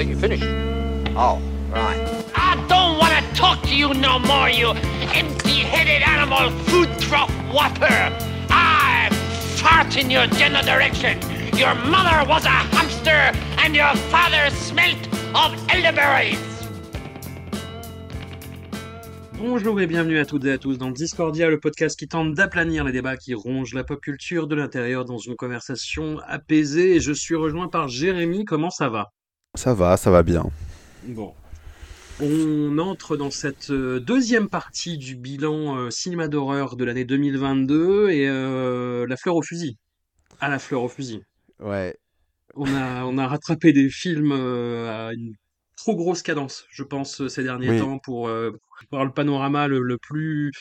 I think you finished. Oh, right. I don't want to talk to you no more, you empty-headed animal food trough whopper. I fart in your general direction. Your mother was a hamster and your father smelt of elderberries. Bonjour et bienvenue à toutes et à tous dans Discordia, le podcast qui tente d'aplanir les débats qui rongent la pop culture de l'intérieur dans une conversation apaisée. Et je suis rejoint par Jérémy. Comment ça va? Ça va, ça va bien. Bon. On entre dans cette euh, deuxième partie du bilan euh, cinéma d'horreur de l'année 2022 et euh, la fleur au fusil. À la fleur au fusil. Ouais. On a, on a rattrapé des films euh, à une trop grosse cadence, je pense, ces derniers Oui. temps pour, pour avoir le panorama le, le plus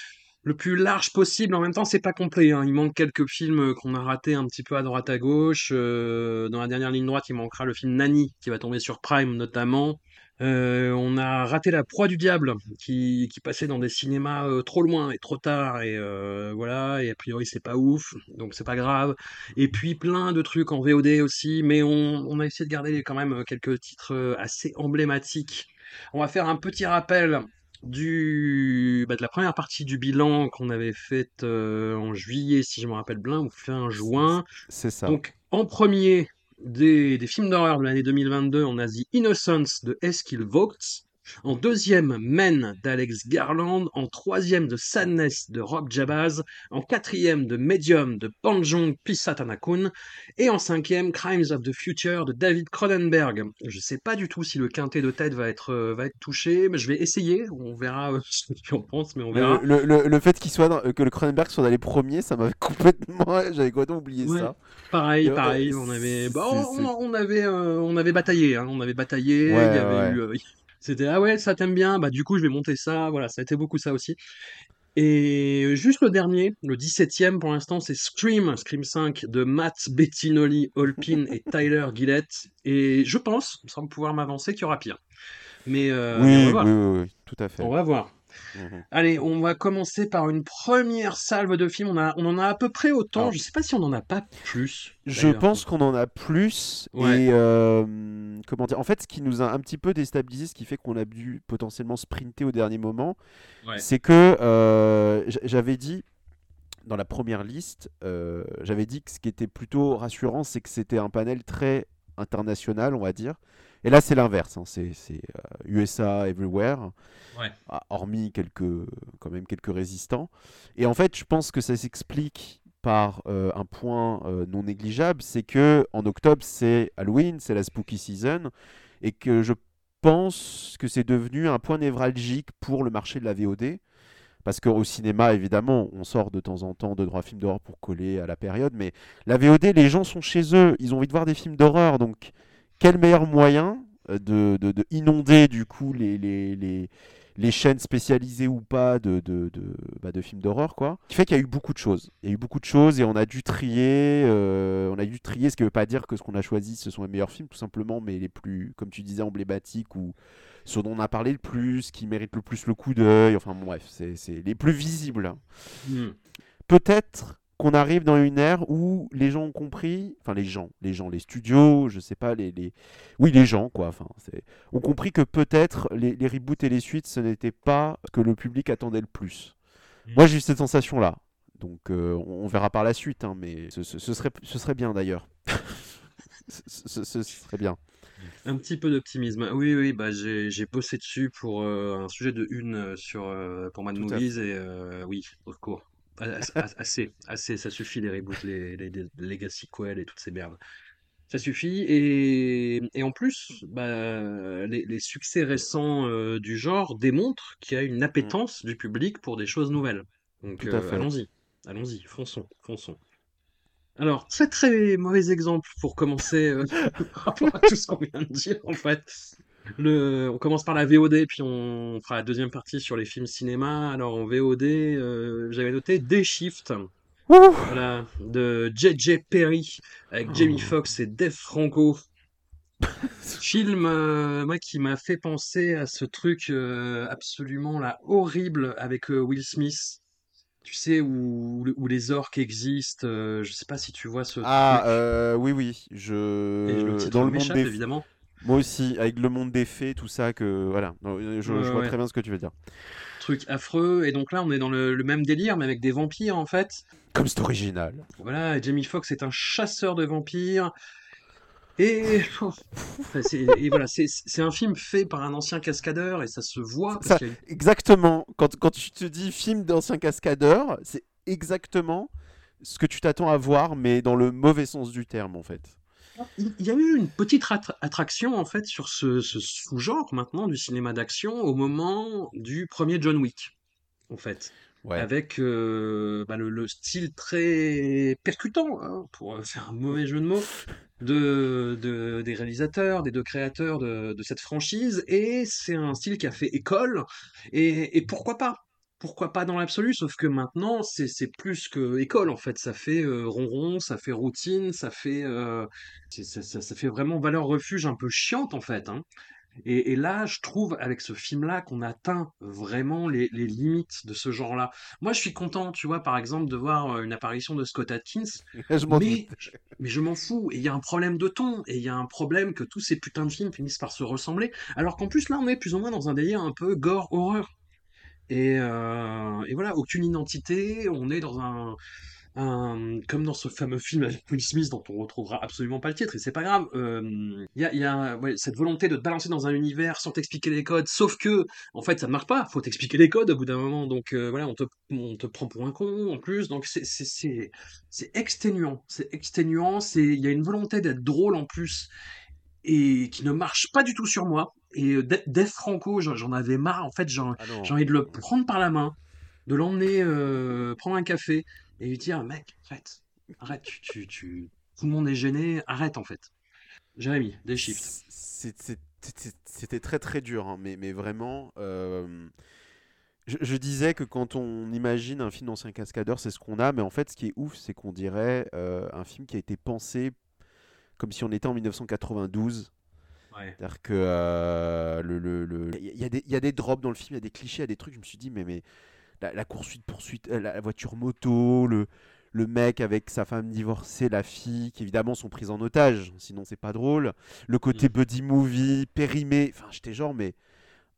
le plus large possible. En même temps, c'est pas complet. hein. Il manque quelques films qu'on a ratés un petit peu à droite à gauche. Euh, dans la dernière ligne droite, il manquera le film Nani qui va tomber sur Prime notamment. Euh, on a raté La Proie du Diable qui, passait dans des cinémas euh, trop loin et trop tard et euh, voilà et a priori c'est pas ouf donc c'est pas grave et puis plein de trucs en VOD aussi mais on, a essayé de garder quand même quelques titres euh, assez emblématiques on va faire un petit rappel du bah, de la première partie du bilan qu'on avait faite euh, en juillet si je me rappelle bien ou fin juin C'est ça. donc, en premier des, des films d'horreur de l'année 2022, on a The Innocence de Eskil Vogt. En deuxième, Men d'Alex Garland. En troisième, The Sadness de Rob Jabaz. En quatrième, The Medium de Panjong Pisatanakun. Et en cinquième, Crimes of the Future de David Cronenberg. Je sais pas du tout si le quintet de tête va être, euh, va être touché, mais je vais essayer. On verra euh, ce en penses, mais on verra. Le, le- le- fait qu'il soit dans- que le Cronenberg soit dans les premiers, ça m'avait complètement, j'avais complètement oublié Ouais. ça. Pareil, Euh, pareil, on avait, bah, on, avait, euh, on avait bataillé, hein, on avait bataillé. Ouais, il y avait ouais. eu, euh, c'était ah ouais, ça t'aime bien, bah du coup je vais monter ça, voilà, ça a été beaucoup ça aussi. Et juste le dernier, le 17e pour l'instant, c'est Scream, Scream 5 de Matt Bettinelli, Holpin et Tyler Gillett. Et je pense, sans pouvoir m'avancer, qu'il y aura pire. Mais, euh, mais on va voir. oui, oui, oui, tout à fait. On va voir. Mhm. Allez, on va commencer par une première salve de films. On, a, on en a à peu près autant. Alors, je sais pas si on en a pas plus. Je pense qu'on en a plus Ouais. et euh, comment dire. En fait, ce qui nous a un petit peu déstabilisé, ce qui fait qu'on a dû potentiellement sprinter au dernier moment, Ouais. c'est que euh, j'avais dit dans la première liste, euh, j'avais dit que ce qui était plutôt rassurant, c'est que c'était un panel très international, on va dire. Et là, c'est l'inverse. hein, C'est c'est, euh, USA everywhere, Ouais. ah, hormis quelques, quand même quelques résistants. Et en fait, je pense que ça s'explique par euh, un point euh, non négligeable, c'est que en octobre, c'est Halloween, c'est la spooky season, et que je pense que c'est devenu un point névralgique pour le marché de la VOD. Parce qu'au cinéma, évidemment, on sort de temps en temps de trois films d'horreur pour coller à la période, mais la VOD, les gens sont chez eux, ils ont envie de voir des films d'horreur, donc quel meilleur moyen euh, de, de- de inonder du coup les, les, les, les chaînes spécialisées ou pas de, de, de, bah, de films d'horreur, quoi. Qui fait qu'il y a eu beaucoup de choses. Il y a eu beaucoup de choses et on a dû trier, euh, on a dû trier, ce qui ne veut pas dire que ce qu'on a choisi, ce sont les meilleurs films, tout simplement, mais les plus, comme tu disais, emblématiques ou ceux dont on a parlé le plus, qui méritent le plus le coup d'œil, enfin bon, bref, c'est c'est les plus visibles. hein Hmm. peut-être qu'on arrive dans une ère où les gens ont compris, enfin les gens, les gens, les studios, je sais pas, les, les... oui les gens quoi, enfin ont compris que peut-être les, les reboots et les suites ce n'était pas ce que le public attendait le plus. Mm. Moi j'ai eu cette sensation là, donc euh, on on verra par la suite, hein, mais ce, ce- ce serait, ce serait bien d'ailleurs. ce, serait bien. Un petit peu d'optimisme. Oui, oui, bah j'ai bossé dessus pour euh, un sujet de une euh, sur euh, pour Mad Tout Movies et euh, oui, au secours. As- as- Assez, assez, ça suffit les reboots, les, les, les Legacy sequels et toutes ces merdes. Ça suffit et, et en plus, bah, les, les succès récents euh, du genre démontrent qu'il y a une appétence du public pour des choses nouvelles. Donc euh, allons-y, allons-y, fonçons, fonçons. Alors, très très mauvais exemple pour commencer euh, par rapport à tout ce qu'on vient de dire en fait. Le, on commence par la VOD, puis on fera la deuxième partie sur les films cinéma. Alors en VOD, euh, j'avais noté Day Shift, voilà, de J.J. Perry avec Jamie Foxx et Dave Franco. Film euh, moi, qui m'a fait penser à ce truc euh, absolument là, horrible avec euh, Will Smith. Tu sais, où, où les orques existent. euh, je sais pas si tu vois ce Ah, truc. euh, oui, oui. Et Je... le titre Dans le monde des... évidemment. Moi aussi, avec le monde des fées, tout ça, que... Voilà, Non, je, vois ouais. très bien ce que tu veux dire. Truc affreux. Et donc là, on est dans le, le même délire, mais avec des vampires en fait. Comme c'est original. Voilà, Jamie Foxx est un chasseur de vampires. Et, voilà, c'est c'est un film fait par un ancien cascadeur et ça se voit parce Ça- qu'il y a Exactement. Quand, quand tu te dis film d'ancien cascadeur, c'est exactement ce que tu t'attends à voir, mais dans le mauvais sens du terme, en fait. Il y a eu une petite attraction en fait sur ce, ce sous-genre maintenant du cinéma d'action au moment du premier John Wick, en fait, Ouais. avec euh, bah, le, le style très percutant, hein, pour euh, faire un mauvais jeu de mots, de, de- des réalisateurs, des deux créateurs de, de cette franchise, et c'est un style qui a fait école, et, et pourquoi pas? Pourquoi pas dans l'absolu, sauf que maintenant c'est plus que école en fait, ça fait euh, ronron, ça fait routine, ça fait euh, ça, ça- ça fait vraiment valeur refuge un peu chiante en fait. hein. Et, et là, je trouve avec ce film-là qu'on atteint vraiment les, les limites de ce genre-là. Moi, je suis content, tu vois, par exemple, de voir euh, une apparition de Scott Atkins, Je mais, doute. mais je m'en fous. Et il y a un problème de ton, et il y a un problème que tous ces putains de films finissent par se ressembler. Alors qu'en plus, là, on est plus ou moins dans un délire un peu gore-horreur. Et, euh, et voilà, aucune identité, on est dans un, comme dans ce fameux film avec Will Smith dont on retrouvera absolument pas le titre, et c'est pas grave, euh, il y a, cette volonté de te balancer dans un univers sans t'expliquer les codes, sauf que, en fait, ça ne marche pas, faut t'expliquer les codes au bout d'un moment, donc euh, voilà, on te, prend pour un con en plus, donc c'est exténuant, c'est exténuant, il y a une volonté d'être drôle en plus, et qui ne marche pas du tout sur moi, et euh, De- Dave Franco, j'en avais marre, en fait, Ah j'ai envie de le prendre par la main, de l'emmener euh, prendre un café et lui dire mec, arrête, arrête, tu, tu, tu- tout le monde est gêné, arrête en fait. Jérémy, des shifts. C'était très très dur, hein, mais, mais vraiment. euh, Je, je disais que quand on imagine un film d'ancien cascadeur, c'est ce qu'on a, mais en fait, ce qui est ouf, c'est qu'on dirait euh, un film qui a été pensé comme si on était en 1992. Ouais. C'est-à-dire que euh, le, le- le- il y, a des- il y a des drops dans le film, il y a des clichés, il y a des trucs. Je me suis dit, mais, mais la, la poursuite, poursuite, euh, la, voiture moto, le, le mec avec sa femme divorcée, la fille, qui évidemment sont prises en otage, sinon c'est pas drôle. Le côté Mm. buddy movie, périmé, enfin j'étais genre, mais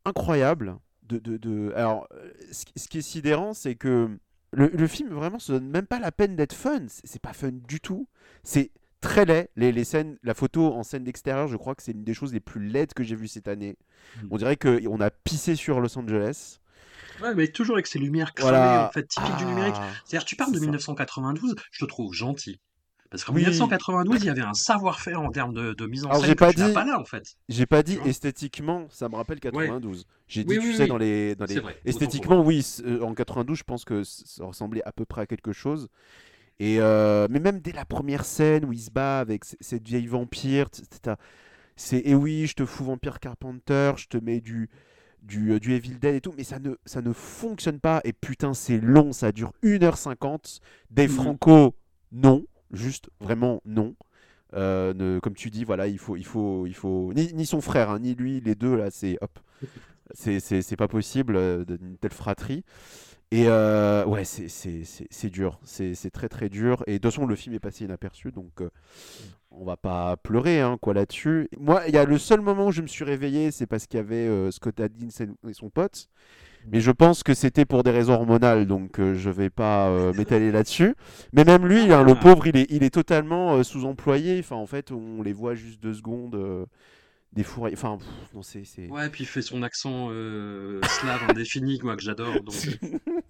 incroyable. De, de, de... Alors, euh, ce, qui- ce qui est sidérant, c'est que le, le film vraiment se donne même pas la peine d'être fun. C'est pas fun du tout. C'est très laid. Les, les scènes, la photo en scène d'extérieur, je crois que c'est une des choses les plus laides que j'ai vues cette année. Mm. On dirait qu'on a pissé sur Los Angeles. Ouais, mais toujours avec ces lumières cramées, Voilà. en fait, typiques du numérique. Ah, C'est-à-dire, tu parles de c'est ça. 1992, je te trouve gentil. Parce qu'en Oui. 1992, il y avait un savoir-faire en termes de, de mise en Alors, scène j'ai pas dit- pas là, en fait. J'ai pas dit esthétiquement, ça me rappelle 92. J'ai dit, Oui, tu oui, sais, dans les, dans les... Vrai. Esthétiquement, oui, euh, en 92, je pense que ça ressemblait à peu près à quelque chose. Et euh, mais même dès la première scène où il se bat avec cette vieille vampire, c'est et oui, je te fous vampire Carpenter, je te mets du du, euh, du Evil Dead et tout, mais ça ne ça ne fonctionne pas. Et putain, c'est long, ça dure 1h50. Dave Mhm. Franco, non, juste vraiment non. Euh, ne- comme tu dis, voilà, il faut, il faut, il faut, ni, ni son frère, hein, ni lui, les deux là, c'est hop, c'est pas possible euh, d'une telle fratrie. Et euh, ouais, c'est, c'est, c'est, c'est dur, c'est, c'est très très dur. Et de toute façon, le film est passé inaperçu, donc euh, on va pas pleurer hein, quoi là-dessus. Moi, il y a le seul moment où je me suis réveillé, c'est parce qu'il y avait euh, Scott Adkins et- son pote. Mais je pense que c'était pour des raisons hormonales, donc euh, je vais pas m'étaler là-dessus. Mais même lui, hein, le Ah. pauvre, il est, il est totalement sous-employé. Enfin, en fait, on les voit juste deux secondes, des fourrés. Enfin, pff, non, c'est, c'est... Ouais, puis il fait son accent euh, slave indéfini, moi, que j'adore. Donc...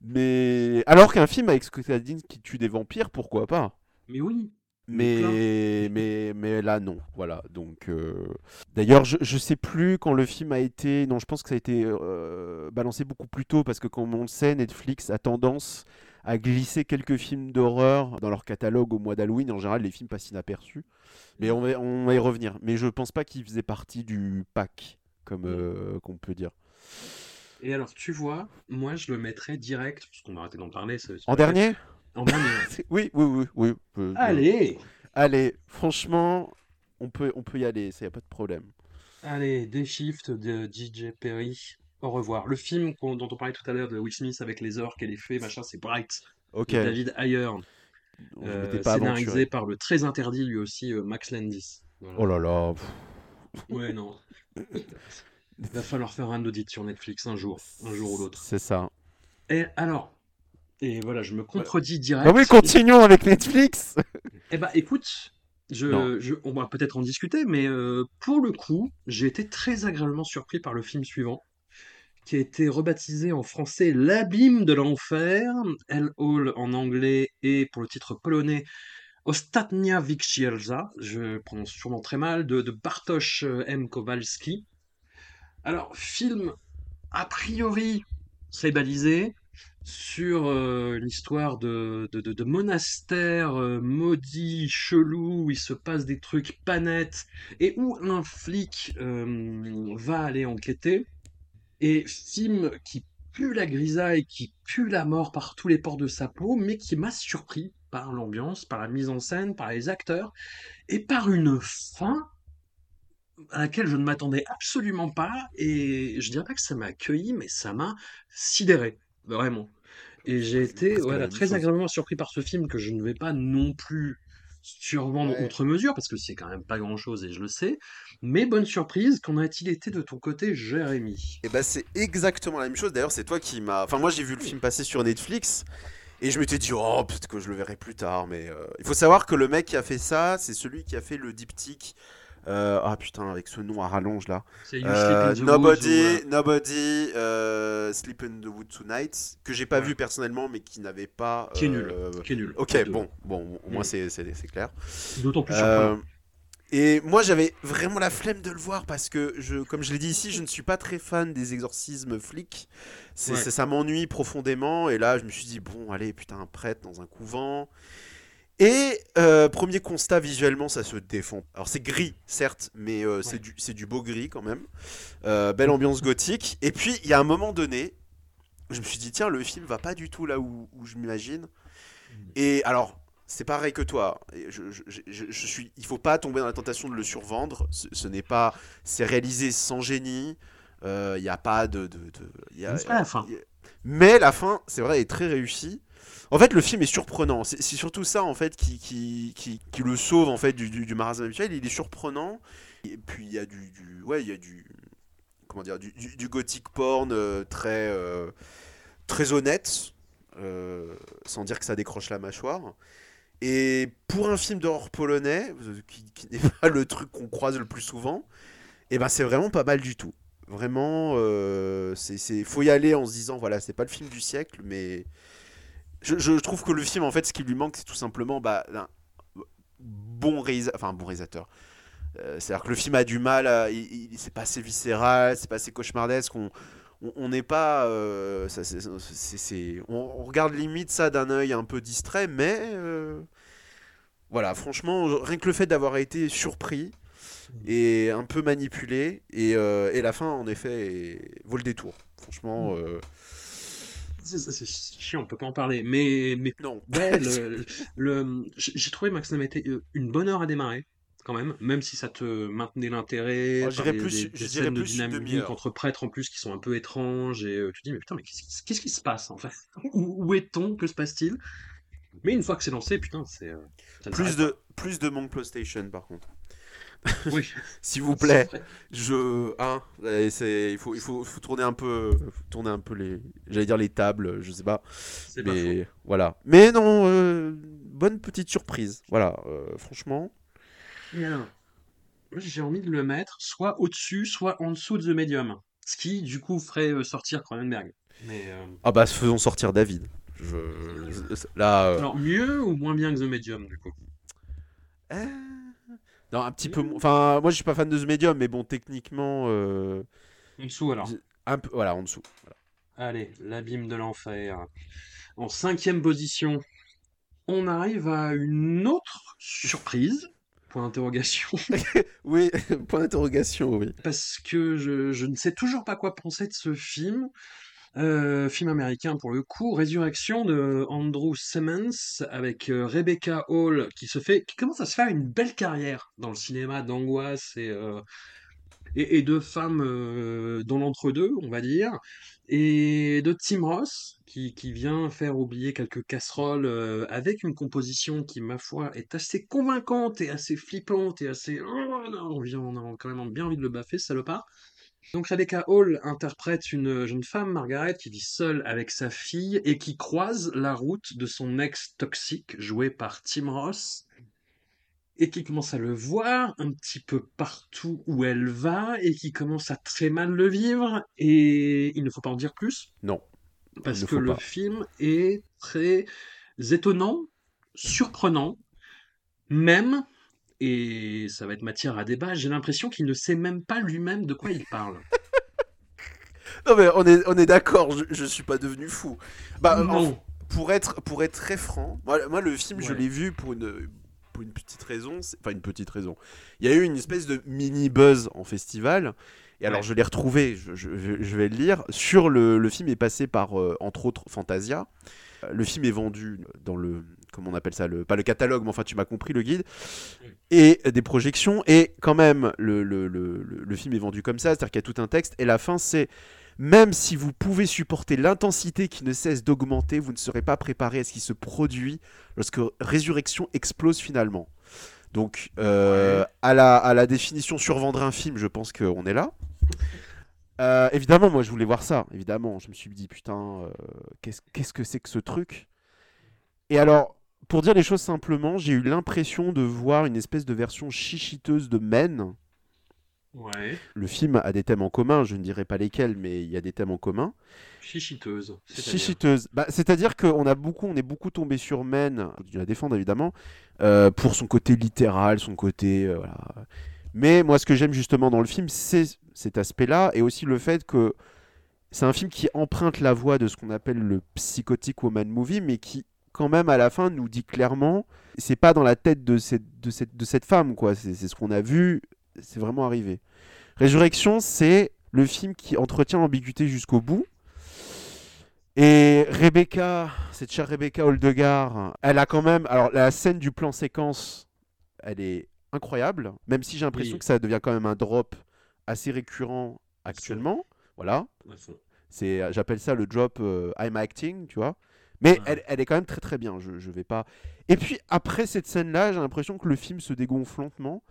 Mais alors qu'un film avec Scott Adkins qui tue des vampires, pourquoi pas? Mais oui. Mais, mais, mais là, non. Voilà. Donc, euh, d'ailleurs, je, je sais plus quand le film a été. Non, je pense que ça a été euh, balancé beaucoup plus tôt parce que, comme on le sait, Netflix a tendance à glisser quelques films d'horreur dans leur catalogue au mois d'Halloween. En général, les films passent inaperçus. Mais on va, on va y revenir. Mais je pense pas qu'ils faisaient partie du pack, comme euh, qu'on peut dire. Et alors, tu vois, moi, je le mettrais direct, parce qu'on a arrêté d'en parler. En dernier? En dernier. Oui, oui, oui. oui. Allez Allez, franchement, on peut, on peut y aller, ça y a pas de problème. Allez, Day Shift de DJ Perry. Au revoir. Le film dont on parlait tout à l'heure de Will Smith avec les orques et les fées, machin, c'est Bright, Ok. de David Ayer, euh, pas scénarisé aventuré. par le très interdit lui aussi euh, Max Landis. Voilà. Oh là là. Ouais, non. Va falloir faire un audit sur Netflix un jour, un jour ou l'autre. C'est ça. Et alors, et voilà, je me contredis direct. Ah oui, continuons avec Netflix. Eh bah écoute, je- on va peut-être en discuter, mais euh, pour le coup, j'ai été très agréablement surpris par le film suivant, qui a été rebaptisé en français L'abîme de l'enfer, Hell Hall en anglais et pour le titre polonais Ostatnia Wiczielza, je prononce sûrement très mal, de, Bartosz M. Kowalski. Alors, film a priori c'est balisé sur euh, l'histoire de, de, monastères euh, maudits, chelous, où il se passe des trucs pas nets, et où un flic euh, va aller enquêter. Et film qui pue la grisaille, qui pue la mort par tous les pores de sa peau, mais qui m'a surpris par l'ambiance, par la mise en scène, par les acteurs, et par une fin à laquelle je ne m'attendais absolument pas, et je dirais pas que ça m'a accueilli, mais ça m'a sidéré, vraiment. Et j'ai été voilà, très agréablement surpris par ce film que je ne vais pas non plus survendre Ouais. outre mesure, parce que c'est quand même pas grand-chose et je le sais. Mais bonne surprise, qu'en a-t-il été de ton côté, Jérémy? Et bah c'est exactement la même chose. D'ailleurs, c'est toi qui m'as. Enfin, moi j'ai vu le film passer sur Netflix et je m'étais dit oh peut-être que je le verrai plus tard. Mais euh, il faut savoir que le mec qui a fait ça, c'est celui qui a fait le diptyque. Euh, ah putain, avec ce nom à rallonge là. Euh, nobody, Woods ou, euh, nobody, euh, Sleep in the Wood Tonight, que j'ai pas Ouais. vu personnellement, mais qui n'avait pas. Qui est nul. euh, qui est nul. Ok, De- bon, bon, au moins Mm. c'est c'est- c'est clair. D'autant plus et moi j'avais vraiment la flemme de le voir parce que, je, comme je l'ai dit ici, je ne suis pas très fan des exorcismes flics. C'est, Ouais. ça m'ennuie profondément. Et là je me suis dit, bon, allez, putain, un prêtre dans un couvent. Et euh, premier constat, visuellement, ça se défend. Alors c'est gris, certes, mais euh, c'est, Ouais. du, beau gris quand même. Euh, belle ambiance gothique. Et puis il y a un moment donné, je me suis dit, tiens, le film va pas du tout là où, où je m'imagine. Et alors, c'est pareil que toi. Je, je, je, je- suis, il faut pas tomber dans la tentation de le survendre. Ce, ce n'est pas, c'est réalisé sans génie. Il n'y a pas de, de, de- il y a- Mais c'est pas la fin. il y a- Mais la fin, c'est vrai, est très réussie. En fait, le film est surprenant. C'est surtout ça, en fait, qui, qui, qui, le sauve, en fait, du, du, marasme habituel. Il est surprenant. Et puis, il y a du, ouais, il y a du, comment dire, du, gothic porn euh, très, euh, très honnête, euh, sans dire que ça décroche la mâchoire. Et pour un film d'horreur polonais, qui, qui n'est pas le truc qu'on croise le plus souvent, et ben c'est vraiment pas mal du tout. Vraiment, euh, c'est, faut y aller en se disant, voilà, c'est pas le film du siècle, mais je, je trouve que le film, en fait, ce qui lui manque, c'est tout simplement bah, un bon enfin un bon réalisateur. Euh, c'est-à-dire que le film a du mal, à, il, il- c'est pas assez viscéral, c'est pas assez cauchemardesque, on n'est pas, euh, ça, on, on regarde limite ça d'un œil un peu distrait, mais euh, voilà, franchement, rien que le fait d'avoir été surpris et un peu manipulé, et, euh, et la fin, en effet, vaut le détour. Franchement, euh, C'est chiant, on peut pas en parler. Mais, mais non. Ouais, le, le- j'ai trouvé Max été une bonne heure à démarrer, quand même, même si ça te maintenait l'intérêt. Oh, je dirais plus- des- je des dirais scènes de dynamique entre prêtres en plus qui sont un peu étranges, et euh, tu te dis, mais putain, mais qu'est-ce qui- se passe en fait? Où, où est-on? Que se passe-t-il? Mais une fois que c'est lancé, putain, c'est. euh, Plus de, plus de Monk PlayStation, par contre. Oui, S'il vous plaît. Je, hein, c'est, il faut, il faut, faut tourner un peu, faut tourner un peu les, j'allais dire les tables, je sais pas, c'est pas faux. mais voilà. Mais non, euh, bonne petite surprise, voilà, euh, franchement. Et alors, moi, j'ai envie de le mettre soit au-dessus, soit en dessous de The Medium. Ce qui, du coup, ferait euh, sortir Cronenberg. Mais. euh, Ah bah, faisons sortir David. Je, là, euh, Alors, mieux ou moins bien que The Medium, du coup? Euh, non, un petit peu, enfin, moi je suis pas fan de The Medium, mais bon, techniquement, euh, En dessous, alors. un peu, voilà, en dessous. Voilà. Allez, l'abîme de l'enfer. En cinquième position, on arrive à une autre surprise. Point d'interrogation. Oui, point d'interrogation, oui. Parce que je, je ne sais toujours pas quoi penser de ce film. Euh, film américain pour le coup, Résurrection de Andrew Simmons avec euh, Rebecca Hall qui commence à se faire une belle carrière dans le cinéma d'angoisse et, euh, de femmes euh, dans l'entre-deux, on va dire, et de Tim Ross qui, vient faire oublier quelques casseroles avec une composition qui, ma foi, est assez convaincante et assez flippante et assez, oh, on, vient, on a quand même bien envie de le baffer, salopard. Donc Rebecca Hall interprète une jeune femme, Margaret, qui vit seule avec sa fille et qui croise la route de son ex toxique, joué par Tim Ross, et qui commence à le voir un petit peu partout où elle va et qui commence à très mal le vivre. Et il ne faut pas en dire plus, Non. parce que le pas. film est très étonnant, surprenant, même, et ça va être matière à débat, j'ai l'impression qu'il ne sait même pas lui-même de quoi il parle. Non, mais on est, on est d'accord, je, je suis pas devenu fou. Bah, en- pour être, pour être très franc, moi, moi, le film, je l'ai vu pour une, pour une petite raison. Enfin, une petite raison. Il y a eu une espèce de mini buzz en festival. Et alors, Ouais. je l'ai retrouvé, je, je- je- je vais le lire. Sur le, le film est passé par, euh, entre autres, Fantasia. Le film est vendu dans le. Comment on appelle ça le, Pas le catalogue, mais enfin, tu m'as compris, le guide. Et des projections. Et quand même, le, le, le, le- le film est vendu comme ça, c'est-à-dire qu'il y a tout un texte. Et la fin, c'est. Même si vous pouvez supporter l'intensité qui ne cesse d'augmenter, vous ne serez pas préparé à ce qui se produit lorsque Résurrection explose finalement. Donc, euh, Ouais. à, la, à la définition survendre un film, je pense qu'on est là. Euh, évidemment, moi je voulais voir ça, évidemment. Je me suis dit, putain, euh, qu'est-ce qu'est-ce que c'est que ce truc? Et alors, pour dire les choses simplement, j'ai eu l'impression de voir une espèce de version chichiteuse de Men. Ouais. Le film a des thèmes en commun, je ne dirais pas lesquels, mais il y a des thèmes en commun. Chichiteuse. c'est-à-dire- Chichiteuse. Bah, C'est-à-dire qu'on a beaucoup, on est beaucoup tombé sur Men, je la défendre évidemment, euh, pour son côté littéral, son côté. voilà. Mais moi, ce que j'aime justement dans le film, c'est cet aspect-là, et aussi le fait que c'est un film qui emprunte la voie de ce qu'on appelle le psychotic woman movie, mais qui, quand même, à la fin, nous dit clairement, c'est pas dans la tête de cette, de cette, de cette femme, quoi. C'est ce qu'on a vu, c'est vraiment arrivé. Résurrection, c'est le film qui entretient l'ambiguïté jusqu'au bout. Et Rebecca, cette chère Rebecca Oldegard, elle a quand même. Alors, la scène du plan séquence, elle est incroyable, même si j'ai l'impression Oui. que ça devient quand même un drop assez récurrent actuellement. Voilà. C'est, j'appelle ça le drop euh, I'm acting, tu vois. Mais Ouais. elle, elle est quand même très très bien. Je, je vais pas. Et puis après cette scène-là, j'ai l'impression que le film se dégonfle lentement.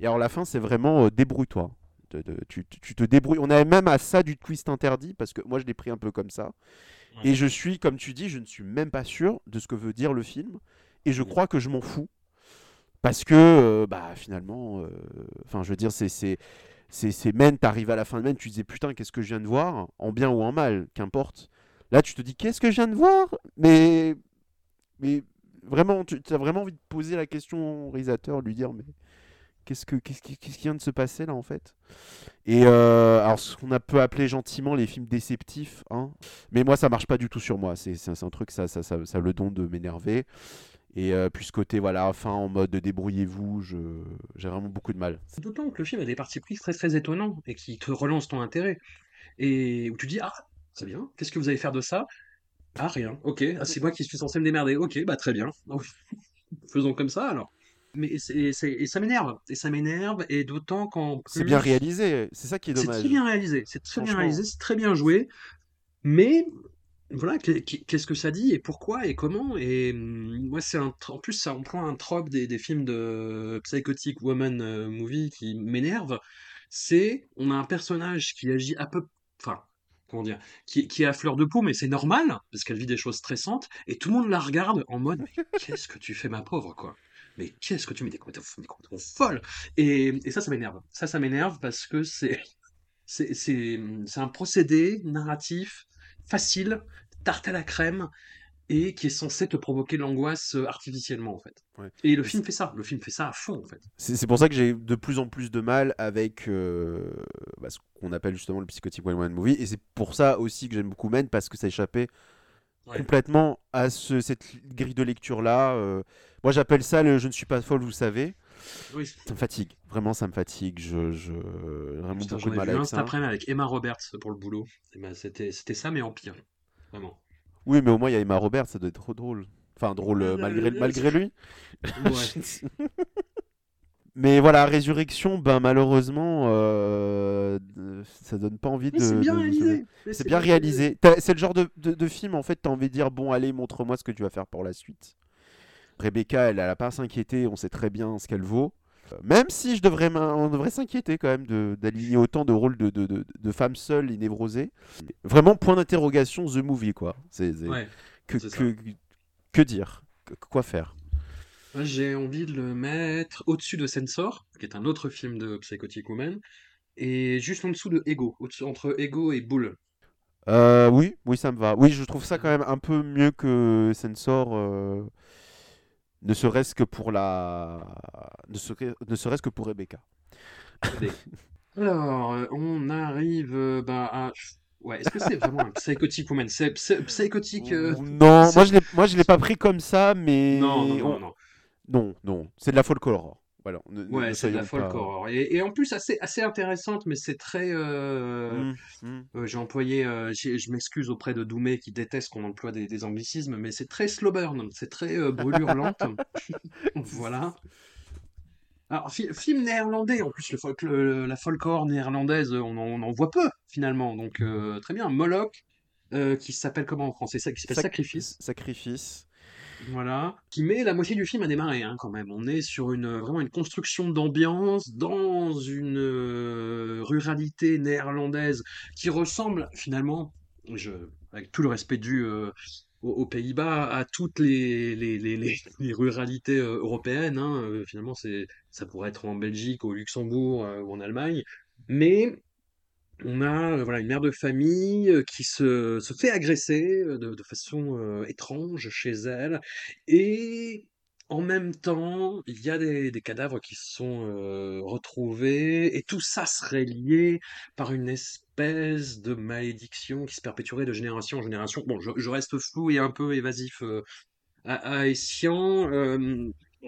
Et alors la fin, c'est vraiment euh, débrouille-toi. De- de- tu, tu- te débrouilles. On est même à ça du twist interdit parce que moi je l'ai pris un peu comme ça. Ouais. Et je suis, comme tu dis, je ne suis même pas sûr de ce que veut dire le film. Et je crois que je m'en fous. Parce que, euh, bah, finalement, euh, enfin, je veux dire, c'est. C'est c'est Men, t'arrives à la fin de Men, tu disais putain, qu'est-ce que je viens de voir En bien ou en mal, qu'importe. Là, tu te dis qu'est-ce que je viens de voir? Mais. Mais vraiment, tu as vraiment envie de poser la question au réalisateur, lui dire mais qu'est-ce que qu'est-ce qui, qu'est-ce qui vient de se passer là en fait? Et euh, alors, ce qu'on a peut appeler gentiment les films déceptifs, hein. Mais moi, ça marche pas du tout sur moi. C'est un truc, ça, ça, ça, ça le don de m'énerver. Et euh, puis ce côté, voilà, fin en mode débrouillez-vous, je- j'ai vraiment beaucoup de mal. D'autant que le film a des parties prises très très étonnants et qui te relancent ton intérêt. Et où tu dis, ah, c'est bien, qu'est-ce que vous allez faire de ça? Ah, rien, ok, ah, c'est moi qui suis censé me démerder, ok, bah très bien. Faisons comme ça alors. Mais c'est, c'est- et ça m'énerve, et ça m'énerve, et d'autant qu'en C'est bien réalisé, c'est ça qui est C'est dommage. très bien réalisé, c'est très bien réalisé, c'est très bien joué, mais voilà, qu'est- qu'est- qu'est-ce que ça dit et pourquoi et comment et hum, moi c'est un en plus ça on prend un trope des, des films de psychotic woman euh, movie qui m'énerve, c'est on a un personnage qui agit à peu, enfin comment dire, qui, qui est à fleur de peau mais c'est normal parce qu'elle vit des choses stressantes et tout le monde la regarde en mode mais qu'est-ce que tu fais ma pauvre quoi? Mais qu'est-ce que tu mets des complètement, folle! Et, et ça ça m'énerve. Ça ça m'énerve parce que c'est c'est c'est c'est un procédé narratif facile, tarte à la crème, et qui est censé te provoquer l'angoisse euh, artificiellement, en fait. Ouais. Et le film fait ça, le film fait ça à fond, en fait. C'est pour ça que j'ai de plus en plus de mal avec euh, bah, ce qu'on appelle justement le psychotic one man movie. Et c'est pour ça aussi que j'aime beaucoup Men, parce que ça échappait Ouais. complètement à ce- cette grille de lecture-là. euh. Moi, j'appelle ça le je ne suis pas folle, vous savez. Oui. Ça me fatigue. Vraiment, ça me fatigue. Je, je... Vraiment Putain, beaucoup de mal vu un cet après-midi avec Emma Roberts pour le boulot. Ben, c'était, c'était ça, mais en pire. Vraiment. Oui, mais au moins, il y a Emma Roberts, ça doit être trop drôle. Enfin, drôle euh, malgré, malgré lui. Ouais. Mais voilà, Résurrection, ben malheureusement, euh, ça donne pas envie de. Mais c'est bien de- réalisé. C'est bien réalisé. C'est le genre de, de- de film, en fait, t'as envie de dire bon, allez, montre-moi ce que tu vas faire pour la suite. Rebecca, elle, elle a pas à s'inquiéter, on sait très bien ce qu'elle vaut. Euh, Même si je devrais, on devrait s'inquiéter quand même d'aligner autant de rôles de, de, de- de femmes seules et névrosées. Vraiment, point d'interrogation, The Movie, quoi. C'est c'est- Ouais. que, dire? Que- Quoi faire? J'ai envie de le mettre au-dessus de Sensor, qui est un autre film de Psychotic Woman, et juste en dessous de Ego, entre Ego et Bull. Euh, oui, oui, ça me va. Oui, je trouve ça quand même un peu mieux que Sensor, euh, ne serait-ce que pour la, ne serait- ne serait-ce que pour Rebecca. Alors, on arrive euh, bah, à... Ouais, est-ce que c'est vraiment un Psychotic Woman? C'est psy- Psychotic... euh, Non, moi je l'ai, moi je l'ai pas pris comme ça, mais Non, non, non, on- non. non, non, c'est de la folk horror. Voilà. ne- Ouais, ne c'est de la folk pas- horror. Et, et en plus, assez, assez intéressante, mais c'est très... euh, Mm, mm. euh, j'ai employé... euh, je m'excuse auprès de Doumé qui déteste qu'on emploie des, des anglicismes, mais c'est très slow burn, c'est très euh, brûlure lente. voilà. Alors, fi- film néerlandais, en plus, le folk, le- la folklore néerlandaise, on en, on en voit peu, finalement. Donc, euh, très bien. Moloch, euh, qui s'appelle comment en français? Ça, Qui s'appelle Sac- Sacrifice. Sacrifice. Voilà. Qui met la moitié du film à démarrer, hein, quand même. On est sur une, vraiment une construction d'ambiance dans une euh, ruralité néerlandaise qui ressemble, finalement, avec tout le respect dû euh, aux, Pays-Bas, à toutes les, ruralités euh, européennes. hein. Finalement, ça pourrait être en Belgique, au Luxembourg ou en Allemagne. Mais on a euh, voilà, une mère de famille euh, qui se, fait agresser euh, de, façon étrange chez elle. Et en même temps, il y a des, cadavres qui sont retrouvés. Et tout ça serait lié par une espèce de malédiction qui se perpétuerait de génération en génération. Bon, je, reste flou et un peu évasif à, Essian.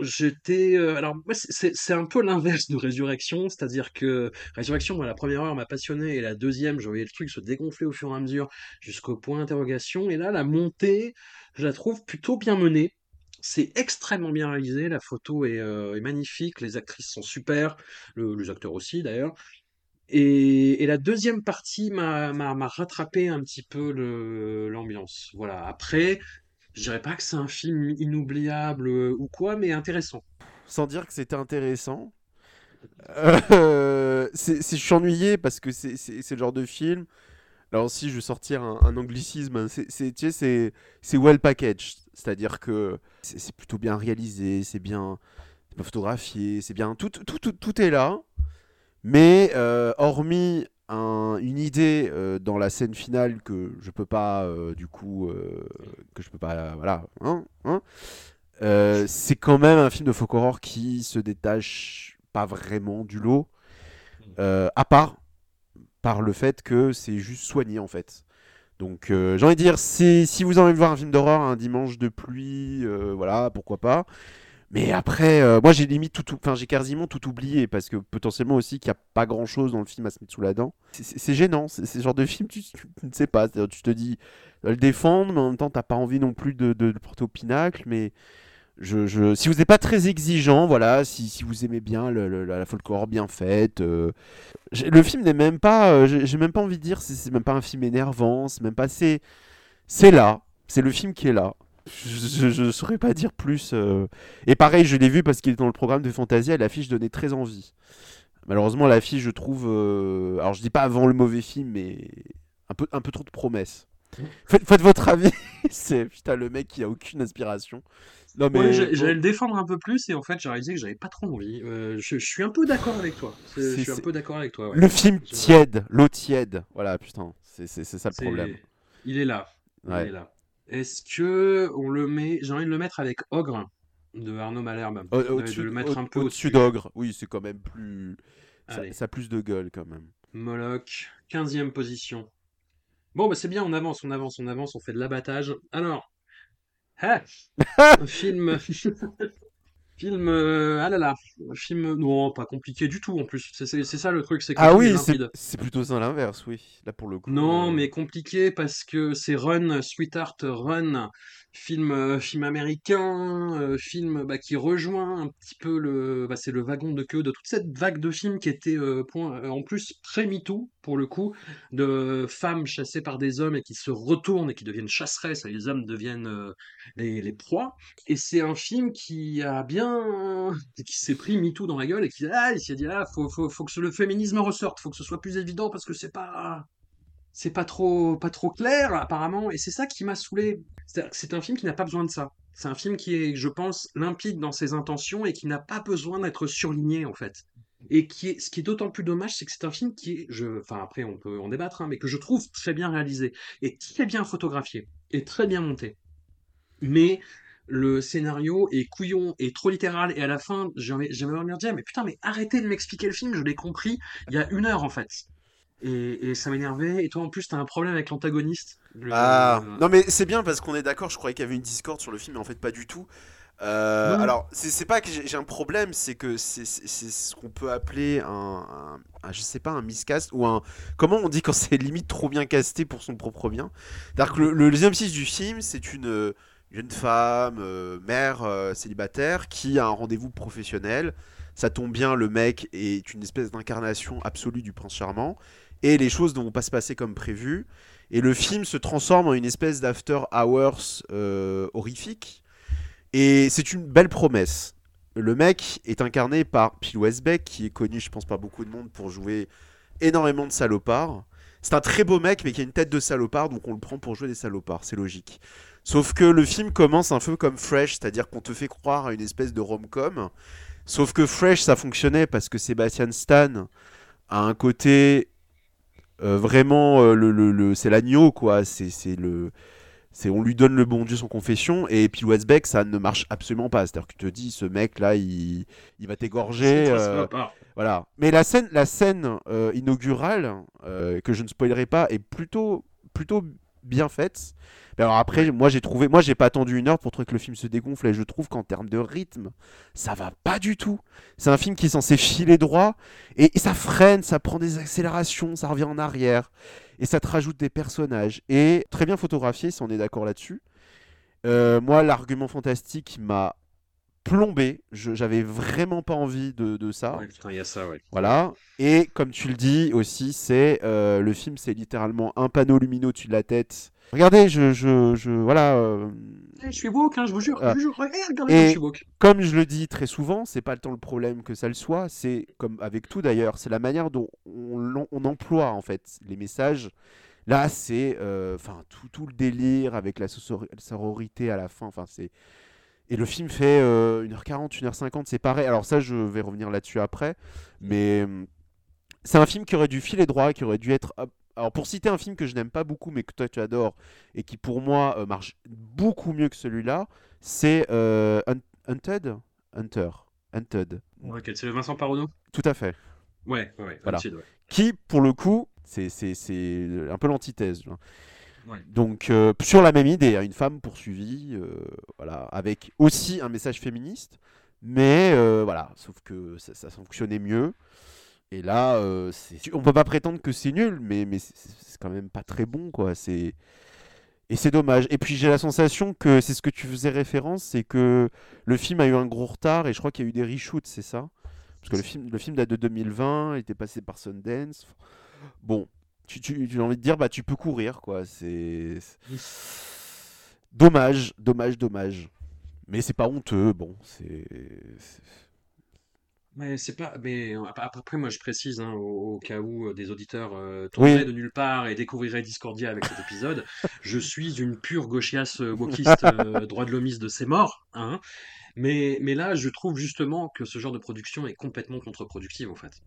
J'étais. euh, alors, moi, c'est- un peu l'inverse de Résurrection, c'est-à-dire que Résurrection, la première heure m'a passionné et la deuxième, je voyais le truc se dégonfler au fur et à mesure jusqu'au point d'interrogation. Et là, la montée, je la trouve plutôt bien menée. C'est extrêmement bien réalisé, la photo est, euh, magnifique, les actrices sont super, le- les acteurs aussi d'ailleurs. Et, et la deuxième partie m'a rattrapé un petit peu l'ambiance. Voilà. Après, je dirais pas que c'est un film inoubliable euh, ou quoi, mais intéressant. Sans dire que c'était intéressant. Euh, c'est, je suis ennuyé parce que c'est, le genre de film. Là aussi, je vais sortir un, anglicisme. C'est, c'est, well packaged. C'est-à-dire que c'est, plutôt bien réalisé, c'est bien, c'est bien photographié, c'est bien. Tout, tout, tout, tout est là. Mais euh, hormis un- une idée euh, dans la scène finale que je peux pas, euh, du coup, euh, que je peux pas, voilà, hein, hein, c'est quand même un film de folk horror qui se détache pas vraiment du lot, à part par le fait que c'est juste soigné en fait. Donc j'ai envie de dire, si, vous avez envie de voir un film d'horreur un dimanche de pluie, voilà, pourquoi pas. Mais après, euh, moi j'ai limite tout, enfin j'ai quasiment tout oublié parce que potentiellement aussi qu'il n'y a pas grand chose dans le film à se mettre sous la dent. C'est- gênant, c'est ce genre de film, tu, ne sais pas, tu te dis, euh, le défendre, mais en même temps t'as pas envie non plus de, le porter au pinacle, mais je, si vous n'êtes pas très exigeant, voilà, si, vous aimez bien le- la, folklore bien faite, euh, le film n'est même pas, j'ai même pas envie de dire, c'est même pas un film énervant, c'est même pas, c'est là, c'est le film qui est là. Je, je saurais pas dire plus. euh. Et pareil, je l'ai vu parce qu'il est dans le programme de Fantasia et l'affiche donnait très envie. Malheureusement, l'affiche, je trouve, euh, alors je dis pas avant le mauvais film, mais un peu, un peu trop de promesses. Faites, faites votre avis. c'est putain le mec qui a aucune inspiration. Non mais Ouais, j'allais le défendre un peu plus et en fait j'ai réalisé que j'avais pas trop envie. Euh, je, je suis un peu d'accord avec toi. Je suis un peu d'accord avec toi. ouais. le film tiède, l'eau tiède. Voilà, putain, c'est ça le problème. Il est là. Il Ouais. est là. Est-ce que on le met J'ai envie de le mettre avec Ogre de Arnaud Malherbe. Au- Au-dessus de le mettre au- un peu au-dessus au-dessus. d'Ogre, oui, c'est quand même plus. Ça a plus de gueule quand même. Moloch, 15e position. Bon, bah c'est bien, on avance, on avance, on avance, on fait de l'abattage. Alors, ah, un film, film, euh, ah là là, film, non, pas compliqué du tout en plus. C'est ça le truc, c'est Ah oui, c'est plutôt ça l'inverse, oui. Là pour le coup. Non, euh, mais compliqué parce que c'est Run, Sweetheart Run, film, euh, film américain, euh, film bah, qui rejoint un petit peu le, bah, c'est le wagon de queue de toute cette vague de films qui était euh, point, en plus très MeToo pour le coup, de femmes chassées par des hommes et qui se retournent et qui deviennent chasseresses et les hommes deviennent les, les proies. Et c'est un film qui a bien, qui s'est pris MeToo dans la gueule et qui ah, il s'est dit ah faut, faut, faut que le féminisme ressorte, faut que ce soit plus évident parce que c'est pas c'est pas trop, pas trop clair, apparemment, et c'est ça qui m'a saoulé. C'est un film qui n'a pas besoin de ça. C'est un film qui est, je pense, limpide dans ses intentions et qui n'a pas besoin d'être surligné, en fait. Et qui est, ce qui est d'autant plus dommage, c'est que c'est un film qui est, je, enfin après on peut en débattre, hein, mais que je trouve très bien réalisé, et très bien photographié, et très bien monté. Mais le scénario est couillon et trop littéral, et à la fin, j'avais envie de dire, mais putain, mais arrêtez de m'expliquer le film, je l'ai compris il y a une heure en fait. Et, et ça m'énervait. Et toi, en plus, t'as un problème avec l'antagoniste. Le- Ah, non mais c'est bien parce qu'on est d'accord, je croyais qu'il y avait une discorde sur le film, mais en fait pas du tout. Euh, alors, c'est pas que j'ai un problème, c'est que c'est ce qu'on peut appeler un, un- un- je sais pas, un miscast ou un. Comment on dit quand c'est limite trop bien casté pour son propre bien? C'est-à-dire que le, le deuxième synopsis du film, c'est une euh, jeune femme, euh, mère euh, célibataire, qui a un rendez-vous professionnel. Ça tombe bien, le mec est une espèce d'incarnation absolue du prince charmant. Et les choses ne vont pas se passer comme prévu. Et le film se transforme en une espèce d'after hours euh, horrifique. Et c'est une belle promesse. Le mec est incarné par Phil Westbeck, qui est connu, je pense, par beaucoup de monde pour jouer énormément de salopards. C'est un très beau mec, mais qui a une tête de salopard, donc on le prend pour jouer des salopards, c'est logique. Sauf que le film commence un peu comme Fresh, c'est-à-dire qu'on te fait croire à une espèce de rom-com. Sauf que Fresh, ça fonctionnait parce que Sébastien Stan a un côté euh, vraiment, euh, le, le- le- c'est l'agneau, quoi. C'est c'est le. C'est, on lui donne le bon Dieu sans confession, et puis Westbeck, ça ne marche absolument pas. C'est-à-dire que tu te dis, ce mec-là, il, il va t'égorger. Euh, voilà. Mais la scène, la scène inaugurale, que je ne spoilerai pas, est plutôt, plutôt bien faite. Mais alors après, moi j'ai trouvé, moi j'ai pas attendu une heure pour trouver que le film se dégonfle et je trouve qu'en termes de rythme, ça va pas du tout. C'est un film qui est censé filer droit et, et ça freine, ça prend des accélérations, ça revient en arrière et ça te rajoute des personnages et très bien photographié si on est d'accord là-dessus. Euh, moi, l'argument fantastique m'a plombé. J'avais vraiment pas envie de, de ça. Ouais, putain, il y a ça, ouais. Voilà. Et comme tu le dis aussi, c'est euh, le film, c'est littéralement un panneau lumineux au-dessus de la tête. Regardez, je, je, je voilà. euh, Eh, je suis woke, hein, je vous jure. Je vous jure. Regarde, regardez Et- comme je suis woke. comme je le dis très souvent, c'est pas tant le problème que ça le soit, c'est comme avec tout d'ailleurs, c'est la manière dont on, emploie en fait les messages. Là, c'est euh, enfin tout, tout le délire avec la sororité à la fin. Enfin, c'est et le film fait euh, 1h40, 1h50, c'est pareil. Alors ça, je vais revenir là-dessus après, mais hum, c'est un film qui aurait dû filer droit, qui aurait dû être. Alors pour citer un film que je n'aime pas beaucoup, mais que toi tu adores et qui pour moi euh, marche beaucoup mieux que celui-là, c'est euh, Hun- Hunted, Hunter, Hunted. Ouais, c'est le Vincent Parodot Tout à fait. Ouais, ouais. Voilà. Hunted, ouais. Qui, pour le coup, c'est un peu l'antithèse. Ouais. Donc, euh, sur la même idée, hein, une femme poursuivie, euh, voilà, avec aussi un message féministe, mais euh, voilà, sauf que ça, ça fonctionnait mieux. Et là, on peut pas prétendre que c'est nul, mais, mais c'est- c'est quand même pas très bon, quoi. C'est et c'est dommage. Et puis j'ai la sensation que c'est ce que tu faisais référence, c'est que le film a eu un gros retard et je crois qu'il y a eu des reshoots, c'est ça? Parce que le film, le film date de 2020, il était passé par Sundance. Bon, tu, tu, tu as envie de dire, bah tu peux courir, quoi. C'est dommage, dommage, dommage. Mais c'est pas honteux, bon, c'est. Mais c'est pas. Mais ap- après, moi, je précise, hein, au, au cas où euh, des auditeurs euh, tomberaient Oui. de nulle part et découvriraient Discordia avec cet épisode, je suis une pure gauchiasse euh, wokiste, euh, droit de l'homiste de ses morts. Hein. Mais, mais là, je trouve justement que ce genre de production est complètement contre-productive, en fait.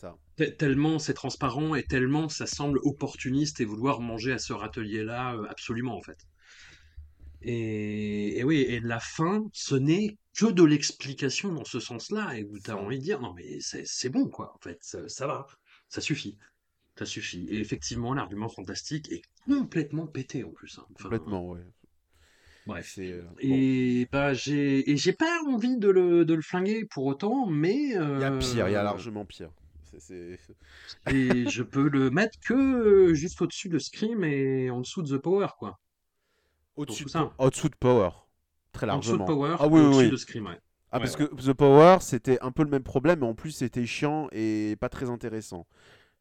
Ça. Tellement c'est transparent et tellement ça semble opportuniste et vouloir manger à ce râtelier-là, euh, absolument, en fait. Et, et oui, et la fin, ce n'est que de l'explication dans ce sens-là, et où tu as envie de dire, non mais c'est bon, quoi, en fait, ça, ça va, ça suffit. Ça suffit. Et effectivement, l'argument fantastique est complètement pété en plus. hein. Enfin, Complètement, ouais. Bref. Euh, bon. Et bah j'ai pas envie de le, de le flinguer pour autant, mais Il y a pire, il y a euh, largement pire. C'est- et je peux le mettre que euh, juste au-dessus de Scream et en dessous de The Power quoi. Au-dessus de, ça. au-dessous de Power. Très En dessous de largement. Power, Ah oui, et oui, au-dessus oui. de Scream, ouais. Ah, Ouais, parce que The Power, c'était un peu le même problème, mais en plus, c'était chiant et pas très intéressant.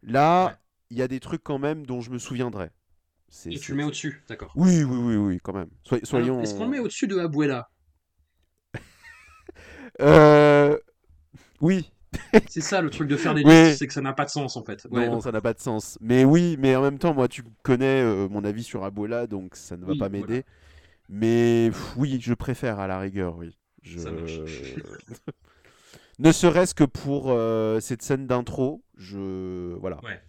Là, il y a des trucs quand même dont je me souviendrai. C'est- Et c'est- tu le mets au-dessus, d'accord. Oui, oui, oui, oui, quand même. Soy- Alors, soyons. Est-ce qu'on le met au-dessus de Abuela? Euh, Oui, C'est ça le truc de faire des listes, c'est que ça n'a pas de sens en fait. Ouais, non, donc- ça n'a pas de sens. Mais oui, mais en même temps, moi, tu connais euh, mon avis sur Abuela, donc ça ne va Oui, pas voilà. m'aider. Mais pff, oui, je préfère à la rigueur, oui. Je... Ça marche. ne serait-ce que pour euh, cette scène d'intro, je voilà. Ouais.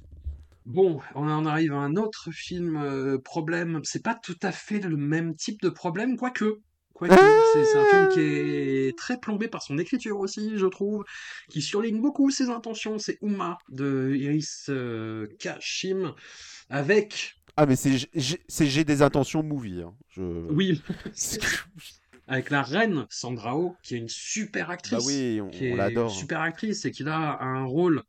Bon, on en arrive à un autre film euh, problème. C'est pas tout à fait le même type de problème, quoique. Quoique, c'est un film qui est très plombé par son écriture aussi, je trouve, qui surligne beaucoup ses intentions. C'est Uma de Iris euh, Kashim, avec, Ah, mais c'est j'ai des intentions movie. hein. Je... oui, avec la reine Sandra Oh, qui est une super actrice. Bah oui, on, on l'adore. super actrice et qui a un rôle,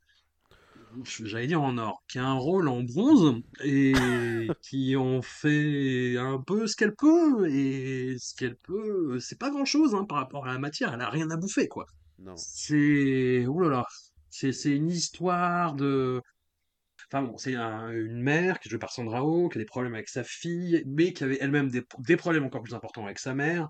j'allais dire en or, qui a un rôle en bronze et qui en fait un peu ce qu'elle peut et ce qu'elle peut, c'est pas grand chose par rapport à la matière, elle a rien à bouffer quoi. Non. C'est, là, c'est c'est une histoire de, Enfin bon, c'est un- une mère qui est jouée par Sandra Oh, qui a des problèmes avec sa fille, mais qui avait elle-même des, des problèmes encore plus importants avec sa mère,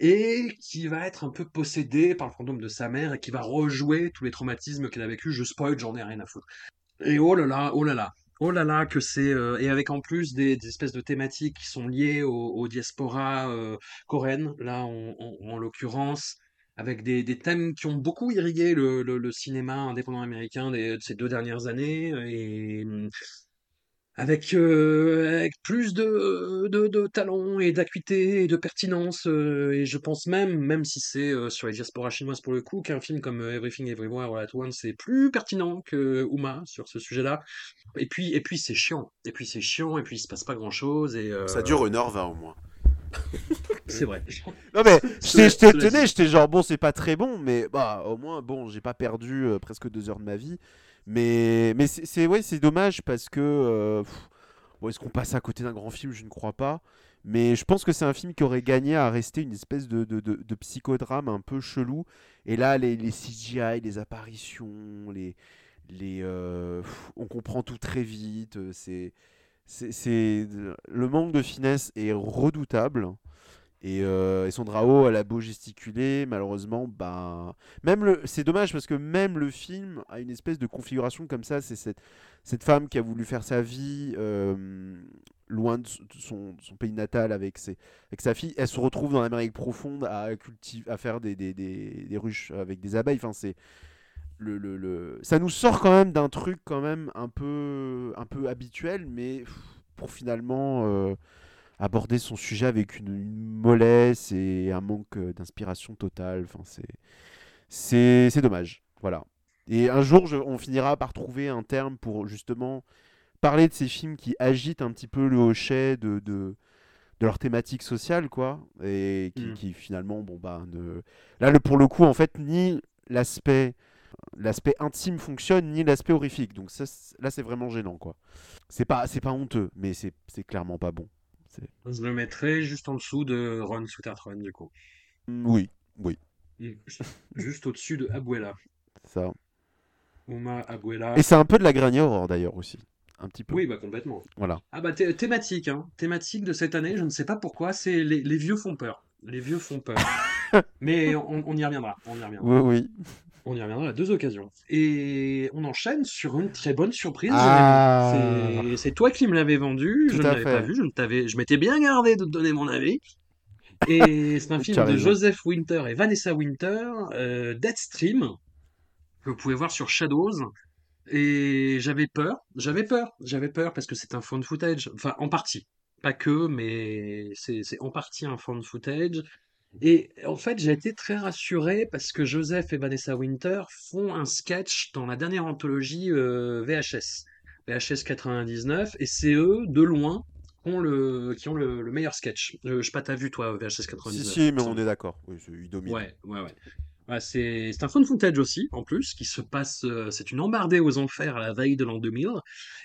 et qui va être un peu possédée par le fantôme de sa mère et qui va rejouer tous les traumatismes qu'elle a vécu. Je spoil, j'en ai rien à foutre. Et oh là là, oh là là, oh là là, que c'est euh, et avec en plus des, espèces de thématiques qui sont liées au, au diaspora euh, coréenne, là en, en- en l'occurrence, avec des, thèmes qui ont beaucoup irrigué le, cinéma indépendant américain de ces deux dernières années et avec, euh, avec plus de, de, de talent et d'acuité et de pertinence. euh, et je pense même, même si c'est euh, sur les diasporas chinoises pour le coup, qu'un film comme Everything Everywhere All at Once est plus pertinent que Uma sur ce sujet-là. Et puis, et puis c'est chiant. Et puis c'est chiant. Et puis il se passe pas grand-chose. Et euh, Ça dure une heure vingt au moins. C'est vrai. Non mais Je te- j'étais étonné, genre bon c'est pas très bon, mais bah au moins bon j'ai pas perdu euh, presque deux heures de ma vie. Mais mais c'est ouais dommage parce que euh, est-ce qu'on passe à côté d'un grand film? Je ne crois pas. Mais je pense que c'est un film qui aurait gagné à rester une espèce de, de, de- psychodrame un peu chelou. Et là les, les CGI, les apparitions, les les euh, on comprend tout très vite. euh, c'est- le manque de finesse est redoutable. Et, euh, et Sandra Oh, elle a beau gesticuler, malheureusement, bah, même le, c'est dommage parce que même le film a une espèce de configuration comme ça. C'est cette, cette femme qui a voulu faire sa vie euh, loin de son, pays natal avec, ses, avec sa fille. Elle se retrouve dans l'Amérique profonde à, cultiver, à faire des, des, des, ruches avec des abeilles. Enfin, c'est le, le, le- ça nous sort quand même d'un truc quand même un peu, un peu habituel, mais pour finalement euh, aborder son sujet avec une, une mollesse et un manque euh, d'inspiration totale. Enfin, c'est, c'est, c'est dommage. Voilà. Et un jour, je- on finira par trouver un terme pour justement parler de ces films qui agitent un petit peu le hochet de, de, de leur thématique sociale, quoi. Et qui, Mm. qui finalement, bon, bah, ne... là, le, pour le coup, en fait, ni l'aspect l'aspect intime fonctionne ni l'aspect horrifique donc ça, là c'est vraiment gênant quoi c'est pas c'est pas honteux mais c'est c'est clairement pas bon Je le mettrai juste en dessous de Ron Sweetheart Run du coup. Mm, oui oui Juste au-dessus de Abuela. ça Uma Abuela. et c'est un peu de la Granny Horror d'ailleurs aussi un petit peu Oui, bah complètement. voilà Ah bah thé- thématique, hein. Thématique de cette année, je ne sais pas pourquoi, c'est les, les vieux font peur. Les vieux font peur. Mais on, on y reviendra, on y reviendra. oui oui On y reviendra à deux occasions. Et on enchaîne sur une très bonne surprise, Ah. C'est- toi qui me l'avais vendu, Tout je ne l'avais pas vu, je m'étais bien gardé de te donner mon avis. Et c'est un film de. Joseph Winter et Vanessa Winter, euh, Deadstream, que vous pouvez voir sur Shadows. Et j'avais peur, j'avais peur, j'avais peur parce que c'est un found footage, enfin en partie, pas que, mais c'est en partie un found footage. Et en fait, j'ai été très rassuré parce que Joseph et Vanessa Winter font un sketch dans la dernière anthologie euh, VHS VHS 99, et c'est eux, de loin, qui ont le, qui ont le, le meilleur sketch. Euh, je sais pas, t'as vu toi VHS Si, 99 si, me mais on est d'accord. Oui, c'est- il domine. Ouais, ouais, ouais. Ouais, c'est un fun footage aussi, en plus, qui se passe. euh, c'est une embardée aux enfers à la veille de l'an 2000.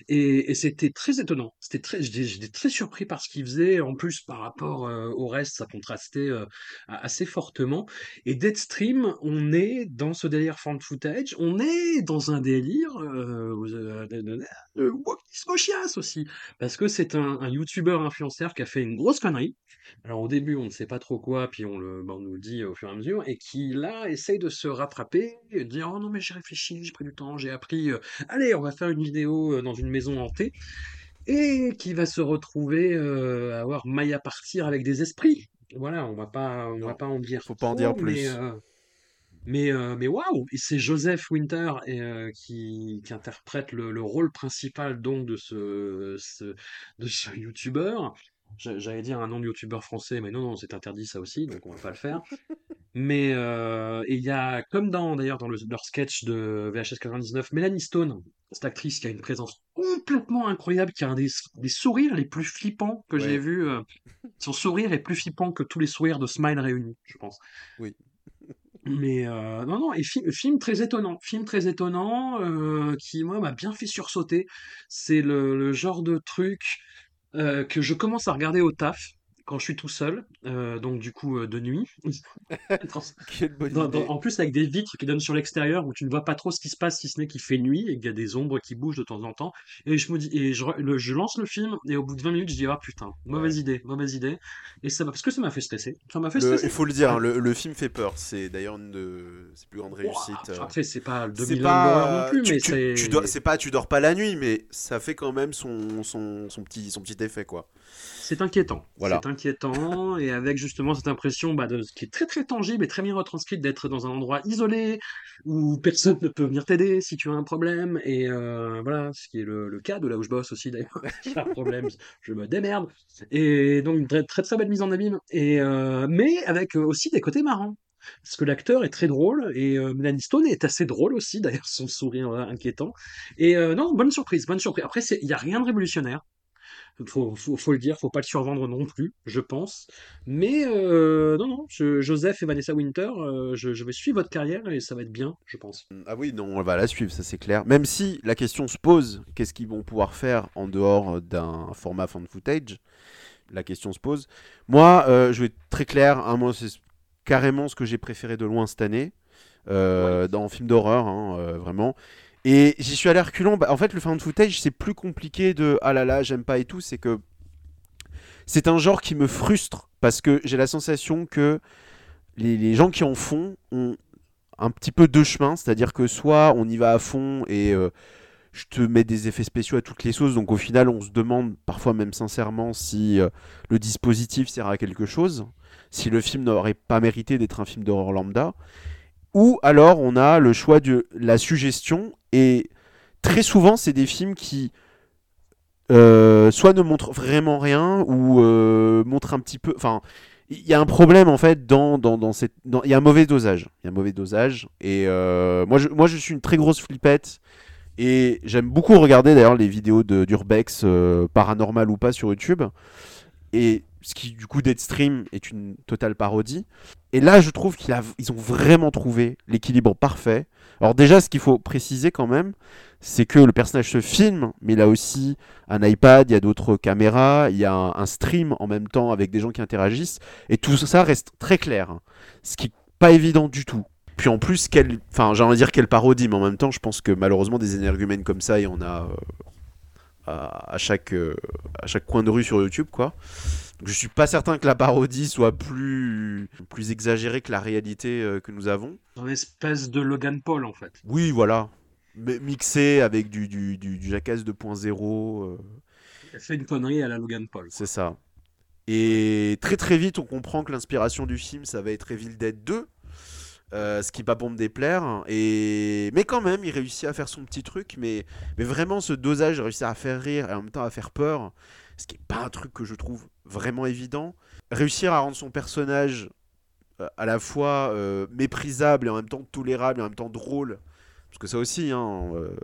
Et, et c'était très étonnant. C'était très, j'étais très surpris par ce qu'il faisait. En plus, par rapport euh, au reste, ça contrastait euh, assez fortement. Et Deadstream, on est dans ce délire fan footage. On est dans un délire de, wokisme chiasse aussi. Parce que c'est un, un YouTuber influenceur qui a fait une grosse connerie. Alors au début, on ne sait pas trop quoi, puis on, le, bah, on nous le dit au fur et à mesure, et qui là essaye de se rattraper, et de dire oh non mais j'ai réfléchi, j'ai pris du temps, j'ai appris, euh, allez on va faire une vidéo euh, dans une maison hantée, et qui va se retrouver euh, à avoir maille à partir avec des esprits. Voilà, on va pas, on va pas en dire faut pas en dire plus. mais euh, mais waouh, et c'est Joseph Winter et, euh, qui, qui interprète le, le rôle principal donc de ce, ce de ce youtubeur. J'a- J'allais dire un nom de youtubeur français, mais non, non, c'est interdit ça aussi, donc on va pas le faire. Mais euh, il y a, comme dans d'ailleurs dans le- leur sketch de VHS 99, Mélanie Stone, cette actrice qui a une présence complètement incroyable, qui a un des, des sourires les plus flippants que j'ai vu. euh, son sourire est plus flippant que tous les sourires de Smile réunis, je pense. Oui. Mais euh, non, non, et film, film très étonnant, film très étonnant qui moi m'a bien fait sursauter. C'est le, le genre de truc que je commence à regarder au taf quand je suis tout seul, euh, donc du coup euh, de nuit. Dans- Quelle bonne dans- dans- idée. en plus avec des vitres qui donnent sur l'extérieur où tu ne vois pas trop ce qui se passe si ce n'est qu'il fait nuit et qu'il y a des ombres qui bougent de temps en temps. Et je me dis, et je, re- le- je lance le film et au bout de 20 minutes je dis ah putain, mauvaise idée, mauvaise idée. Et ça parce que ça m'a fait stresser. Ça m'a fait Le- stresser. il faut le dire, hein, le, le film fait peur. C'est d'ailleurs une de ses plus grandes réussites. euh. Après c'est pas le C'est 2001 de l'horreur pas. non plus, tu, mais tu- c'est tu dors- c'est pas tu dors pas la nuit, mais ça fait quand même son, son, son petit, son petit effet, quoi. C'est inquiétant. Voilà. C'est inquiétant et avec justement cette impression bah, de ce qui est très très tangible et très bien retranscrite d'être dans un endroit isolé où personne ne peut venir t'aider si tu as un problème et euh, voilà ce qui est le, le cas de là où je bosse aussi d'ailleurs. J'ai un problème, je me démerde et donc très très, très belle mise en abîme et euh, mais avec euh, aussi des côtés marrants. Parce que l'acteur est très drôle et euh, Melanie Stone est assez drôle aussi, d'ailleurs son sourire euh, inquiétant. Et euh, non, bonne surprise, bonne surprise. Après, il n'y a rien de révolutionnaire. Faut, faut, faut le dire, faut pas le survendre non plus, je pense. Mais euh, non, non, je- Joseph et Vanessa Winter, euh, je, je vais suivre votre carrière et ça va être bien, je pense. Ah oui, non, on va la suivre, ça c'est clair. Même si la question se pose, qu'est-ce qu'ils vont pouvoir faire en dehors d'un format fan footage? La question se pose. Moi, euh, je vais être très clair, hein, moi c'est carrément ce que j'ai préféré de loin cette année, euh, dans film d'horreur, hein, euh, vraiment. Et j'y suis allé reculant. Bah, en fait, le fan footage, c'est plus compliqué de ah là là, j'aime pas et tout. C'est que c'est un genre qui me frustre parce que j'ai la sensation que les, les gens qui en font ont un petit peu deux chemins. C'est-à-dire que soit on y va à fond et euh, je te mets des effets spéciaux à toutes les sauces. Donc au final, on se demande parfois même sincèrement si euh, le dispositif sert à quelque chose, si le film n'aurait pas mérité d'être un film d'horreur lambda. Ou alors on a le choix de la suggestion et très souvent c'est des films qui euh, soit ne montrent vraiment rien ou euh, montrent un petit peu. Enfin, il y a un problème en fait dans, dans, dans cette. Il y a un mauvais dosage. Il y a un mauvais dosage. Et euh, moi, je, moi je suis une très grosse flippette. Et j'aime beaucoup regarder d'ailleurs les vidéos d'Urbex, paranormal ou pas, sur YouTube. Et ce qui, du coup, Deadstream est une totale parodie. Et là, je trouve qu'ils ont vraiment trouvé l'équilibre parfait. Alors, déjà, ce qu'il faut préciser quand même, c'est que le personnage se filme, mais il a aussi un iPad, il y a d'autres caméras, il y a un, stream en même temps avec des gens qui interagissent. Et tout ça reste très clair. hein. Ce qui n'est pas évident du tout. Puis en plus, quelle, enfin, j'ai envie de dire quelle parodie, mais en même temps, je pense que malheureusement, des énergumènes comme ça, il y en a euh, à chaque, euh, à chaque coin de rue sur YouTube, quoi. Je suis pas certain que la parodie soit plus, plus exagérée que la réalité euh, que nous avons. Une espèce de Logan Paul en fait. Oui, voilà. Mais mixé avec du, du, du, du Jackass 2.0, euh, a fait une connerie à la Logan Paul. c'est ça. Et très très vite, on comprend que l'inspiration du film, ça va être Evil Dead 2. euh, ce qui pas pour me déplaire. Et... Mais quand même, il réussit à faire son petit truc. Mais, mais vraiment, ce dosage, réussit à faire rire et en même temps à faire peur. Ce qui n'est pas un truc que je trouve vraiment évident. Réussir à rendre son personnage euh, à la fois euh, méprisable et en même temps tolérable et en même temps drôle. Parce que ça aussi, hein, euh,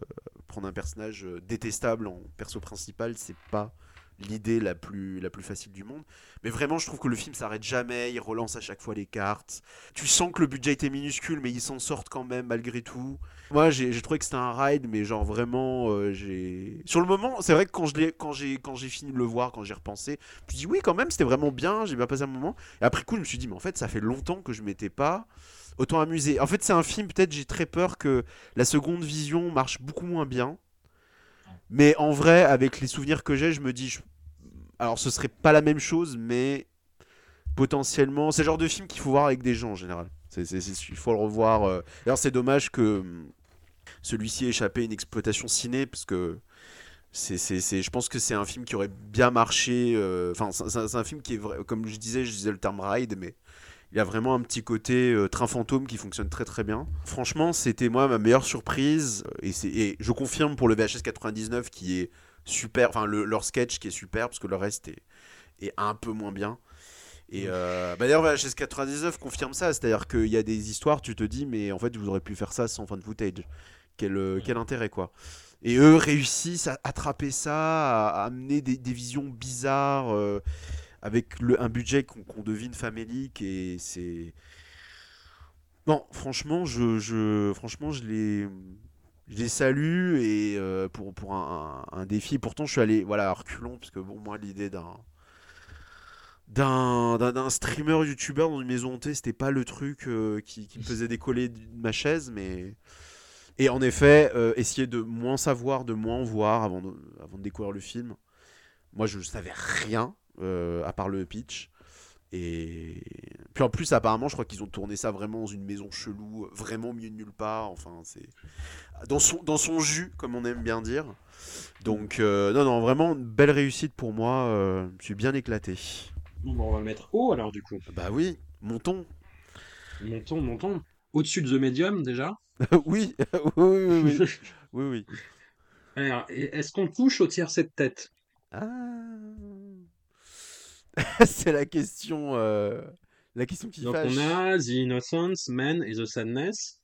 prendre un personnage détestable en perso principal, c'est pas l'idée la plus, la plus facile du monde. Mais vraiment, je trouve que le film s'arrête jamais, il relance à chaque fois les cartes. Tu sens que le budget était minuscule, mais ils s'en sortent quand même malgré tout. Moi, j'ai j'ai trouvé que c'était un ride, mais genre vraiment, euh, j'ai. Sur le moment, c'est vrai que quand je l'ai- quand j'ai quand j'ai fini de le voir, quand j'ai repensé, je me suis dit oui, quand même, c'était vraiment bien, j'ai bien passé un moment. Et après coup, je me suis dit, mais en fait, ça fait longtemps que je m'étais pas autant amusé. En fait, c'est un film, peut-être, j'ai très peur que la seconde vision marche beaucoup moins bien. Mais en vrai, avec les souvenirs que j'ai, je me dis, alors ce serait pas la même chose, mais potentiellement, c'est le genre de film qu'il faut voir avec des gens en général. Il faut le revoir. euh. D'ailleurs, c'est dommage que celui-ci ait échappé à une exploitation ciné, parce que c'est, c'est, c'est- je pense que c'est un film qui aurait bien marché. euh, Enfin, c'est, un film qui est vrai, comme je disais, je disais le terme ride, mais il y a vraiment un petit côté euh, train fantôme qui fonctionne très très bien. Franchement, c'était moi ma meilleure surprise. Et, c'est, et je confirme pour le VHS 99 qui est super, enfin le- leur sketch qui est super parce que le reste est, est un peu moins bien. Et euh, bah d'ailleurs, VHS 99 confirme ça, c'est-à-dire qu'il y a des histoires, tu te dis, mais en fait, vous auriez pu faire ça sans fan footage. Quel, euh, quel intérêt, quoi. Et eux réussissent à attraper ça, à, à amener des, des visions bizarres, euh, avec le, un budget qu'on devine famélique, et c'est. Non, franchement, je, je, franchement, je les, je les salue et euh, pour, pour un, un- un défi. Pourtant, je suis allé, voilà, à reculons, parce que bon, moi, l'idée d'un d'un d'un- d'un streamer youtubeur dans une maison hantée, c'était pas le truc euh, qui, qui me faisait décoller de ma chaise, mais. Et en effet, euh, essayer de moins savoir, de moins voir avant de, avant de découvrir le film. Moi, je savais rien, euh, à part le pitch. Et puis en plus, apparemment, je crois qu'ils ont tourné ça vraiment dans une maison chelou, vraiment milieu de nulle part. Enfin, c'est dans son, dans son jus, comme on aime bien dire. Donc, euh, non, non, vraiment une belle réussite pour moi. euh, je suis bien éclaté. Bon, bah, on va le mettre haut alors du coup. Bah oui, montons. Montons, montons. Au-dessus de The Medium déjà. oui, oui, oui, oui, oui, oui. Alors, est-ce qu'on touche au tiercé de tête? Ah. c'est la question, euh, la question qui Donc fâche. on a The Innocence, Men et The Sadness.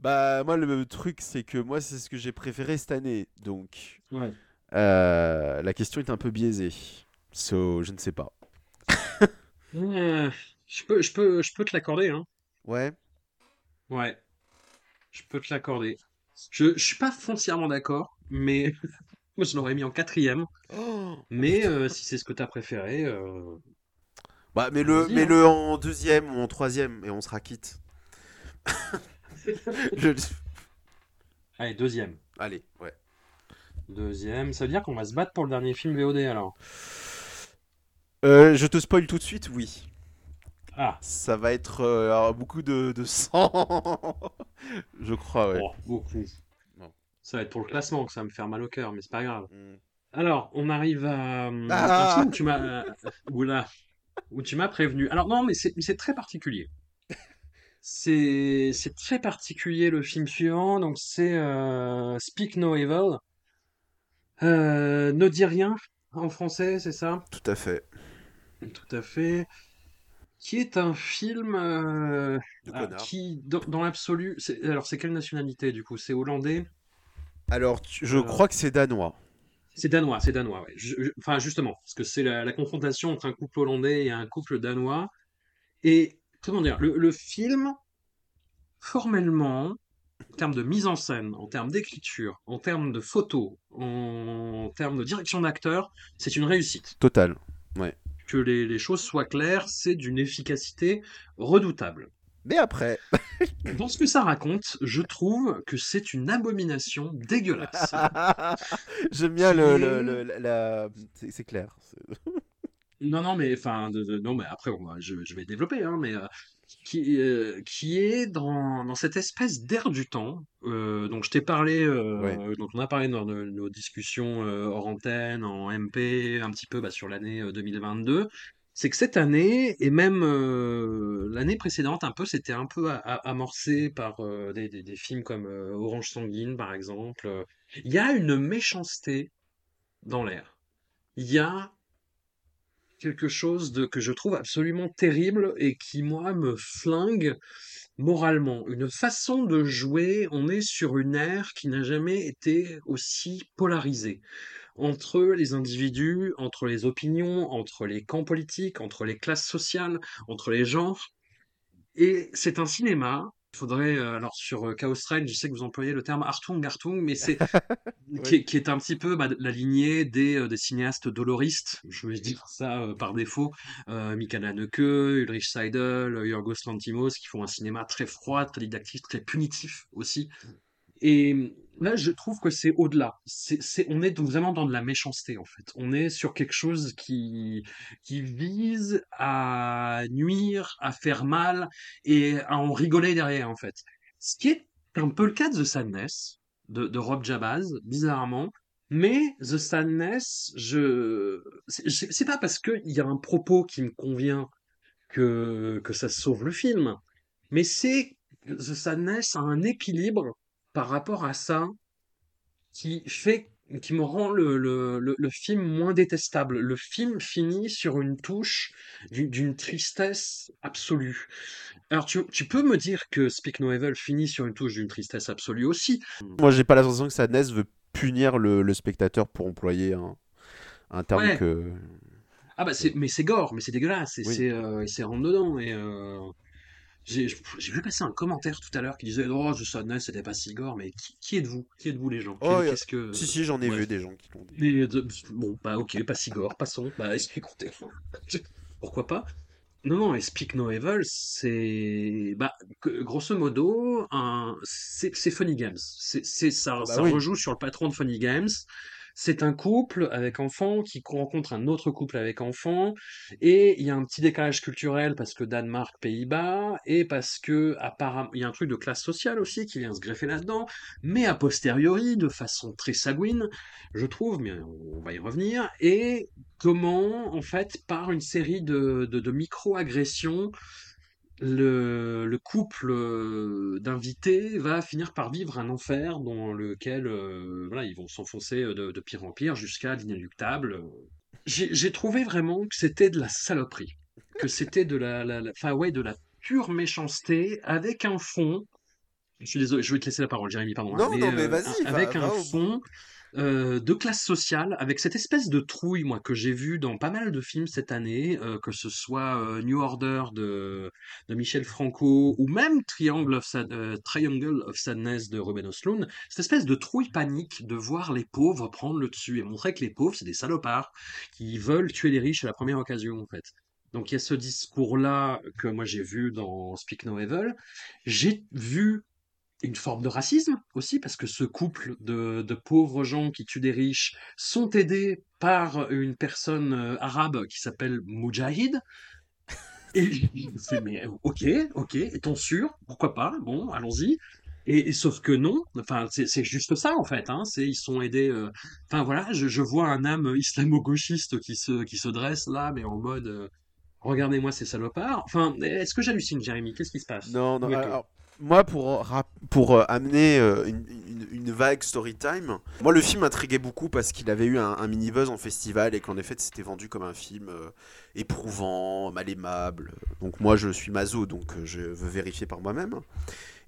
Bah moi le truc c'est que moi c'est ce que j'ai préféré cette année, donc Ouais. euh, la question est un peu biaisée. So je ne sais pas. Euh, je peux, je peux, je peux te l'accorder, hein. Ouais. Ouais. Je peux te l'accorder. Je, je suis pas foncièrement d'accord, mais moi je l'aurais mis en quatrième. Mais euh, si c'est ce que t'as préféré, euh, Bah mais le mais hein. le en deuxième ou en troisième et on sera quitte. Je- allez, deuxième. Allez, ouais. Deuxième, ça veut dire qu'on va se battre pour le dernier film VOD alors? Euh, je te spoil tout de suite, oui. Ah, Ça va être euh, alors, beaucoup de, de sang. je crois, ouais. oh, beaucoup. Ça va être pour le classement que ça va me faire mal au cœur, mais c'est pas grave. Mm. Alors, on arrive à hum, Ah un film où tu m'as oula, où tu m'as prévenu. Alors non, mais c'est très particulier. C'est c'est très particulier le film suivant. Donc c'est euh, Speak No Evil. Euh, ne dis rien en français, c'est ça? Tout à fait. Tout à fait. Qui est un film euh, ah, qui, dans, dans l'absolu, alors c'est quelle nationalité du coup? C'est hollandais? Alors, tu- je Euh, crois que c'est danois. C'est danois, c'est danois, ouais. Je- je- enfin, justement, parce que c'est la, la confrontation entre un couple hollandais et un couple danois. Et, comment dire, le, le film, formellement, en termes de mise en scène, en termes d'écriture, en termes de photos, en termes de direction d'acteur, c'est une réussite. Total. Que les, les choses soient claires, c'est d'une efficacité redoutable. Mais après. Dans ce que ça raconte, je trouve que c'est une abomination dégueulasse. J'aime bien le, est- le- le- la. C'est clair. Non, non, mais enfin, non, mais après, on va- je, je vais développer, hein, mais euh, qui, euh, qui est dans, dans cette espèce d'air du temps. euh, dont je t'ai parlé, euh, Ouais. dont on a parlé dans nos, nos discussions euh, hors antenne, en MP, un petit peu bah, sur l'année euh, 2022. C'est que cette année, et même euh, l'année précédente, un peu, c'était un peu a- a- amorcé par euh, des, des- des films comme euh, Orange Sanguine, par exemple. Euh, Il y a une méchanceté dans l'air. Il y a quelque chose de que je trouve absolument terrible et qui, moi, me flingue moralement. Une façon de jouer, on est sur une ère qui n'a jamais été aussi polarisée entre les individus, entre les opinions, entre les camps politiques, entre les classes sociales, entre les genres. Et c'est un cinéma. Il faudrait, euh, alors sur euh, Chaos Train, je sais que vous employez le terme Artung, Artung, mais c'est qui, est, qui est un petit peu bah, la lignée des, euh, des cinéastes doloristes, je vais dire ça euh, par défaut, euh, Mika Haneke, Ulrich Seidel, Yorgos Lanthimos, qui font un cinéma très froid, très didactique, très punitif aussi. Et là, je trouve que c'est au-delà. On est vraiment dans de la méchanceté, en fait. On est sur quelque chose qui, vise à nuire, à faire mal et à en rigoler derrière, en fait. Ce qui est un peu le cas de The Sadness, de, Rob Jabaz, bizarrement. Mais The Sadness, je, c'est pas parce qu'il y a un propos qui me convient que, ça sauve le film. Mais c'est The Sadness a un équilibre par rapport à ça qui fait, qui me rend le, le, le, le film moins détestable. Le film finit sur une touche d'une tristesse absolue. Alors tu, tu peux me dire que Speak No Evil finit sur une touche d'une tristesse absolue aussi. Moi, j'ai pas l'impression que Sadness veut punir le, spectateur pour employer un, un terme Ouais. que. Ah bah c'est, mais c'est gore, mais c'est dégueulasse, et Oui. c'est, euh, rentre dedans, et euh, j'ai, vu passer un commentaire tout à l'heure qui disait oh The Sadness c'était pas si gore, mais qui, qui êtes-vous? Qui êtes-vous les gens? Oh, Qu'est-ce que... Si, si, j'en ai vu des gens qui l'ont dit. Mais de- bon, bah ok, pas si gore, passons. Bah écoutez, pourquoi pas? Non, non, et Speak No Evil, c'est, bah, grosso modo, un, c'est, Funny Games. C'est, c'est ça, bah ça oui. rejoue sur le patron de Funny Games. C'est un couple avec enfant qui rencontre un autre couple avec enfant, et il y a un petit décalage culturel parce que Danemark, Pays-Bas, et parce que apparemment il y a un truc de classe sociale aussi qui vient se greffer là-dedans, mais a posteriori, de façon très sanguine, je trouve, mais on va y revenir, et comment, en fait, par une série de, micro-agressions, le, le couple euh, d'invités va finir par vivre un enfer dans lequel euh, voilà, ils vont s'enfoncer de, de pire en pire jusqu'à l'inéluctable. J'ai trouvé vraiment que c'était de la saloperie, que c'était de la, la, ouais, de la pure méchanceté avec un fond. Je suis désolé, je vais te laisser la parole, Jérémy, pardon. hein, Non, non, mais euh, vas-y, va- avec va un fond euh, de classe sociale, avec cette espèce de trouille, moi, que j'ai vu dans pas mal de films cette année, euh, que ce soit euh, New Order de, Michel Franco ou même Triangle of, Sadness de Ruben Östlund, cette espèce de trouille panique de voir les pauvres prendre le dessus et montrer que les pauvres, c'est des salopards qui veulent tuer les riches à la première occasion, en fait. Donc il y a ce discours-là que moi j'ai vu dans Speak No Evil. J'ai vu une forme de racisme aussi, parce que ce couple de, de pauvres gens qui tuent des riches sont aidés par une personne euh, arabe qui s'appelle Mujahid. Et je me fais, mais ok, ok, est-on sûr Pourquoi pas Bon, allons-y. Et, et sauf que non, enfin c'est juste ça en fait. Hein, c'est ils sont aidés. euh, Enfin voilà, je, je vois un âme islamo-gauchiste qui se qui se dresse là, mais en mode euh, regardez-moi ces salopards. Enfin, est-ce que j'hallucine, Jérémy? Qu'est-ce qui se passe? Non, non. Alors, moi, pour, pour euh, amener euh, une, vague story time, moi, le film m'intriguait beaucoup parce qu'il avait eu un, un mini buzz en festival et qu'en effet, c'était vendu comme un film euh, éprouvant, mal aimable. Donc, moi, je suis maso, donc je veux vérifier par moi-même.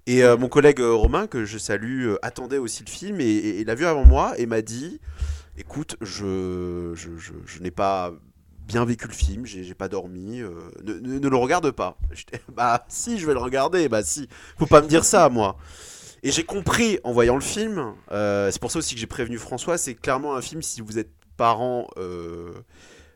Et mon collègue Romain, que je salue, attendait aussi le film et, l'a vu avant moi et m'a dit Écoute, je, je- je n'ai pas bien vécu le film, j'ai pas dormi, euh, ne, ne- ne le regarde pas. Bah si, je vais le regarder, bah si, faut pas me dire ça, moi. Et j'ai compris en voyant le film, euh, c'est pour ça aussi que j'ai prévenu François, c'est clairement un film, si vous êtes parent, euh,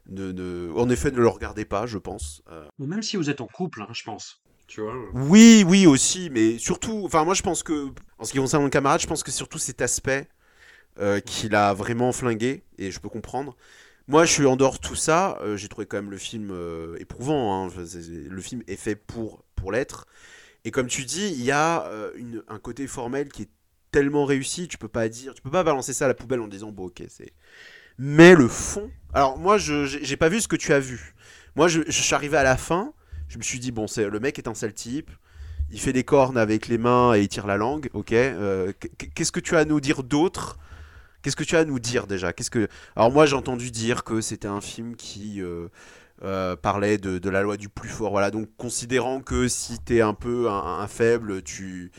ne, ne- en effet, ne le regardez pas, je pense. Mais Même si vous êtes en couple, hein, je pense. Tu vois oui, oui aussi, mais surtout, enfin moi je pense que, en ce qui concerne mon camarade, je pense que surtout cet aspect qu'il a vraiment flingué, et je peux comprendre. Moi je suis en dehors de tout ça, euh, j'ai trouvé quand même le film euh, éprouvant, hein. Le film est fait pour, pour l'être, et comme tu dis, il y a euh, un côté formel qui est tellement réussi, tu peux pas dire, tu peux pas balancer ça à la poubelle en disant bon ok c'est... Mais le fond, alors moi je j'ai pas vu ce que tu as vu. Moi je, je suis arrivé à la fin, je me suis dit bon c'est le mec est un sale type, il fait des cornes avec les mains et il tire la langue, ok. qu- Qu'est-ce que tu as à nous dire d'autre Qu'est-ce que tu as à nous dire déjà? Qu'est-ce que Alors moi j'ai entendu dire que c'était un film qui euh, euh, parlait de, la loi du plus fort. Voilà, donc considérant que si t'es un peu un, faible, tu,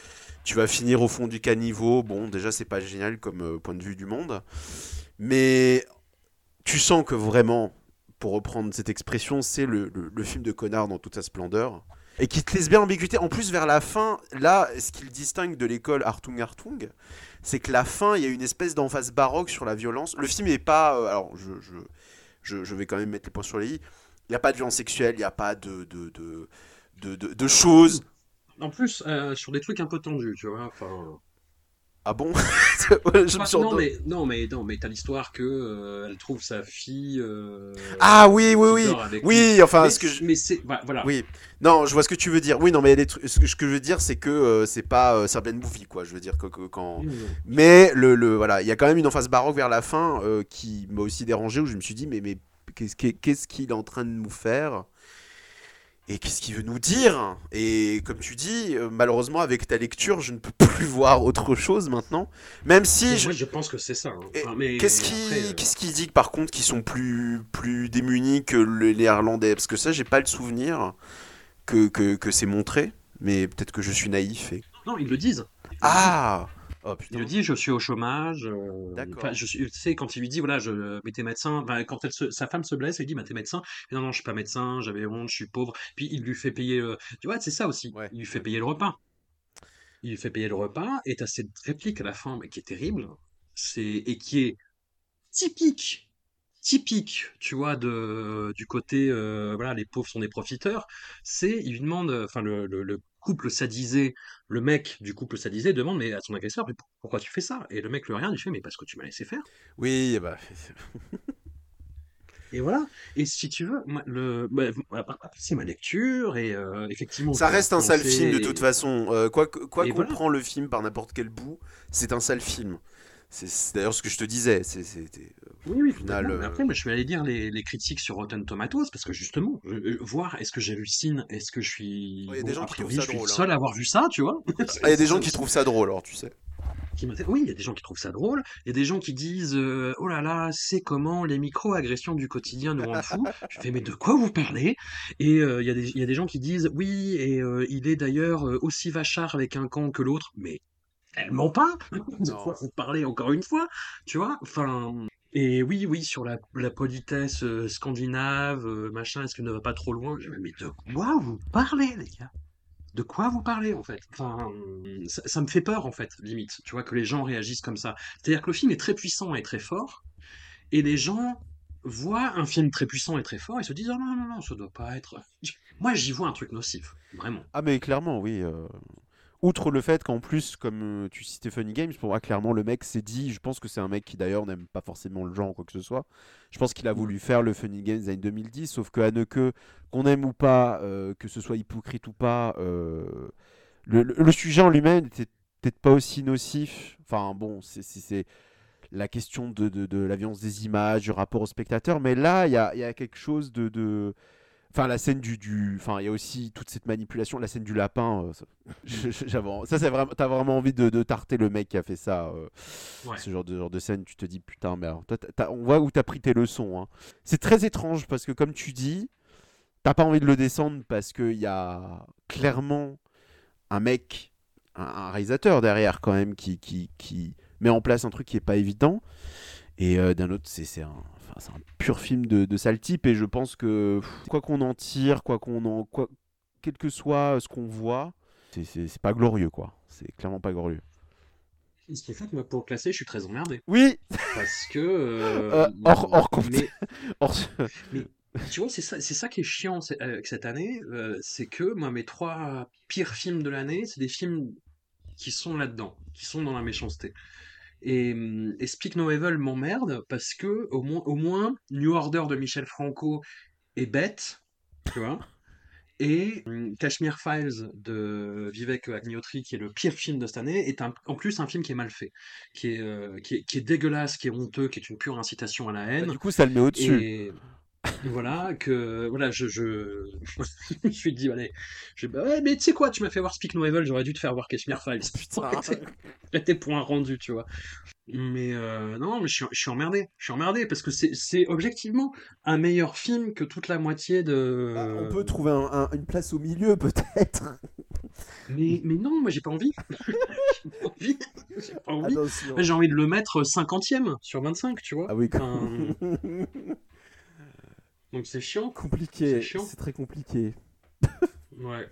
tu vas finir au fond du caniveau. Bon, déjà, c'est pas génial comme euh, point de vue du monde. Mais tu sens que vraiment, pour reprendre cette expression, c'est le, le- le film de connard dans toute sa splendeur. Et qui te laisse bien ambiguïté. En plus, vers la fin, là, ce qui le distingue de l'école Hartung Hartung, c'est que la fin, il y a une espèce d'emphase baroque sur la violence. Le film n'est pas. euh, alors, je, vais quand même mettre les points sur les i. Il n'y a pas de violence sexuelle, il n'y a pas de, de, de, de, choses. En plus, euh, sur des trucs un peu tendus, tu vois. Ah bon? Ouais, je me Enfin, suis non, mais non, mais non, mais t'as l'histoire que euh, elle trouve sa fille. euh, Ah oui, oui, oui. lui. Oui, enfin, mais, ce que je... mais c'est voilà. voilà. Oui, non, je vois ce que tu veux dire. Oui, non, mais il y a des trucs- ce que je veux dire, c'est que euh, c'est pas Serbian Movie, quoi. Je veux dire que, que- quand. Mais le, le voilà, il y a quand même une emphase baroque vers la fin qui m'a aussi dérangé où je me suis dit mais mais qu'est-ce qu'il qu'est-ce qu'il est en train de nous faire? Et qu'est-ce qu'il veut nous dire? Et comme tu dis, euh, malheureusement avec ta lecture, je ne peux plus voir autre chose maintenant. Même si Mais je, Moi, je pense que c'est ça. hein. et Enfin, mais Qu'est-ce qui, euh, qu'est-ce qui dit par contre qu'ils sont plus, plus démunis que les Néerlandais Parce que ça, j'ai pas le souvenir que, que, que c'est montré, mais peut-être que je suis naïf. Et... Non, ils le disent. Ah Oh Il le dit, je suis au chômage. euh, D'accord. enfin, je suis, tu sais, quand il lui dit, voilà, je, mais t'es médecin, quand elle se- sa femme se blesse, il dit, bah, t'es médecin. Mais non, non, je suis pas médecin, j'avais honte, je suis pauvre. Puis il lui fait payer, euh, tu vois, c'est ça aussi. Ouais, il lui fait payer le repas. Il lui fait payer le repas, et t'as cette réplique à la fin, mais qui est terrible. C'est, et qui est typique, typique, tu vois, de, du côté, euh, voilà, les pauvres sont des profiteurs. C'est, il lui demande, euh, enfin, le, le, le couple sadisé, le mec du couple sadisé demande mais à son agresseur, mais pourquoi tu fais ça? Et le mec le regarde, il fait, mais parce que tu m'as laissé faire. Oui, bah. Et voilà. Et si tu veux, le, bah, après, c'est ma lecture et euh, effectivement. Ça reste un sale film de toute façon. Euh, quoi quoi qu'on voilà. prend le film par n'importe quel bout, c'est un sale film. C'est d'ailleurs ce que je te disais. C'était. Oui, oui, final, euh, Après, moi, je vais aller lire les, les critiques sur Rotten Tomatoes parce que justement, euh, voir est-ce que j'hallucine, est-ce que je suis. Ouais, y a des gens qui trouvent ça je suis drôle, le hein. seul à avoir vu ça, tu vois. Ah, Il y a des gens qui trouvent ça drôle, alors tu sais. Oui, il y a des gens qui trouvent ça drôle. Il y a des gens qui disent euh, Oh là là, c'est comment les micro-agressions du quotidien nous rendent fous. Je fais Mais de quoi vous parlez? Et euh, il y, a des- il y a des gens qui disent Oui, et euh, il est d'ailleurs euh, aussi vachard avec un camp que l'autre. Mais elle ment pas quoi vous parlez encore une fois Tu vois Enfin. Et oui, oui, sur la, la politesse euh, scandinave, euh, machin, est-ce qu'elle ne va pas trop loin? Mais de quoi vous parlez, les gars? De quoi vous parlez en fait? Enfin, ça, ça me fait peur en fait, limite, tu vois, que les gens réagissent comme ça. C'est-à-dire que le film est très puissant et très fort, et les gens voient un film très puissant et très fort et se disent oh non non non, ça doit pas être. Moi, j'y vois un truc nocif, vraiment. Ah mais clairement, oui. euh, Outre le fait qu'en plus, comme euh, tu citais Funny Games, pour moi clairement le mec s'est dit, je pense que c'est un mec qui d'ailleurs n'aime pas forcément le genre ou quoi que ce soit. Je pense qu'il a voulu faire le Funny Games des années 2010, sauf que Haneke, qu'on aime ou pas, euh, que ce soit hypocrite ou pas, euh, le, le- le sujet en lui-même n'était peut-être pas aussi nocif. Enfin bon, c'est la question de, de, de la violence des images, du rapport au spectateur, mais là il y a, il y a quelque chose de... de... Enfin, la scène du, du, enfin, il y a aussi toute cette manipulation, la scène du lapin. euh, ça, c'est vraiment, t'as vraiment envie de, de tarter le mec qui a fait ça. euh, Ouais. Ce genre de, genre de scène, tu te dis putain, mais alors, toi, on voit où t'as pris tes leçons. hein. C'est très étrange parce que, comme tu dis, t'as pas envie de le descendre parce qu'il y a clairement un mec, un, un réalisateur derrière quand même qui, qui, qui met en place un truc qui est pas évident. Et euh, d'un autre, c'est un, enfin, c'est un pur film de, de sale type. Et je pense que pff, quoi qu'on en tire, quoi qu'on en, quoi, quel que soit ce qu'on voit, c'est- pas glorieux quoi. C'est clairement pas glorieux. Ce qui fait que moi, pour classer, je suis très emmerdé. Oui, Parce que. euh, Euh, hors- hors mais- Tu vois, c'est ça, c'est ça qui est chiant avec cette année, euh, c'est que moi, mes trois pires films de l'année, c'est des films qui sont là-dedans, qui sont dans la méchanceté. Et, hum, et Speak No Evil m'emmerde parce que au moins, au moins New Order de Michel Franco est bête, tu vois. Et hum, Kashmir Files de Vivek Agnihotri, qui est le pire film de cette année, est un- en plus un film qui est mal fait, qui est, euh, qui est, qui est dégueulasse, qui est honteux, qui est une pure incitation à la Bah, haine. du coup, ça le met au-dessus. Et Voilà, que voilà, je, je, je me suis dit, allez, je, bah ouais, mais tu sais quoi, tu m'as fait voir Speak No Evil, j'aurais dû te faire voir Kashmir Files. Putain. J'étais point rendu, tu vois. Mais euh, non, mais je suis, je suis emmerdé. Je suis emmerdé parce que c'est, c'est objectivement un meilleur film que toute la moitié de. Bah, on peut trouver un- un- une place au milieu, peut-être. Mais, mais non, moi j'ai pas envie. j'ai pas envie. J'ai pas envie. Envie de le mettre 50ème sur 25, tu vois. Ah oui, Enfin, donc c'est chiant. compliqué. C'est très compliqué. Ouais.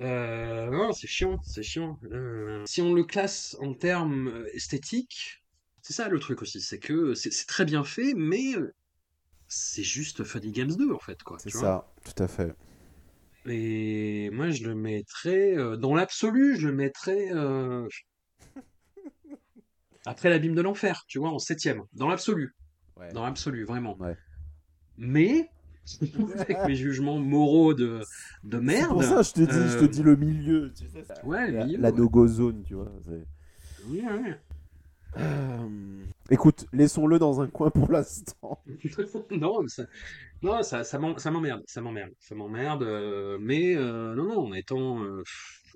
Euh, non, c'est chiant, c'est chiant. Euh, si on le classe en termes euh, esthétiques, c'est ça le truc aussi, c'est que c'est très bien fait, mais c'est juste Funny Games 2 en fait, quoi. C'est ça, tout à fait. Et moi, je le mettrais, euh, dans l'absolu, je le mettrais après l'abîme de l'enfer, tu vois, en septième, dans l'absolu, Ouais. dans l'absolu, vraiment. Ouais. Mais, avec mes jugements moraux de, de C'est merde. pour ça je te dis, je te euh, dis le milieu. Tu sais, ça- Ouais, la, milieu, la ouais. no-go zone, tu vois. c'est- Oui, oui. Euh, Écoute, laissons-le dans un coin pour l'instant. non, ça, non, ça, m'emmerde, ça m'emmerde, ça m'emmerde. euh, mais euh, non, non, en étant euh,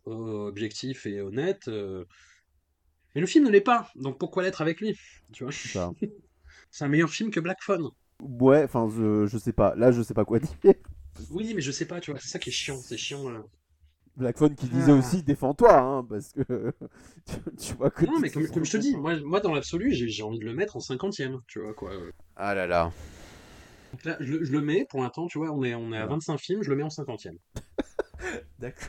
objectif et honnête. euh, mais le film ne l'est pas, donc pourquoi l'être avec lui Tu vois? C'est. C'est un meilleur film que Black Phone. Ouais, enfin, je, je sais pas. Là, je sais pas quoi dire. Oui, mais je sais pas, tu vois, c'est ça qui est chiant, c'est chiant. euh. Black Phone qui disait Ah. aussi défends-toi, hein, parce que tu, tu vois que. Non, mais comme, comme je te dis, moi, moi dans l'absolu, j'ai j'ai envie de le mettre en cinquantième, tu vois quoi. euh. Ah là là. Donc là, je, le- je le mets, pour l'instant, tu vois, on est, on est à 25 films, je le mets en cinquantième. D'accord.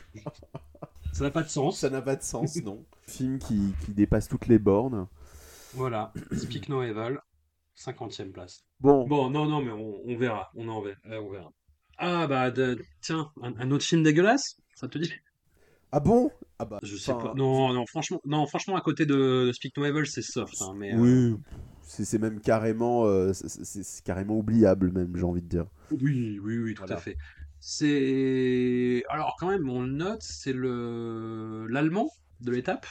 Ça n'a pas de sens. Ça n'a pas de sens, non. Film qui, qui dépasse toutes les bornes. Voilà, Speak No Evil, 50e place. Bon, Bon, non, non, mais on, on verra, on en verra, euh, on verra. Ah bah, de- tiens, un, un autre film dégueulasse, ça te dit? ah bon? Ah bah. Je sais pas. Non, non, franchement, non, franchement, à côté de, de Speak No Evil, c'est soft, hein, mais... euh, Oui, c'est c'est même carrément, euh, c'est- carrément oubliable, même, j'ai envie de dire. Oui, oui, oui, tout Voilà. à fait. C'est... Alors, quand même, on le note, c'est le... l'allemand de l'étape.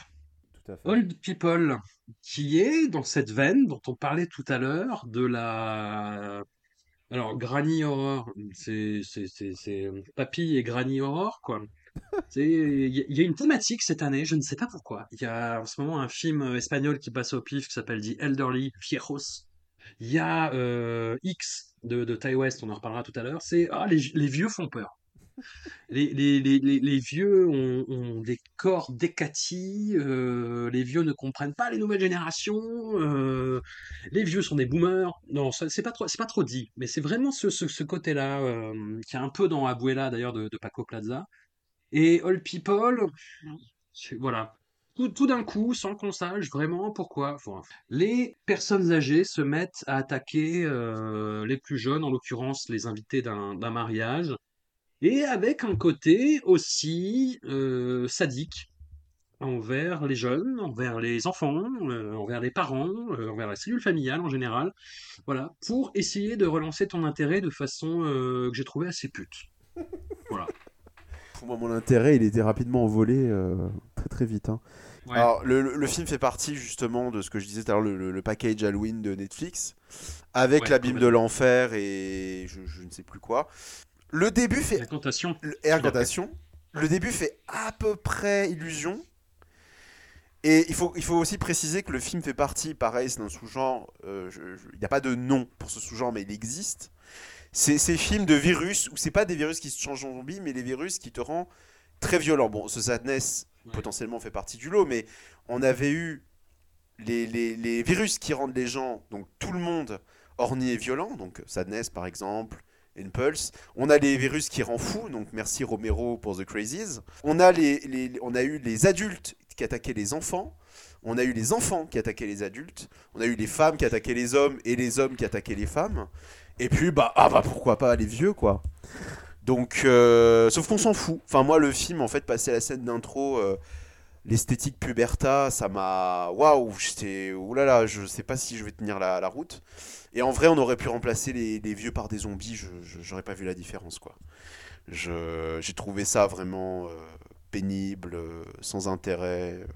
Tout à fait. Old People, qui est dans cette veine dont on parlait tout à l'heure, de la... Alors, Granny Horror, c'est Papy et Granny Horror, quoi. Il y, a- il y a une thématique cette année, je ne sais pas pourquoi. Il y a en ce moment un film espagnol qui passe au pif qui s'appelle The Elderly Viejos. Il y a euh, X de, de Ty West, on en reparlera tout à l'heure. C'est ah, les, les vieux font peur. Les, vieux ont, des corps décatis, euh, les vieux ne comprennent pas les nouvelles générations, euh, les vieux sont des boomers. Non, c'est pas trop, pas trop dit, mais c'est vraiment ce, côté-là euh, qui est un peu dans Abuela d'ailleurs de, Paco Plaza. Et All People, voilà. Tout, d'un coup, sans qu'on sache vraiment pourquoi, les personnes âgées se mettent à attaquer les plus jeunes, en l'occurrence les invités d'un mariage, et avec un côté aussi euh, sadique envers les jeunes, envers les enfants, euh, envers les parents, euh, envers la cellule familiale en général, voilà, pour essayer de relancer ton intérêt de façon euh, que j'ai trouvé assez pute. Voilà. Pour moi, mon intérêt, il était rapidement envolé euh, très très vite. hein. Ouais. Alors, le, le- le film fait partie justement de ce que je disais tout à l'heure, le, package Halloween de Netflix, avec Ouais, l'abîme de l'enfer et je, je ne sais plus quoi. Le début fait et Incantation. Le début fait à peu près illusion. Et il faut, il faut aussi préciser que le film fait partie, pareil, c'est un sous-genre. euh, Il n'y a pas de nom pour ce sous-genre, mais il existe. C'est ces films de virus où c'est pas des virus qui se changent en zombies, mais les virus qui te rendent très violent. Bon, ce Sadness Ouais. potentiellement fait partie du lot, mais on avait eu les, les- les virus qui rendent les gens, donc tout le monde, orni et violent, donc Sadness par exemple, On a les virus qui rend fou, donc merci Romero pour The Crazies. On a, les- on a eu les adultes qui attaquaient les enfants. On a eu les enfants qui attaquaient les adultes. On a eu les femmes qui attaquaient les hommes et les hommes qui attaquaient les femmes. Et puis, bah, ah bah pourquoi pas les vieux, quoi. Donc, euh, sauf qu'on s'en fout. Enfin, moi, le film, en fait, passer la scène d'intro, euh, l'esthétique puberta, ça m'a. Waouh, j'étais. Oulala, je sais pas si je vais tenir la, la route. Et en vrai, on aurait pu remplacer les, les vieux par des zombies, je je- j'aurais pas vu la différence, quoi. Je- J'ai trouvé ça vraiment euh, pénible, euh, sans intérêt. euh,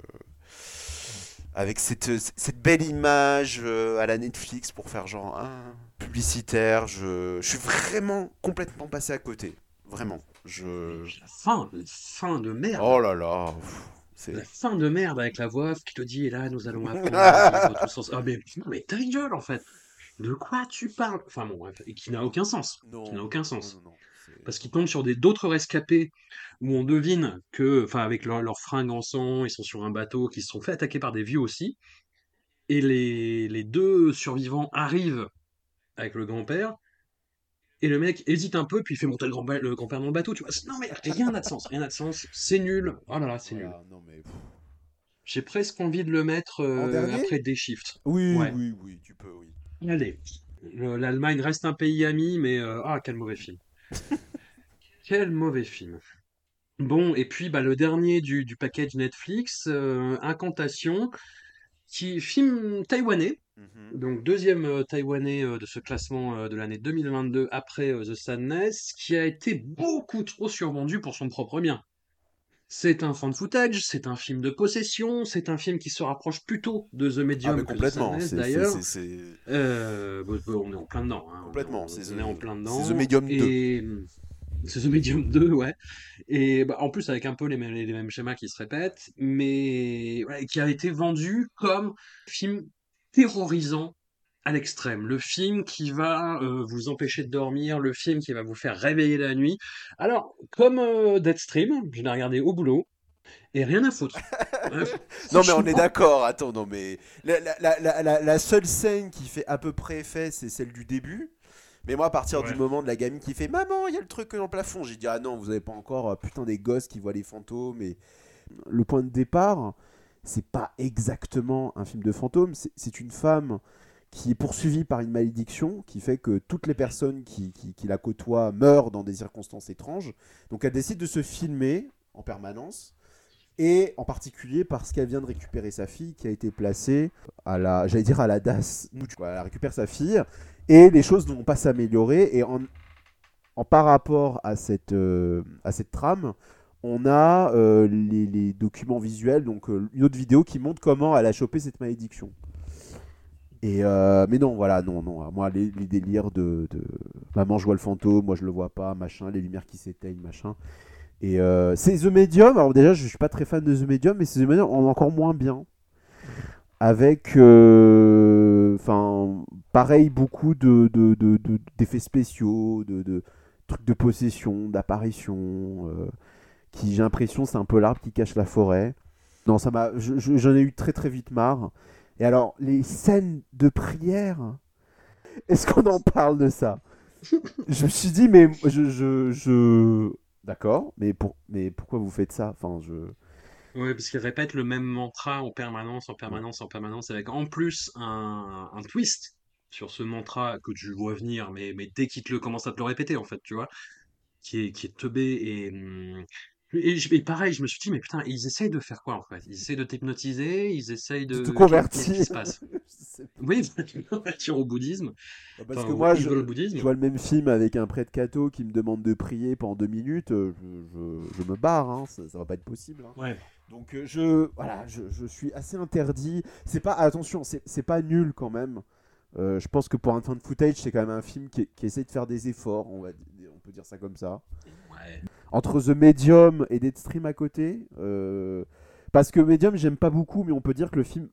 avec cette, cette belle image à la Netflix pour faire genre. Ah, publicitaire. Je, je suis vraiment complètement passé à côté. Vraiment. Je. La fin, la fin de merde. Oh là là. pff. La fin de merde avec la voix off qui te dit, et là, nous allons apprendre à. Ah, mais, mais ta gueule, en fait. De quoi tu parles? Enfin, bon, bref, et qui n'a aucun sens. Non. Qui n'a aucun sens. non, non, Parce qu'ils tombent sur des d'autres rescapés où on devine que, enfin, avec leur, leur fringue en sang, ils sont sur un bateau, qui se sont fait attaquer par des vieux aussi. Et les, les deux survivants arrivent avec le grand-père. Et le mec hésite un peu, puis il fait monter le grand- le grand-père dans le bateau. Tu vois, non, mais rien n'a de sens, rien n'a de sens. C'est nul. Oh là là, c'est nul. Non, mais. J'ai presque envie de le mettre euh, après des shifts. Oui, Ouais. oui, oui, tu peux, oui. Allez. Le- L'Allemagne reste un pays ami, mais euh, ah, quel mauvais film. quel mauvais film. Bon, et puis bah, le dernier du, du package Netflix, euh, Incantation, qui film taïwanais, Mhm. donc deuxième euh, taïwanais euh, de ce classement euh, de l'année 2022 après The Sadness, qui a été beaucoup trop survendu pour son propre bien. C'est un fan footage, c'est un film de possession, c'est un film qui se rapproche plutôt de The Ah, Medium mais que The complètement. D'ailleurs. on est en plein dedans. hein. Complètement, On, c'est on The- est en plein dedans. c'est The Medium 2. Et... C'est The Medium 2, ouais. Et bah, en plus, avec un peu les mêmes, les mêmes schémas qui se répètent, mais ouais, qui a été vendu comme film terrorisant à l'extrême. Le film qui va euh, vous empêcher de dormir, le film qui va vous faire réveiller la nuit. Alors, comme euh, Deadstream, je l'ai regardé au boulot, et rien à foutre. Ouais, Non, mais on est d'accord. Attends, non, mais. La, la- la- la- la- la seule scène qui fait à peu près effet, c'est celle du début. Mais moi, à partir du moment de la gamine qui fait Maman, il y a le truc dans le plafond, j'ai dit Ah non, vous avez pas encore euh, putain des gosses qui voient les fantômes. Et le point de départ, c'est pas exactement un film de fantômes, c'est- une femme qui est poursuivie par une malédiction qui fait que toutes les personnes qui, la côtoient meurent dans des circonstances étranges. Donc elle décide de se filmer en permanence. Et en particulier parce qu'elle vient de récupérer sa fille qui a été placée à la, j'allais dire à la DAS. Elle récupère sa fille et les choses ne vont pas s'améliorer. Et en par rapport à cette, euh, à cette trame, on a euh, les, documents visuels, donc euh, une autre vidéo qui montre comment elle a chopé cette malédiction. Et euh, mais non, voilà, non, non. Moi, les, délires de, de maman, je vois le fantôme, moi je le vois pas, machin, les lumières qui s'éteignent, machin. Et c'est The Medium. Alors déjà, je suis pas très fan de The Medium, mais c'est The Medium en encore moins bien. Avec, enfin, pareil, beaucoup de de- de- d'effets spéciaux, de, trucs de possession, d'apparition, qui j'ai l'impression c'est un peu l'arbre qui cache la forêt. Non, ça m'a, je- je- j'en ai eu très très vite marre. Et alors, les scènes de prière, est-ce qu'on en parle de ça? Je me suis dit, mais je, je, je... d'accord, mais pour, mais pourquoi vous faites ça? Enfin, je. Ouais, parce qu'il répète le même mantra en permanence, en permanence, en permanence, avec en plus un, un twist sur ce mantra que tu vois venir, mais, mais dès qu'il te le commence à te le répéter, en fait, tu vois, qui est, qui est teubé et, hum, et, je- et pareil, je me suis dit, mais putain, ils essayent de faire quoi, en fait? Ils essayent de t'hypnotiser, ils essayent de... Te Qu'est-ce convertir. qui se passe? Oui, convertir au bouddhisme. Parce Enfin, que moi, je, evil bouddhisme. je vois le même film avec un prêtre catho qui me demande de prier pendant deux minutes, euh, je, je- je me barre, hein, ça, ça va pas être possible. hein. Ouais. Donc euh, je, voilà, je, je suis assez interdit. C'est pas, attention, c'est pas nul quand même. Euh, je pense que pour un fan footage, c'est quand même un film qui, qui essaie de faire des efforts, on, va, on peut dire ça comme ça. Ouais. Entre The Medium et Deadstream à côté, euh, parce que Medium, j'aime pas beaucoup, mais on peut dire que le film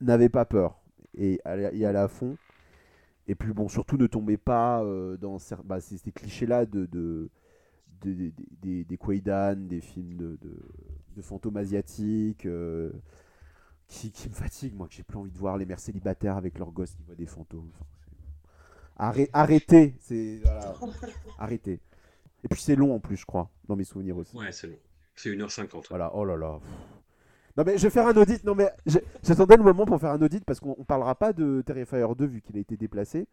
n'avait pas peur et allait y aller à fond. Et puis bon, surtout ne tombez pas euh, dans bah, ces, ces clichés-là de, de, de- de- des, des Kwaidan, des films de, fantômes asiatiques, euh, qui, qui me fatiguent, moi, que j'ai plus envie de voir les mères célibataires avec leurs gosses qui voient des fantômes. Enfin, arrêtez, c'est voilà, arrêtez. Et puis c'est long en plus, je crois, dans mes souvenirs aussi. Ouais, c'est long. C'est 1h50. Voilà, oh là là. Non mais je vais faire un audit. Non mais j'attendais le moment pour faire un audit parce qu'on on parlera pas de Terrifier 2 vu qu'il a été déplacé.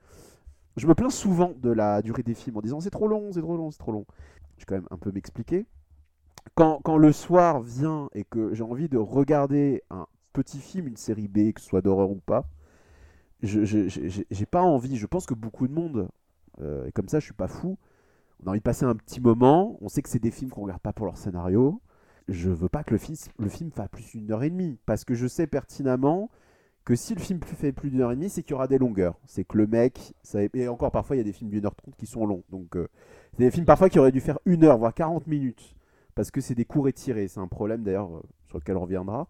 Je me plains souvent de la durée des films en disant c'est trop long, c'est trop long, c'est trop long. Je vais quand même un peu m'expliquer. Quand, quand le soir vient et que j'ai envie de regarder un petit film, une série B, que ce soit d'horreur ou pas, je j'ai pas envie. Je pense que beaucoup de monde, euh, et comme ça je suis pas fou, on a envie de passer un petit moment. On sait que c'est des films qu'on regarde pas pour leur scénario je veux pas que le film, fasse plus d'une heure et demie parce que je sais pertinemment que si le film fait plus d'une heure et demie, c'est qu'il y aura des longueurs. C'est que le mec, ça... et encore parfois il y a des films d'une heure trente qui sont longs. Donc euh, c'est des films parfois qui auraient dû faire une heure, voire 40 minutes, parce que c'est des cours étirés. C'est un problème d'ailleurs euh, sur lequel on reviendra.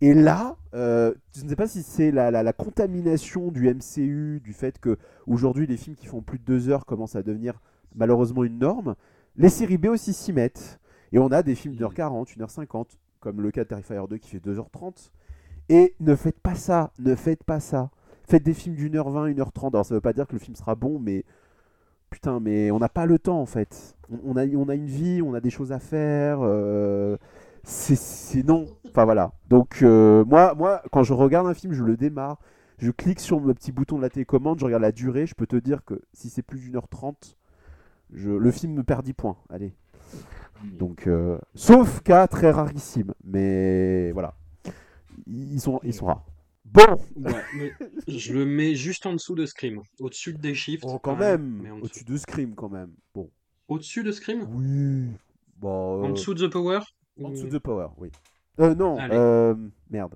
Et là, euh, je ne sais pas si c'est la, la- la contamination du MCU, du fait que aujourd'hui les films qui font plus de deux heures commencent à devenir malheureusement une norme. Les séries B aussi s'y mettent. Et on a des films d'une heure 40, une heure 50, comme le cas de Terrifier 2 qui fait 2h30. Et ne faites pas ça, ne faites pas ça. Faites des films d'une heure 20, une heure 30. Alors ça veut pas dire que le film sera bon, mais putain, mais on n'a pas le temps en fait. On, a, on a une vie, on a des choses à faire. euh, c'est- non. Enfin voilà. Donc euh, moi, moi, quand je regarde un film, je le démarre. Je clique sur le petit bouton de la télécommande, je regarde la durée. Je peux te dire que si c'est plus d'une heure 30, je, le film me perd 10 points. Allez. Donc, euh, sauf cas très rarissime. Mais voilà. Ils sont, ils sont rares. Bon, Ouais, je le mets juste en dessous de Scream, au-dessus des Shift. oh, quand même. Au-dessus de Scream, quand même. Bon. Au-dessus de Scream? Oui. Bon, En euh, dessous de The Power? En dessous Ou- de Power, oui. Euh, non, euh, merde.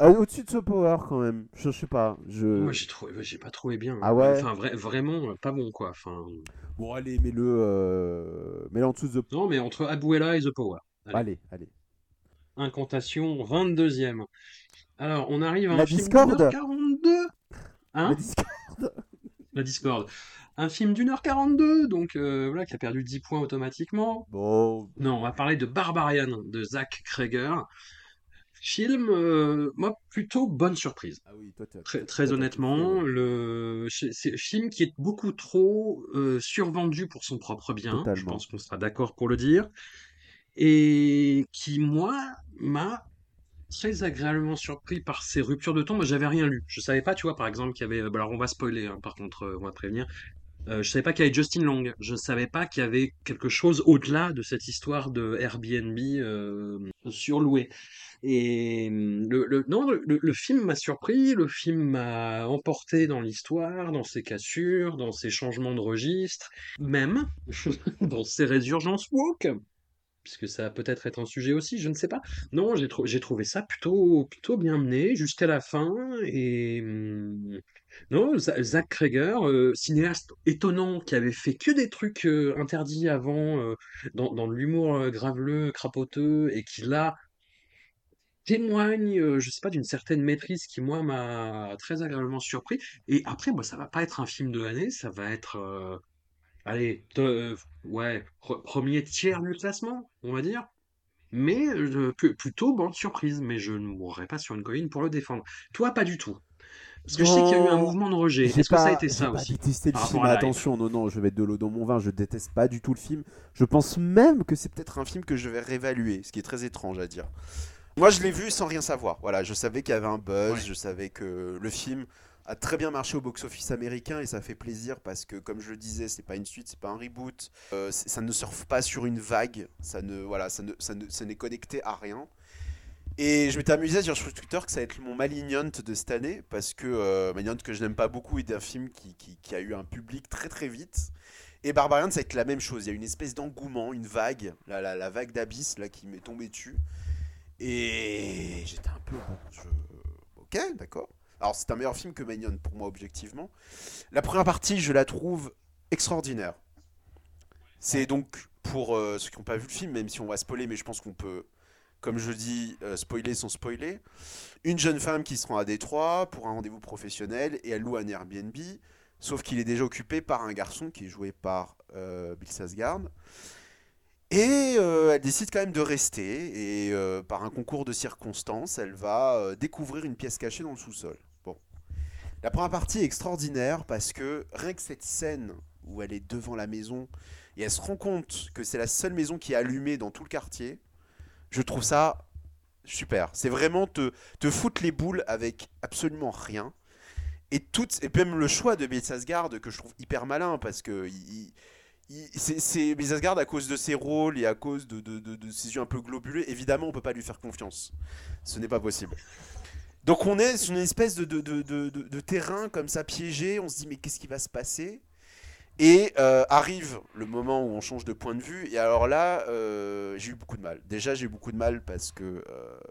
Euh, Au-dessus de ce Power, quand même. Je, je sais pas. Je... Moi, j'ai trouvé, j'ai pas trouvé bien. Ah ouais? Enfin, vra- vraiment, euh, pas bon, quoi. Enfin, Bon, allez, mets-le euh... mets en dessous de The non, mais entre Abuela et The Power. Allez. Allez, allez. Incantation, 22e. Alors, on arrive à un La film Discorde d'une heure 42. Hein? La Discord. La Discord. Un film d'une heure 42, donc euh, voilà, qui a perdu 10 points automatiquement. Bon, Non, on va parler de Barbarian de Zach Kreger. Film, euh, moi, plutôt bonne surprise. ah oui, toi, t'as- Très, honnêtement, le c'est c'est un film qui est beaucoup trop euh, survendu pour son propre bien. Je pense qu'on sera d'accord pour le dire. Et qui, moi, m'a très agréablement surpris par ses ruptures de ton. Moi, j'avais rien lu. Je savais pas, tu vois, par exemple, qu'il y avait. bah, alors, on va spoiler, hein, par contre, euh, on va prévenir. Euh, je savais pas qu'il y avait Justin Long. Je savais pas qu'il y avait quelque chose au-delà de cette histoire de Airbnb euh, surloué. Et hum, le, non, le film m'a surpris, le film m'a emporté dans l'histoire, dans ses cassures, dans ses changements de registre, même dans ses résurgences woke, puisque ça peut-être être un sujet aussi, je ne sais pas. Non, j'ai trou- j'ai trouvé ça plutôt, plutôt bien mené jusqu'à la fin, et hum, non, Za- Zach Kreger, euh, cinéaste étonnant qui avait fait que des trucs euh, interdits avant, euh, dans, dans l'humour euh, graveleux, crapoteux, et qui là témoigne, je sais pas, d'une certaine maîtrise qui, moi, m'a très agréablement surpris. Et après, moi, ça va pas être un film de l'année, ça va être, allez, euh, ouais, pre- premier tiers du classement, on va dire. Mais euh, pl- plutôt bonne surprise, mais je ne mourrai pas sur une colline pour le défendre. Toi, pas du tout. Parce que je sais qu'il y a eu un Non, mouvement de rejet. Est-ce que ça a été ça pas aussi détesté le film. Attention, non, non, je vais mettre de l'eau dans mon vin. Je déteste pas du tout le film. Je pense même que c'est peut-être un film que je vais réévaluer, ce qui est très étrange à dire. Moi, je l'ai vu sans rien savoir. Voilà, je savais qu'il y avait un buzz, Ouais. je savais que le film a très bien marché au box-office américain et ça fait plaisir parce que, comme je le disais, c'est pas une suite, c'est pas un reboot. Euh, ça ne surfe pas sur une vague. Ça ne, voilà, ça ne, ça ne, ça n'est connecté à rien. Et je m'étais amusé à dire sur Twitter que ça va être mon Malignant de cette année, parce que euh, Malignant que je n'aime pas beaucoup est un film qui, qui- a eu un public très très vite. Et Barbarian, ça va être la même chose. Il y a une espèce d'engouement, une vague, la, la, la vague d'abysse là qui m'est tombée dessus. Et j'étais un peu je- Ok, d'accord. Alors c'est un meilleur film que Malignant pour moi objectivement. La première partie, je la trouve extraordinaire. C'est donc pour euh, ceux qui n'ont pas vu le film, même si on va spoiler, mais je pense qu'on peut comme je dis, euh, spoiler sans spoiler. Une jeune femme qui se rend à Détroit pour un rendez-vous professionnel et elle loue un Airbnb, sauf qu'il est déjà occupé par un garçon qui est joué par euh, Bill Skarsgård. Et elle décide quand même de rester et par un concours de circonstances, elle va découvrir une pièce cachée dans le sous-sol. La première partie est extraordinaire parce que rien que cette scène où elle est devant la maison et elle se rend compte que c'est la seule maison qui est allumée dans tout le quartier, je trouve ça super. C'est vraiment te, te foutre les boules avec absolument rien. Et, tout, et même le choix de Bill Skarsgård que je trouve hyper malin parce que il, il- c'est, à cause de ses rôles et à cause de, de, ses yeux un peu globuleux. Évidemment, on peut pas lui faire confiance. Ce n'est pas possible. Donc on est sur une espèce de, de, de, de- de- de terrain comme ça piégé. On se dit mais qu'est-ce qui va se passer? Et euh, arrive le moment où on change de point de vue, et alors là, euh, j'ai eu beaucoup de mal. Déjà, j'ai eu beaucoup de mal parce que euh,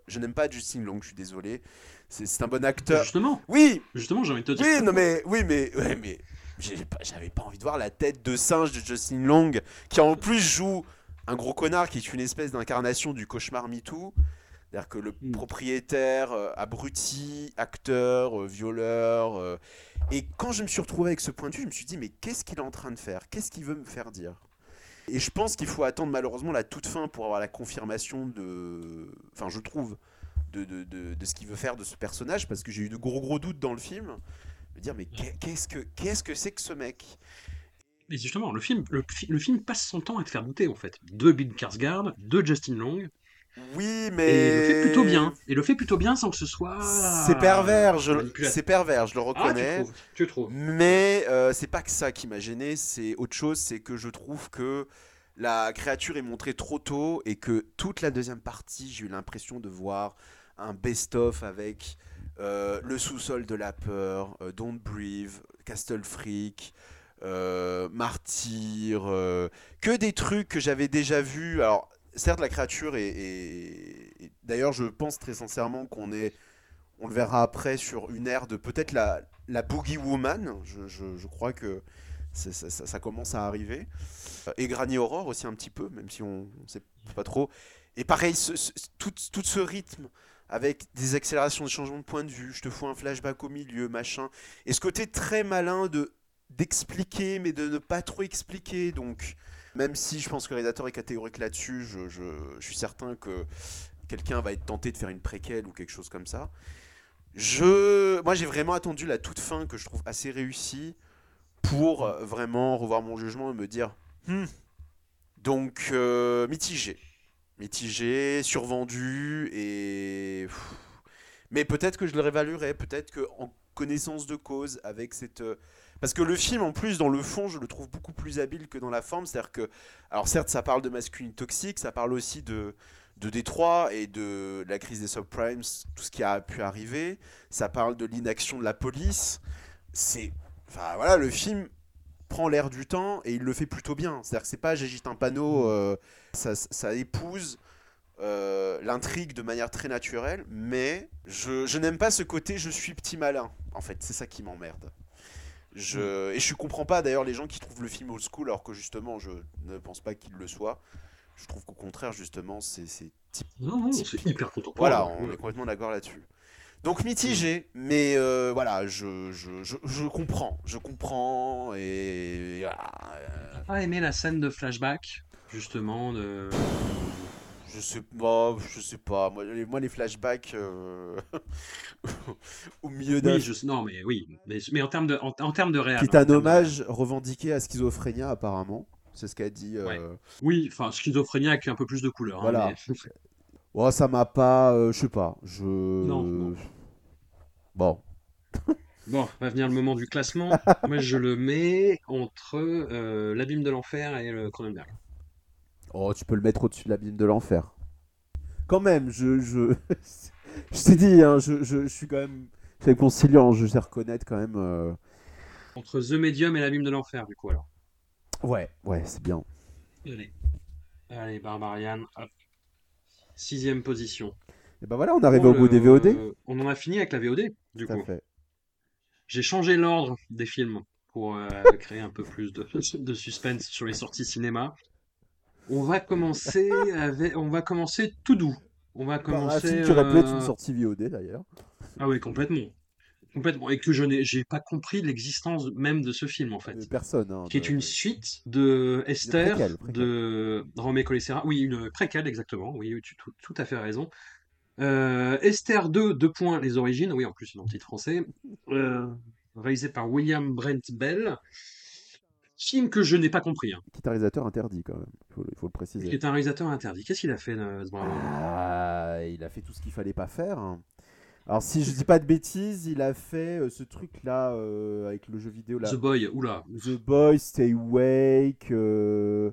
je n'aime pas Justin Long, je suis désolé. C'est un bon acteur. Justement, Oui, justement, j'ai envie de te dire. oui, non mais, oui, mais, ouais, mais j'ai pas- j'avais pas envie de voir la tête de singe de Justin Long, qui en plus joue un gros connard qui est une espèce d'incarnation du cauchemar MeToo. C'est-à-dire que le Mm. propriétaire, euh, abruti, acteur, euh, violeur. euh, et quand je me suis retrouvé avec ce point de vue, je me suis dit, mais qu'est-ce qu'il est en train de faire? Qu'est-ce qu'il veut me faire dire? Et je pense qu'il faut attendre malheureusement la toute fin pour avoir la confirmation de. Enfin, je trouve, de, de, de, de ce qu'il veut faire de ce personnage, parce que j'ai eu de gros gros doutes dans le film. Me dire, mais qu'est- qu'est-ce que qu'est-ce que c'est que ce mec? Et justement, le film, le, le film passe son temps à te faire douter en fait. De Bill Skarsgård, de Justin Long, Oui, mais. et il le fait plutôt bien. Et le fait plutôt bien sans que ce soit. C'est pervers, je, manipulateur. c'est pervers, je le Ah, tu reconnais. trouves, tu trouves. Mais euh, c'est pas que ça qui m'a gêné, c'est autre chose, c'est que je trouve que la créature est montrée trop tôt et que toute la deuxième partie, j'ai eu l'impression de voir un best-of avec euh, Le sous-sol de la peur, euh, Don't Breathe, Castle Freak, euh, Martyr, euh, que des trucs que j'avais déjà vus. Alors, certes, la créature est. D'ailleurs, je pense très sincèrement qu'on est. On le verra après sur une ère de peut-être la, la Boogie Woman. Je, je- crois que ça, commence à arriver. Et Granny Horror aussi un petit peu, même si on ne sait pas trop. Et pareil, tout, tout ce rythme avec des accélérations, des changements de point de vue, je te fous un flashback au milieu, machin. Et ce côté très malin de d'expliquer, mais de ne pas trop expliquer. Donc, même si je pense que le réalisateur est catégorique là-dessus, je, suis certain que quelqu'un va être tenté de faire une préquelle ou quelque chose comme ça. Je, moi, j'ai vraiment attendu la toute fin que je trouve assez réussie pour euh, vraiment revoir mon jugement et me dire, Hmm. donc euh, mitigé, mitigé, survendu et, mais peut-être que je le réévaluerai, peut-être que en connaissance de cause avec cette euh, parce que le film, en plus, dans le fond, je le trouve beaucoup plus habile que dans la forme. C'est-à-dire que, alors certes, ça parle de masculinité toxique, ça parle aussi de, de Détroit et de la crise des subprimes, tout ce qui a pu arriver. Ça parle de l'inaction de la police. C'est, enfin voilà, le film prend l'air du temps et il le fait plutôt bien. C'est-à-dire que c'est pas j'agite un panneau, euh, ça, ça épouse euh, l'intrigue de manière très naturelle, mais je, je n'aime pas ce côté je suis petit malin. En fait, c'est ça qui m'emmerde. Je... Et je comprends pas d'ailleurs les gens qui trouvent le film old school alors que justement je ne pense pas qu'il le soit. Je trouve qu'au contraire justement c'est c'est type... Non, non, c'est hyper contemporain. Voilà, on est complètement d'accord là-dessus. Donc mitigé, mais euh, voilà, je, je, je, je comprends, je comprends et... voilà, euh, pas aimé la scène de flashback, justement, de... Je sais pas, je sais pas. Moi, les, moi, les flashbacks euh, au milieu d'un Oui, je... non, mais oui, mais, mais en termes de, en, en termes de réel. qui est un de hommage revendiqué à Schizophrénia apparemment. C'est ce qu'a dit. euh, Ouais. Oui, enfin, schizophrénie avec un peu plus de couleur. hein, Voilà. mais- Ouais, ça m'a pas, euh, je sais pas. Je. non. Bon. Bon, va venir le moment du classement. Moi, je le mets entre l'abîme de l'enfer et le Cronenberg. Oh, tu peux le mettre au-dessus de l'abîme de l'enfer. Quand même, je, je, je t'ai dit, hein, je, je, je suis quand même, suis conciliant, je sais reconnaître quand même. euh, Entre The Medium et l'abîme de l'enfer, du coup, alors. Ouais, ouais, c'est bien. Allez. Allez, Barbarian, hop. Sixième position. Et ben voilà, on arrive au bout des VOD. On en a fini avec la VOD, du Tout coup. J'ai changé l'ordre des films pour euh, créer un peu plus de, de suspense sur les sorties cinéma. On va commencer avec, on va commencer tout doux. On va Bah, commencer. film qui aurait pu être euh, une sortie VOD d'ailleurs. Ah oui, complètement. Complètement. Et que je n'ai, j'ai pas compris l'existence même de ce film, en fait. De personne. Hein, Qui est une suite de Esther, de Romé Colessera. Oui, une préquelle, exactement. Oui, tu as tout, tout à fait raison. Euh, Esther 2, deux points, les origines. Oui, en plus, un titre français. Euh, réalisé par William Brent Bell. Film que je n'ai pas compris. hein, Petit réalisateur interdit quand même, il faut, le qui préciser. est un réalisateur interdit. Qu'est-ce qu'il a fait, euh, Ah, il a fait tout ce qu'il fallait pas faire. hein. Alors si je dis pas de bêtises, il a fait euh, ce truc là avec le jeu vidéo là. The Boy, oula. The Boy, Stay Awake. euh,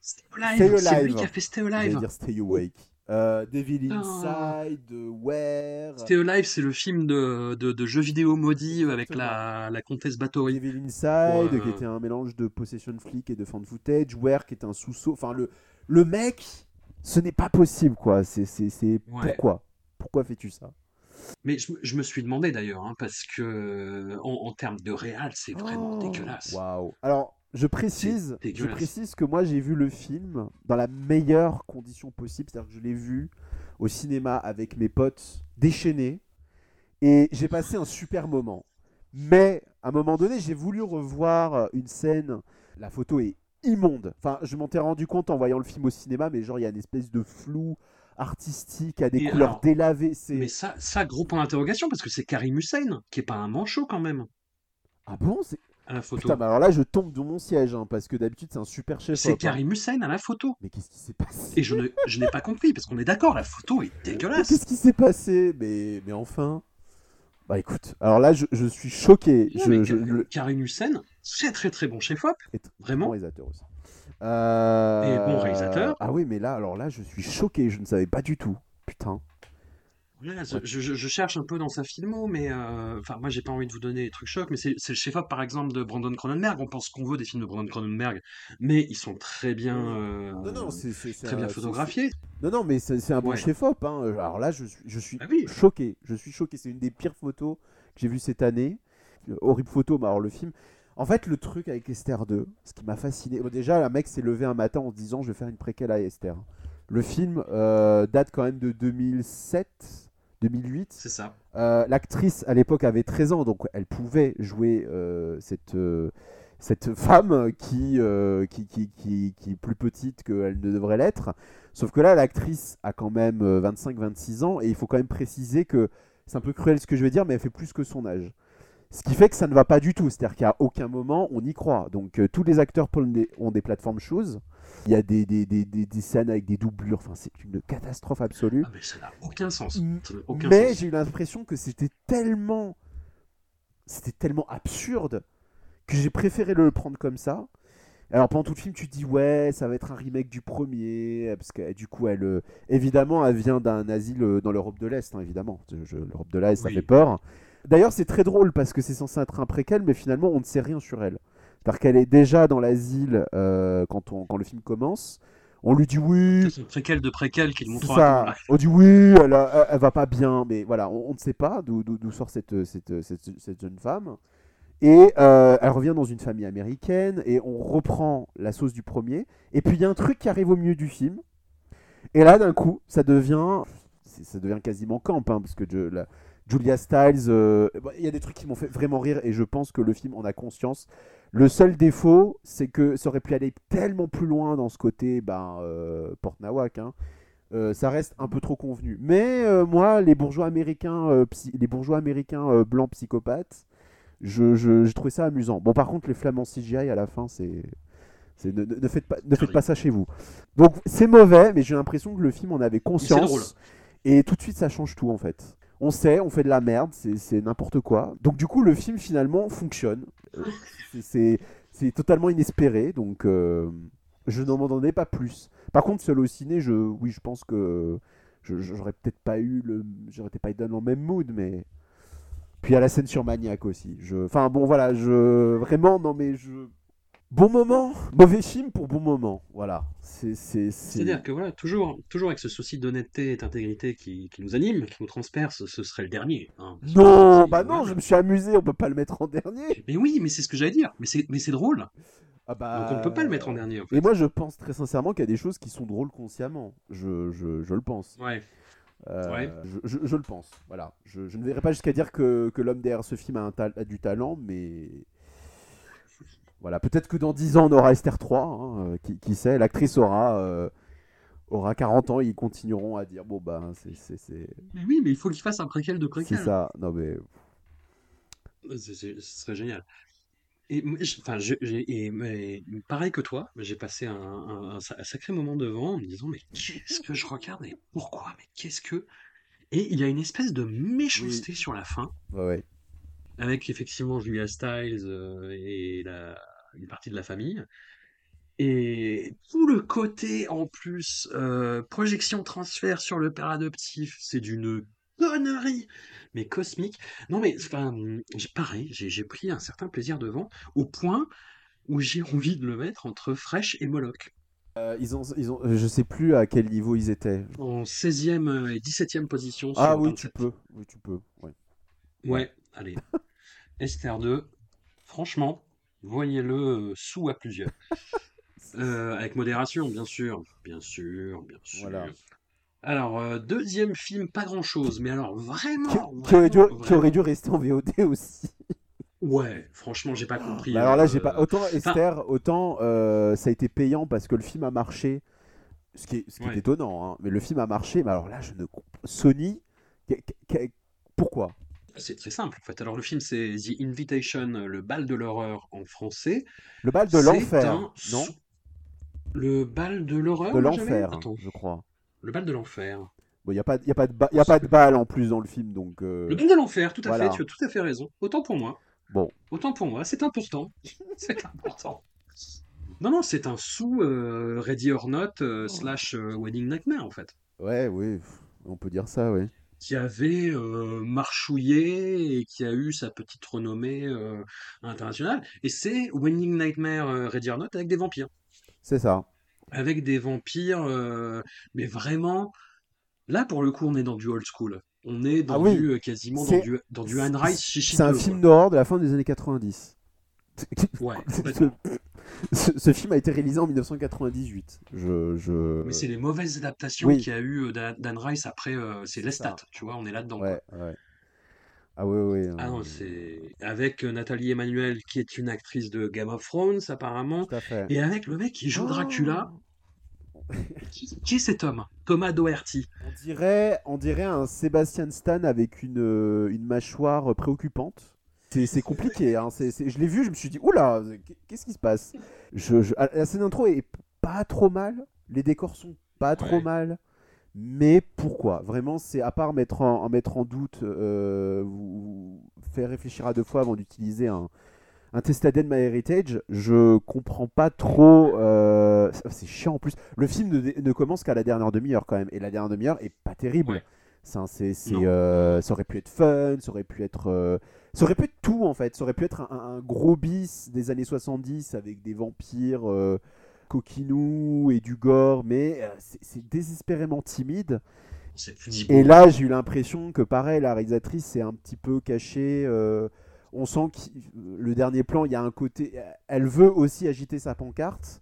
Stay Alive, Stay c'est lui qui a fait Stay Alive. dire Stay Awake. Euh, Devil Oh. Inside, euh, Where, Stay Alive, c'est le film de, de, de jeux vidéo maudit avec la, la comtesse Bathory. Devil Inside, Ouais. qui était un mélange de possession flick et de fan footage, Where, qui était un sous-saut. Enfin, le, le mec, ce n'est pas possible, quoi. C'est, c'est, c'est... Ouais. Pourquoi? Pourquoi fais-tu ça? Mais je, me- je me suis demandé d'ailleurs, hein, parce que en, en termes de réal, c'est vraiment Oh, dégueulasse. Waouh. Alors, je précise, je précise que moi j'ai vu le film dans la meilleure condition possible, c'est-à-dire que je l'ai vu au cinéma avec mes potes déchaînés et j'ai passé un super moment. Mais à un moment donné, j'ai voulu revoir une scène. La photo est immonde. Enfin, je m'en étais rendu compte en voyant le film au cinéma, mais genre il y a une espèce de flou artistique à des Et couleurs alors, délavées. Mais ça, ça, gros point d'interrogation, parce que c'est Karim Hussein, qui est pas un manchot quand même, ah bon? C'est... à la photo. Putain, mais alors là je tombe de mon siège hein, parce que d'habitude c'est un super chef. c'est Karim Hussein à la photo. Mais qu'est-ce qui s'est passé? Et je ne- je n'ai pas compris, parce qu'on est d'accord, la photo est dégueulasse. Qu'est-ce qui s'est passé? Mais, mais enfin. Bah écoute, alors là je, je suis choqué. Non, je, mais je- le- Karim Hussein, c'est très très bon chef-op, vraiment. bon réalisateur aussi. Euh, Et bon réalisateur. Ah oui, mais là, alors là, je suis choqué. Je ne savais pas du tout. Putain. Je, je- je cherche un peu dans sa filmo, mais euh, enfin moi j'ai pas envie de vous donner des trucs chocs, mais c'est le chef-op par exemple de Brandon Cronenberg. On pense qu'on veut des films de Brandon Cronenberg, mais ils sont très bien, euh, Non, non, très bien un- photographiés. Non, non, mais c'est un bon Ouais. chef-op. hein. Alors là, je, suis- je suis Ah oui. choqué. Je suis choqué. C'est une des pires photos que j'ai vues cette année. Euh, Horrible photo, mais alors le film. En fait, le truc avec Esther 2, ce qui m'a fasciné. Bon, déjà, un mec s'est levé un matin en se disant Je vais faire une préquelle à Esther. Le film euh, date quand même de 2007, 2008. C'est ça. Euh, L'actrice à l'époque avait 13 ans, donc elle pouvait jouer euh, cette, euh, cette femme qui, qui, qui, qui, qui est plus petite qu'elle ne devrait l'être. Sauf que là, l'actrice a quand même 25-26 ans, et il faut quand même préciser que c'est un peu cruel ce que je vais dire, mais elle fait plus que son âge. Ce qui fait que ça ne va pas du tout, c'est-à-dire qu'à aucun moment on y croit. Donc tous les acteurs ont des, ont des plateformes choses. Il y a des, des, des, des- des scènes avec des doublures, enfin c'est une catastrophe absolue. Ah mais ça n'a aucun sens. Mm. Aucun Mais j'ai eu l'impression que c'était tellement. C'était tellement absurde que j'ai préféré le prendre comme ça. Alors pendant tout le film, tu te dis ouais, ça va être un remake du premier, parce que du coup, elle, euh, évidemment, elle vient d'un asile euh, dans l'Europe de l'Est, hein, évidemment. L'Europe de l'Est, ça fait peur. D'ailleurs, c'est très drôle parce que c'est censé être un préquel, mais finalement, on ne sait rien sur elle. C'est-à-dire qu'elle est déjà dans l'asile euh, quand, on, quand le film commence. On lui dit oui, C'est une préquelle de préquelle qui le c'est montrera. ça. On dit oui, elle, a- elle, va pas bien, mais voilà, on, on ne sait pas d'où sort cette, cette, cette- cette jeune femme. Et euh, elle revient dans une famille américaine et on reprend la sauce du premier. Et puis il y a un truc qui arrive au milieu du film. Et là, d'un coup, ça devient, ça devient quasiment camp, hein, parce que je- la- Julia Stiles, euh, bon, il y a des trucs qui m'ont fait vraiment rire et je pense que le film en a conscience. Le seul défaut, c'est que ça aurait pu aller tellement plus loin dans ce côté ben, euh, Port-Nawak. hein. Euh, ça reste un peu trop convenu. Mais euh, moi, les bourgeois américains, euh, psy- les bourgeois américains blancs psychopathes, je, je, j'ai trouvé ça amusant. Bon, par contre, les flamands CGI à la fin, c'est. c'est- ne, ne- ne faites pas, ne faites pas ça chez vous. Donc, c'est mauvais, mais j'ai l'impression que le film en avait c'est drôle. conscience. Et tout de suite, ça change tout en fait. On sait, on fait de la merde, c'est n'importe quoi. Donc, du coup, le film finalement fonctionne. Euh, c'est- totalement inespéré, donc euh, je n'en demandais pas plus. Par contre, seul au ciné, je, oui, je pense que j'aurais peut-être pas eu le, j'aurais pas été dans le même mood, mais puis a la scène sur Maniac aussi. Enfin bon, voilà, vraiment non mais je bon moment, mauvais film pour bon moment, voilà. C'est c'est c'est- C'est-à-dire que voilà, toujours, toujours avec ce souci d'honnêteté et d'intégrité qui, qui nous anime, qui nous transperce, ce serait le dernier. hein. Non, bah non, je me suis amusé, on peut pas le mettre en dernier. Mais oui, mais c'est ce que j'allais dire. Mais c'est, mais c'est drôle. Ah bah, Donc on ne peut pas le mettre en dernier. En fait. Et moi, je pense très sincèrement qu'il y a des choses qui sont drôles consciemment. Je, je, je le pense. Ouais. Euh, Ouais. je, je- je le pense. Voilà. Je, ne verrai pas jusqu'à dire que, que l'homme derrière ce film a, un ta- a du talent, mais. Voilà. Peut-être que dans 10 ans, on aura Esther 3. hein, euh, qui, qui sait L'actrice aura, euh, aura 40 ans et ils continueront à dire bon, bah, c'est- c'est c'est- Mais oui, mais il faut qu'il fasse un préquel de c'est préquel. ça. Non, mais. C'est- c'est- Ce serait génial. Et, enfin, je- j'ai- et- mais pareil que toi, j'ai passé un, un- un sa- un sacré moment devant en me disant mais qu'est-ce que je regarde et pourquoi? Mais qu'est-ce que et il y a une espèce de méchanceté sur la fin Ouais, ouais. Avec effectivement Julia Stiles euh, et la, une partie de la famille Et tout le côté en plus euh, projection transfert sur le père adoptif, c'est d'une connerie, mais cosmique. Non mais enfin, pareil, j'ai pris un certain plaisir devant, au point où j'ai envie de le mettre entre Fresh et Moloch. Euh, ils ont, ils ont, je sais plus à quel niveau ils étaient. En 16e et 17e position Ah sur oui, 27. tu peux. Oui, tu peux. ouais. Ouais, allez. Esther 2, franchement, voyez-le euh, sous à plusieurs. Euh, avec modération, bien sûr. Bien sûr, bien sûr. Voilà. Alors, euh, deuxième film, pas grand-chose, mais alors vraiment, Qui, aurait dû, vraiment, qui aurait dû vraiment- rester en VOD aussi. Ouais, franchement, j'ai pas compris. Bah alors là, euh, j'ai pas. Autant Esther, autant euh, ça a été payant parce que le film a marché. Ce qui est, ce qui est Ouais. étonnant, hein. mais le film a marché. Mais alors là, je ne. Sony. qu- qu- Pourquoi? C'est très simple, en fait. Alors, le film, c'est The Invitation, le bal de l'horreur en français. Le bal de l'enfer, un non? Le bal de l'horreur De l'enfer, je crois. le bal de l'enfer. Bon, il n'y a, pas- y a, pas de ba- y a pas de balle en plus dans le film, donc. euh, Le bal de l'enfer, tout à voilà. fait, tu as tout à fait raison. Autant pour moi. Bon. Autant pour moi, c'est important. c'est important. Non, non, c'est un sous euh, Ready or Not euh, slash euh, Wedding Nightmare, en fait. Ouais, oui, on peut dire ça, oui. Qui avait euh, marchouillé et qui a eu sa petite renommée euh, internationale. Et c'est Wedding Nightmare Ready or Not avec des vampires. C'est ça. Avec des vampires, euh, mais vraiment, là pour le coup, on est dans du old school. On est dans Ah oui. du quasiment dans du, dans du Anne Rice C'est un film d'horreur de la fin des années 90. Ouais, complètement. ce- ce film a été réalisé en 1998. Je, je... Mais c'est les mauvaises adaptations oui. qu'il y a eu euh, d'A- d'Anne Rice après, euh, c'est Lestat, tu vois, on est là-dedans. Ouais, ouais. Ah ouais, ouais. Ah non, c'est avec euh, Nathalie Emmanuel qui est une actrice de Game of Thrones apparemment, Tout à fait. et avec le mec qui joue Oh Dracula. Qui, qui est cet homme? Thomas Doherty. On dirait, on dirait un Sébastien Stan avec une, euh, une mâchoire préoccupante. C'est compliqué. Hein. Je l'ai vu, je me suis dit, oula, qu'est-ce qui se passe? Je, je- ah, La scène d'intro est pas trop mal. Les décors sont pas trop Ouais. mal. Mais pourquoi? Vraiment, c'est à part mettre en, en mettre en doute, euh, vous, faire réfléchir à deux fois avant d'utiliser un, un test ADN MyHeritage, je comprends pas trop. euh, C'est chiant en plus. Le film ne, ne commence qu'à la dernière demi-heure quand même. Et la dernière demi-heure est pas terrible. Ouais. Ça, Non. euh, ça aurait pu être fun, ça aurait pu être, ça aurait pu être tout en fait. Ça aurait pu être un, gros bis des années 70 avec des vampires euh, coquinous et du gore, mais euh, c'est, désespérément timide. Et là, j'ai eu l'impression que pareil, la réalisatrice s'est un petit peu cachée. euh, on sent que le dernier plan, il y a un côté, elle veut aussi agiter sa pancarte,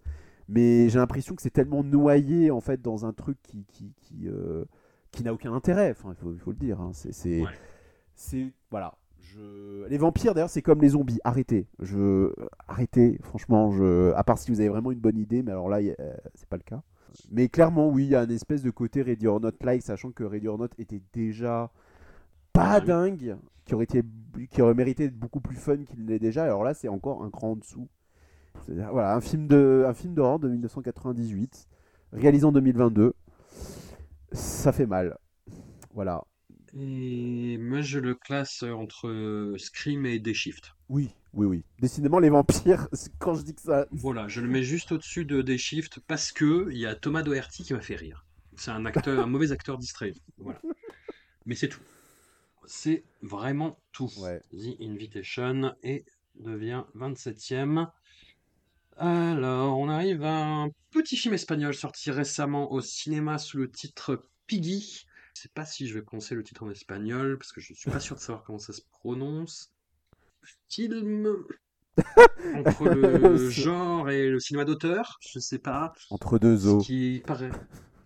mais j'ai l'impression que c'est tellement noyé en fait dans un truc qui qui, qui, euh, qui n'a aucun intérêt. Enfin, il faut, le dire. hein. C'est, c'est, Ouais. c'est- voilà. Je... Les vampires, d'ailleurs, c'est comme les zombies. Arrêtez. Je... Arrêtez, franchement. Je... À part si vous avez vraiment une bonne idée, mais alors là, a- euh, c'est pas le cas. Mais clairement, oui, il y a un espèce de côté Ready or Not like, sachant que Ready or Not était déjà pas Ah dingue, qui aurait, été... qui aurait mérité d'être beaucoup plus fun qu'il l'est déjà. Alors là, c'est encore un cran en dessous. Voilà, un film de un film d'horreur de 1998, réalisé en 2022. Ça fait mal. Voilà. Et moi, je le classe entre euh, Scream et Day Shift. Oui, oui, oui. Décidément, les vampires, quand je dis que ça. Voilà, je le mets juste au-dessus de Day Shift parce que il y a Thomas Doherty qui m'a fait rire. C'est un acteur, un mauvais acteur distrait. Voilà. Mais c'est tout. C'est vraiment tout. Ouais. The Invitation et devient 27e. Alors, on arrive à un petit film espagnol sorti récemment au cinéma sous le titre Piggy. Je sais pas si je vais prononcer le titre en espagnol parce que je suis pas sûr de savoir comment ça se prononce. Film entre le genre et le cinéma d'auteur, je sais pas, Entre deux eaux. qui paraît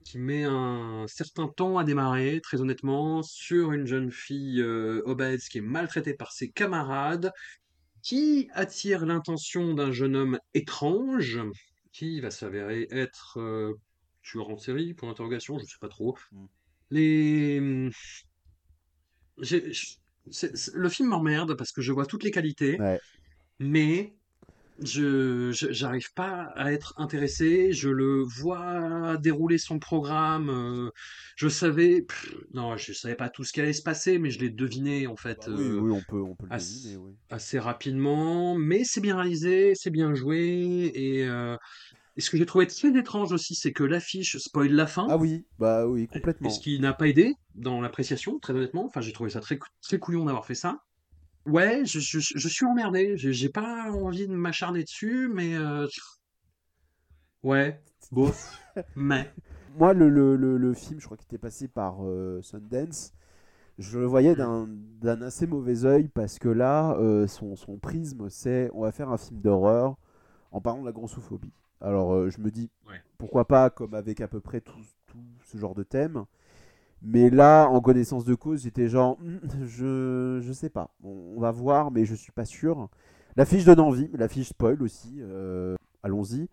qui met un certain temps à démarrer, très honnêtement, sur une jeune fille euh, obèse qui est maltraitée par ses camarades, qui attire l'intention d'un jeune homme étrange, qui va s'avérer être euh, tueur en série, pour interrogation, je sais pas trop. Les... c'est- le film m'emmerde parce que je vois toutes les qualités, Ouais. mais je j'arrive pas à être intéressé. Je le vois dérouler son programme. euh, je savais, pff, non, je savais pas tout ce qui allait se passer, mais je l'ai deviné en fait Bah oui, euh, oui, on peut, on peut le ah, deviner, oui. assez rapidement. Mais c'est bien réalisé, c'est bien joué et euh, Et ce que j'ai trouvé très étrange aussi, c'est que l'affiche spoil la fin. Ah oui, bah oui, Et complètement. ce qui n'a pas aidé dans l'appréciation, très honnêtement. Enfin, j'ai trouvé ça très, très couillon d'avoir fait ça. Ouais, je, je, je suis emmerdé. J'ai pas envie de m'acharner dessus, mais euh, ouais, bof, mais Moi, le, le, le, le film, je crois qu'il était passé par euh, Sundance, je le voyais d'un d'un assez mauvais œil parce que là, euh, son, son prisme, c'est on va faire un film d'horreur en parlant de la grossophobie. Alors, euh, je me dis, Ouais. pourquoi pas, comme avec à peu près tout, tout ce genre de thème. Mais là, en connaissance de cause, j'étais genre, Hmm, je, je sais pas. On, on va voir, mais je suis pas sûr. L'affiche donne envie, la fiche spoil aussi. euh, Allons-y.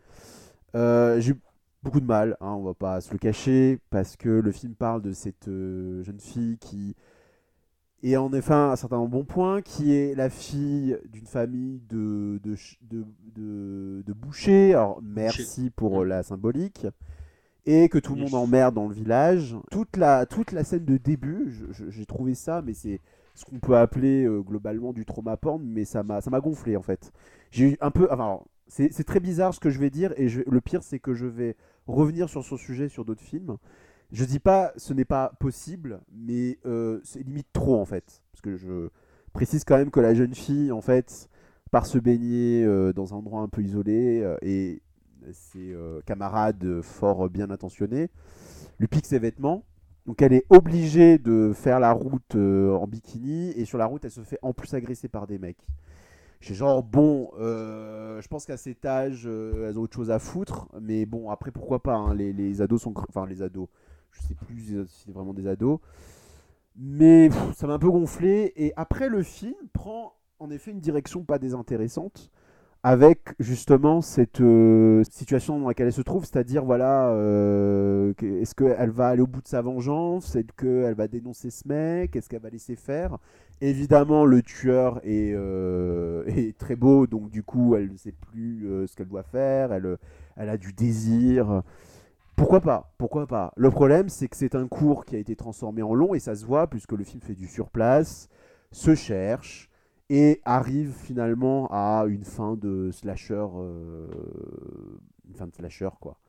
Euh, J'ai eu beaucoup de mal, hein, on va pas se le cacher, parce que le film parle de cette euh, jeune fille qui est en effet un certain bon point, qui est la fille d'une famille de, de, de, de- de bouchers. Alors, merci pour euh, la symbolique. Et que tout le monde emmerde dans le village. Toute la, toute la scène de début, j'ai trouvé ça, mais c'est ce qu'on peut appeler euh, globalement du trauma porn, mais ça m'a gonflé en fait. J'ai eu un peu. Enfin, c'est c'est très bizarre ce que je vais dire, et je- le pire, c'est que je vais revenir sur ce sujet sur d'autres films. Je dis pas ce n'est pas possible, mais euh, c'est limite trop en fait. Parce que je précise quand même que la jeune fille, en fait, part se baigner euh, dans un endroit un peu isolé euh, et ses camarades fort bien intentionnés lui piquent ses vêtements. Donc elle est obligée de faire la route en bikini et sur la route elle se fait en plus agresser par des mecs. J'ai genre bon, je pense qu'à cet âge elles ont autre chose à foutre, mais bon après pourquoi pas, hein, les, les ados sont, enfin les ados, je sais plus si c'est vraiment des ados, mais ça m'a un peu gonflé. Et après le film prend en effet une direction pas désintéressante avec justement cette euh, situation dans laquelle elle se trouve, c'est-à-dire voilà, euh, est-ce qu'elle va aller au bout de sa vengeance, est-ce qu'elle va dénoncer ce mec, est-ce qu'elle va laisser faire? Évidemment, le tueur est, euh, est très beau, donc du coup, elle ne sait plus ce qu'elle doit faire, elle, elle a du désir. Pourquoi pas Pourquoi pas Le problème, c'est que c'est un cours qui a été transformé en long et ça se voit puisque le film fait du surplace, se cherche et arrive finalement à une fin de slasher, euh, une fin de slasher quoi.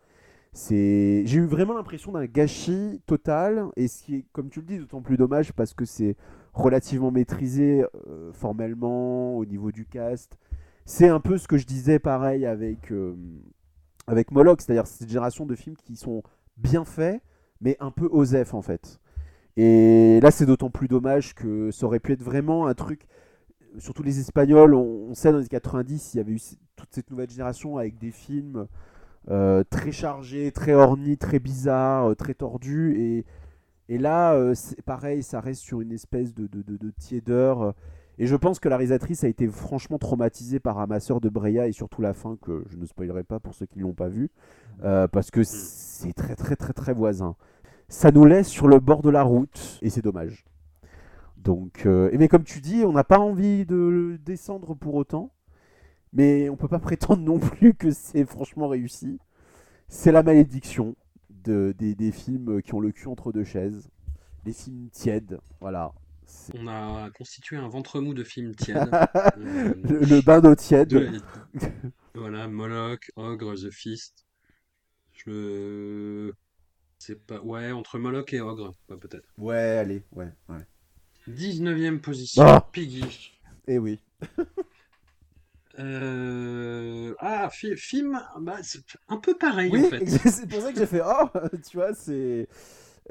J'ai eu vraiment l'impression d'un gâchis total et ce qui est, comme tu le dis, d'autant plus dommage parce que c'est relativement maîtrisé euh, formellement au niveau du cast. C'est un peu ce que je disais pareil avec euh, avec Moloch, c'est-à-dire cette génération de films qui sont bien faits mais un peu osef en fait. Et là, c'est d'autant plus dommage que ça aurait pu être vraiment un truc surtout les Espagnols, on, sait dans les 90, il y avait eu toute cette nouvelle génération avec des films euh, très chargés, très ornis, très bizarres, euh, très tordus. Et, là, euh, c'est pareil, ça reste sur une espèce de, de- de tiédeur. Et je pense que la réalisatrice a été franchement traumatisée par Amasseur de Breya et surtout la fin, que je ne spoilerai pas pour ceux qui ne l'ont pas vu, euh, parce que c'est très très très très voisin. Ça nous laisse sur le bord de la route, et c'est dommage. Donc, euh, mais comme tu dis, on n'a pas envie de descendre pour autant, mais on peut pas prétendre non plus que c'est franchement réussi. C'est la malédiction de, des, des films qui ont le cul entre deux chaises, les films tièdes, voilà. On a constitué un ventre mou de films tièdes. Euh, Le, le bain d'eau tiède. de- voilà, Moloch, Ogre, The Fist. Je c'est pas ouais entre Moloch et Ogre, ouais, peut-être. Ouais, allez, ouais, ouais. 19e position, Ah Piggy. Et oui. Euh, Ah, fi- film, bah, c'est un peu pareil Oui, en fait. c'est pour ça que j'ai fait, oh, tu vois, c'est...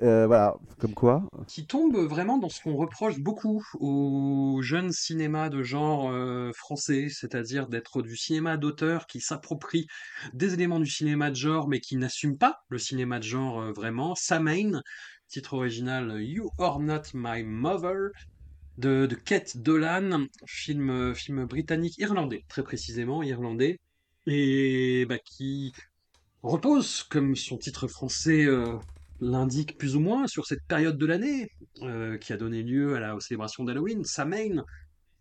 euh, voilà, comme quoi. qui tombe vraiment dans ce qu'on reproche beaucoup au jeune cinéma de genre euh, français, c'est-à-dire d'être du cinéma d'auteur qui s'approprie des éléments du cinéma de genre mais qui n'assume pas le cinéma de genre euh, vraiment. Samain, titre original You Are Not My Mother de, Kate Dolan, film, film britannique irlandais, très précisément irlandais, et bah, qui repose, comme son titre français l'indique plus ou moins, sur cette période de l'année euh, qui a donné lieu à la, aux célébrations d'Halloween, Samhain,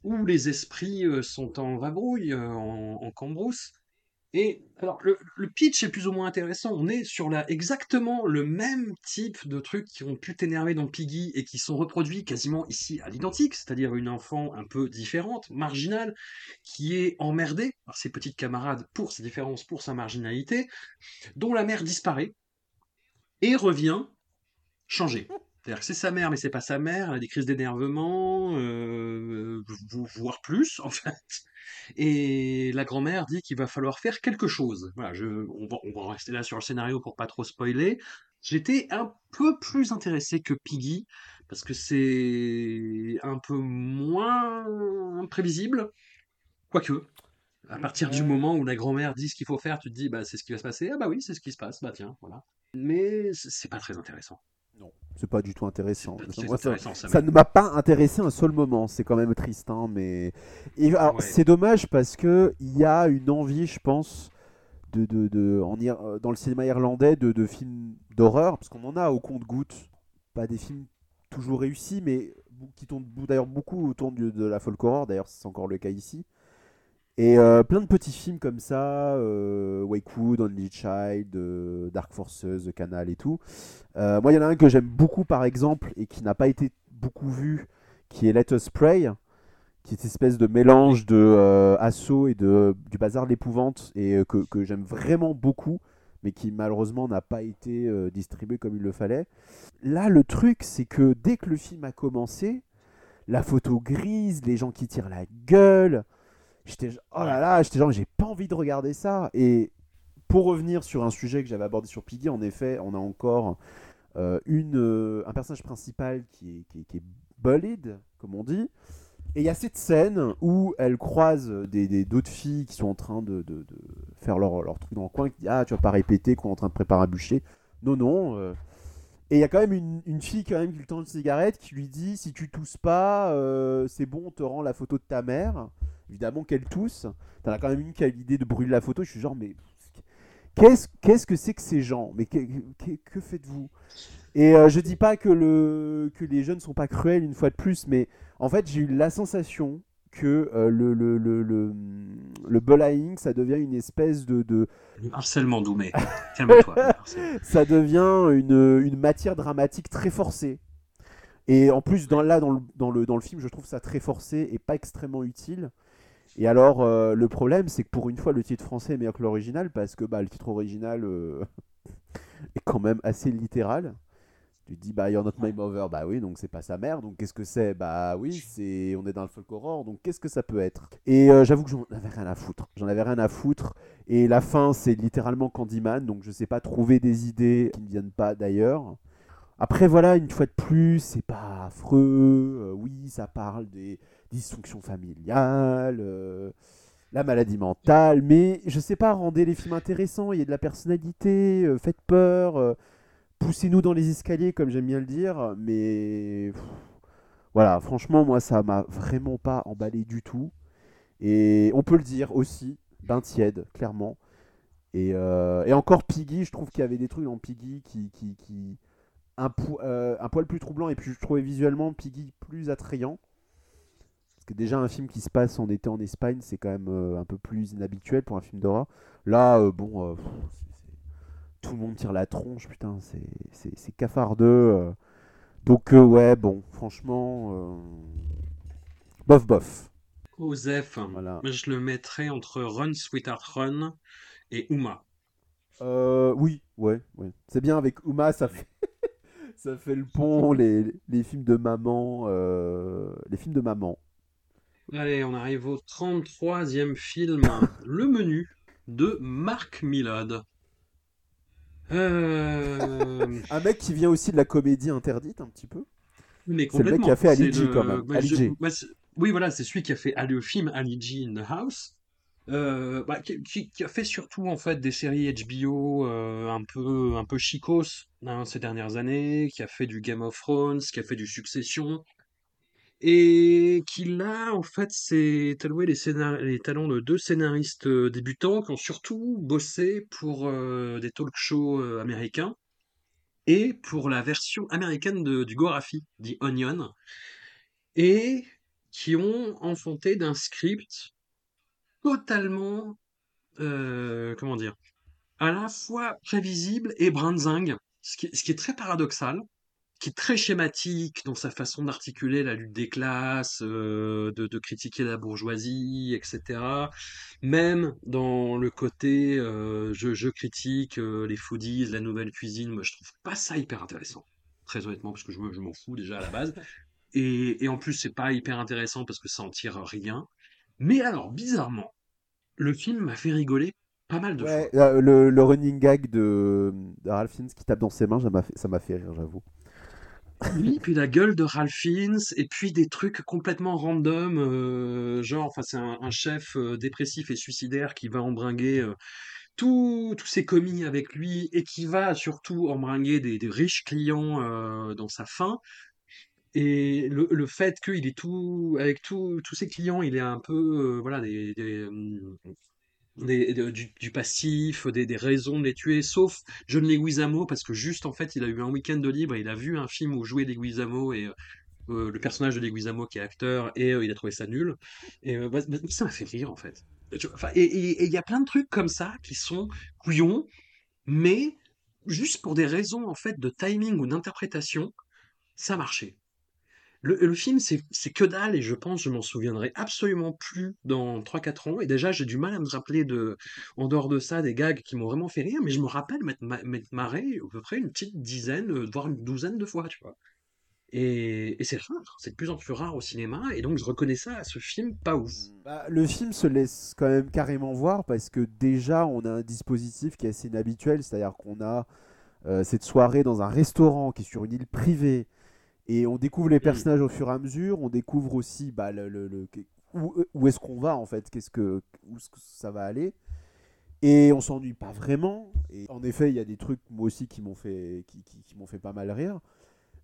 où les esprits euh, sont en vadrouille, euh, en, cambrousse. Et alors, le, le pitch est plus ou moins intéressant. On est sur la, exactement le même type de trucs qui ont pu t'énerver dans Piggy et qui sont reproduits quasiment ici à l'identique, c'est-à-dire une enfant un peu différente, marginale, qui est emmerdée par ses petites camarades pour ses différences, pour sa marginalité, dont la mère disparaît et revient changée. C'est-à-dire que c'est sa mère, mais c'est pas sa mère, elle a des crises d'énervement, euh, vo- voire plus, en fait. Et la grand-mère dit qu'il va falloir faire quelque chose. Je, on va rester là sur le scénario pour pas trop spoiler. J'étais un peu plus intéressé que Piggy, parce que c'est un peu moins prévisible. Quoique, à partir du moment où la grand-mère dit ce qu'il faut faire, tu te dis, bah, c'est ce qui va se passer. Ah bah oui, c'est ce qui se passe. Bah tiens, voilà. Mais c'est pas très intéressant. Non, c'est pas du tout intéressant. pas très Moi, ça, intéressant, ça ça m'a- ne m'a pas intéressé un seul moment. C'est quand même triste, hein, mais Et alors, Ouais. c'est dommage parce que il y a une envie, je pense, de, de, de- en Ir- euh, dans le cinéma irlandais de, de films d'horreur, parce qu'on en a au compte-gouttes, pas des films toujours réussis, mais qui tournent d'ailleurs beaucoup autour de la folk horror. D'ailleurs, c'est encore le cas ici. Et euh, plein de petits films comme ça, euh, Wakewood, Only Child, euh, Dark Forces, The Canal et tout. Moi, il y en a un que j'aime beaucoup, par exemple, et qui n'a pas été beaucoup vu, qui est Let Us Pray, qui est cette espèce de mélange de Assaut et de, du Bazar de l'Épouvante, et que, que j'aime vraiment beaucoup, mais qui malheureusement n'a pas été distribué comme il le fallait. Là, le truc, c'est que dès que le film a commencé, la photo grise, les gens qui tirent la gueule, j'étais oh là là, j'étais genre j'ai pas envie de regarder ça. Et pour revenir sur un sujet que j'avais abordé sur Piggy, en effet, on a encore euh, une, euh, un personnage principal qui est, qui est, qui est bullied, comme on dit. Et il y a cette scène où elle croise des des- d'autres filles qui sont en train de, de- de faire leur, leur truc dans le coin, qui dit Ah, tu vas pas répéter qu'on est en train de préparer un bûcher. Non, non. euh. Et il y a quand même une, une fille quand même qui lui tend une cigarette qui lui dit Si tu tousses pas, euh, c'est bon, on te rend la photo de ta mère. Évidemment qu'elle tousse. T'en as quand même une qui a eu l'idée de brûler la photo. Je suis genre, mais qu'est-ce qu'est-ce que c'est que ces gens? Mais que, que- que faites-vous? Et euh, je dis pas que, le, que les jeunes sont pas cruels une fois de plus, mais en fait, j'ai eu la sensation que euh, le, le, le, le, le bullying, ça devient une espèce de, de Le harcèlement Doumé. Calme-toi. ça devient une, une matière dramatique très forcée. Et en plus, dans, là, dans le, dans, le, dans le film, je trouve ça très forcé et pas extrêmement utile. Et alors, euh, le problème, c'est que pour une fois, le titre français est meilleur que l'original parce que bah, le titre original euh, est quand même assez littéral. Tu te dis, bah, You're not my mother, bah oui, donc c'est pas sa mère, donc qu'est-ce que c'est? Bah oui, c'est on est dans le folk horror, donc qu'est-ce que ça peut être? Et euh, j'avoue que j'en avais rien à foutre. J'en avais rien à foutre. Et la fin, c'est littéralement Candyman, donc je sais pas trouver des idées qui ne viennent pas d'ailleurs. Après, voilà, une fois de plus, c'est pas affreux. Oui, ça parle des dysfonctions familiales, euh, la maladie mentale, mais je sais pas, rendez les films intéressants. Il y a de la personnalité, euh, faites peur, euh, poussez-nous dans les escaliers, comme j'aime bien le dire, mais voilà, franchement, moi, ça m'a vraiment pas emballé du tout. Et on peut le dire aussi, bain tiède, clairement. Et, encore Piggy, je trouve qu'il y avait des trucs dans Piggy qui, qui, un poil plus troublant et puis je trouvais visuellement Piggy plus attrayant. Que déjà un film qui se passe en été en Espagne, c'est quand même euh, un peu plus inhabituel pour un film d'horreur. Là, euh, bon, euh, pff, c'est- c'est- tout le monde tire la tronche, putain, c'est- c'est c'est cafardeux. Donc ouais, bon, franchement, bof bof. Osef, Voilà. je le mettrais entre Run Sweetheart Run et Uma. Oui, ouais, ouais. C'est bien avec Uma, ça fait, ça fait le pont, les, les films de maman, euh, les films de maman. Allez, on arrive au 33e film, Le Menu, de Marc Milad. Euh... Un mec qui vient aussi de la comédie interdite un petit peu. Mais C'est le mec qui a fait Ali G le- quand même. bah, Ali je- G. bah, oui, voilà, c'est celui qui a fait le film Ali G in the House. Euh, bah, qui a fait surtout en fait des séries HBO euh, un peu un peu chicos hein, ces dernières années, qui a fait du Game of Thrones, qui a fait du Succession, et qui là en fait s'est alloué les, talents de deux scénaristes euh, débutants qui ont surtout bossé pour euh, des talk shows euh, américains et pour la version américaine du Gorafi, dit Onion, et qui ont enfanté d'un script totalement comment dire, à la fois prévisible et brinzingue, ce qui est très paradoxal, qui est très schématique dans sa façon d'articuler la lutte des classes, euh, de, de critiquer la bourgeoisie, etc. Même dans le côté euh, je, je critique euh, les foodies, la nouvelle cuisine, moi je trouve pas ça hyper intéressant. Très honnêtement, parce que je, me- je m'en fous déjà à la base. Et, et en plus, c'est pas hyper intéressant parce que ça en tire rien. Mais alors, bizarrement, le film m'a fait rigoler pas mal de Ouais, fois. le, le running gag de, de Ralph Fiennes qui tape dans ses mains, ça m'a fait, ça m'a fait rire, j'avoue. Oui, puis la gueule de Ralph Fiennes, et puis des trucs complètement random, euh, genre, enfin, c'est un, chef euh, dépressif et suicidaire qui va embringuer euh, tous ses commis avec lui et qui va surtout embringuer des, riches clients dans sa fin. Et le, fait qu'il est tout, avec tous ses clients, il est un peu, voilà, des, du, passif, des, des raisons de les tuer, sauf John Leguizamo, parce que juste en fait, il a eu un week-end de libre, et il a vu un film où jouait Leguizamo et euh, le personnage de Leguizamo qui est acteur, et euh, il a trouvé ça nul. Et euh, bah, bah, ça m'a fait rire en fait. Et il y a plein de trucs comme ça qui sont couillons, mais juste pour des raisons en fait de timing ou d'interprétation, ça marchait. Le, film, c'est que dalle, et je pense je m'en souviendrai absolument plus dans trois quatre ans. Et déjà, j'ai du mal à me rappeler de, en dehors de ça, des gags qui m'ont vraiment fait rire, mais je me rappelle m'être ma- m'être marré à peu près une petite dizaine, euh, voire une douzaine de fois, tu vois. Et, et c'est rare, c'est de plus en plus rare au cinéma, et donc je reconnais ça à ce film pas ouf. Bah, le film se laisse quand même carrément voir parce que déjà on a un dispositif qui est assez inhabituel, c'est-à-dire qu'on a euh, cette soirée dans un restaurant qui est sur une île privée et on découvre les personnages au fur et à mesure, on découvre aussi bah, le, le- le- où, où est-ce qu'on va en fait, qu'est-ce que, où ça va aller. Et on s'ennuie pas vraiment. Et en effet, il y a des trucs moi aussi qui m'ont fait, qui, qui- qui m'ont fait pas mal rire.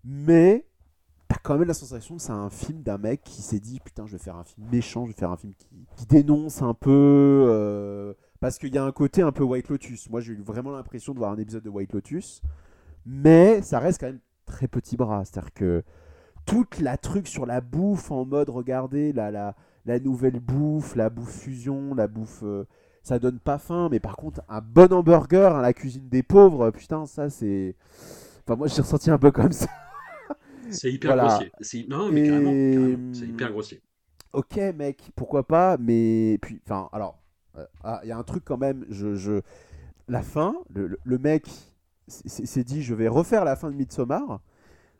Mais t'as quand même la sensation que c'est un film d'un mec qui s'est dit putain, je vais faire un film méchant, je vais faire un film qui, qui dénonce un peu. euh, parce qu'il y a un côté un peu White Lotus. Moi, j'ai eu vraiment l'impression de voir un épisode de White Lotus. Mais ça reste quand même très petit bras. C'est-à-dire que toute la truc sur la bouffe en mode regardez la, la, la nouvelle bouffe, la bouffe fusion, la bouffe. euh, ça donne pas faim, mais par contre, un bon hamburger à la cuisine des pauvres, putain, ça c'est. Enfin, moi j'ai ressenti un peu comme ça. C'est hyper Voilà. grossier. Non, mais Et- carrément, carrément, c'est hyper grossier. Ok, mec, pourquoi pas, mais. Puis, enfin, alors, euh, ah, il y a un truc quand même, je. je... La fin, le, mec s'est dit je vais refaire la fin de Midsommar,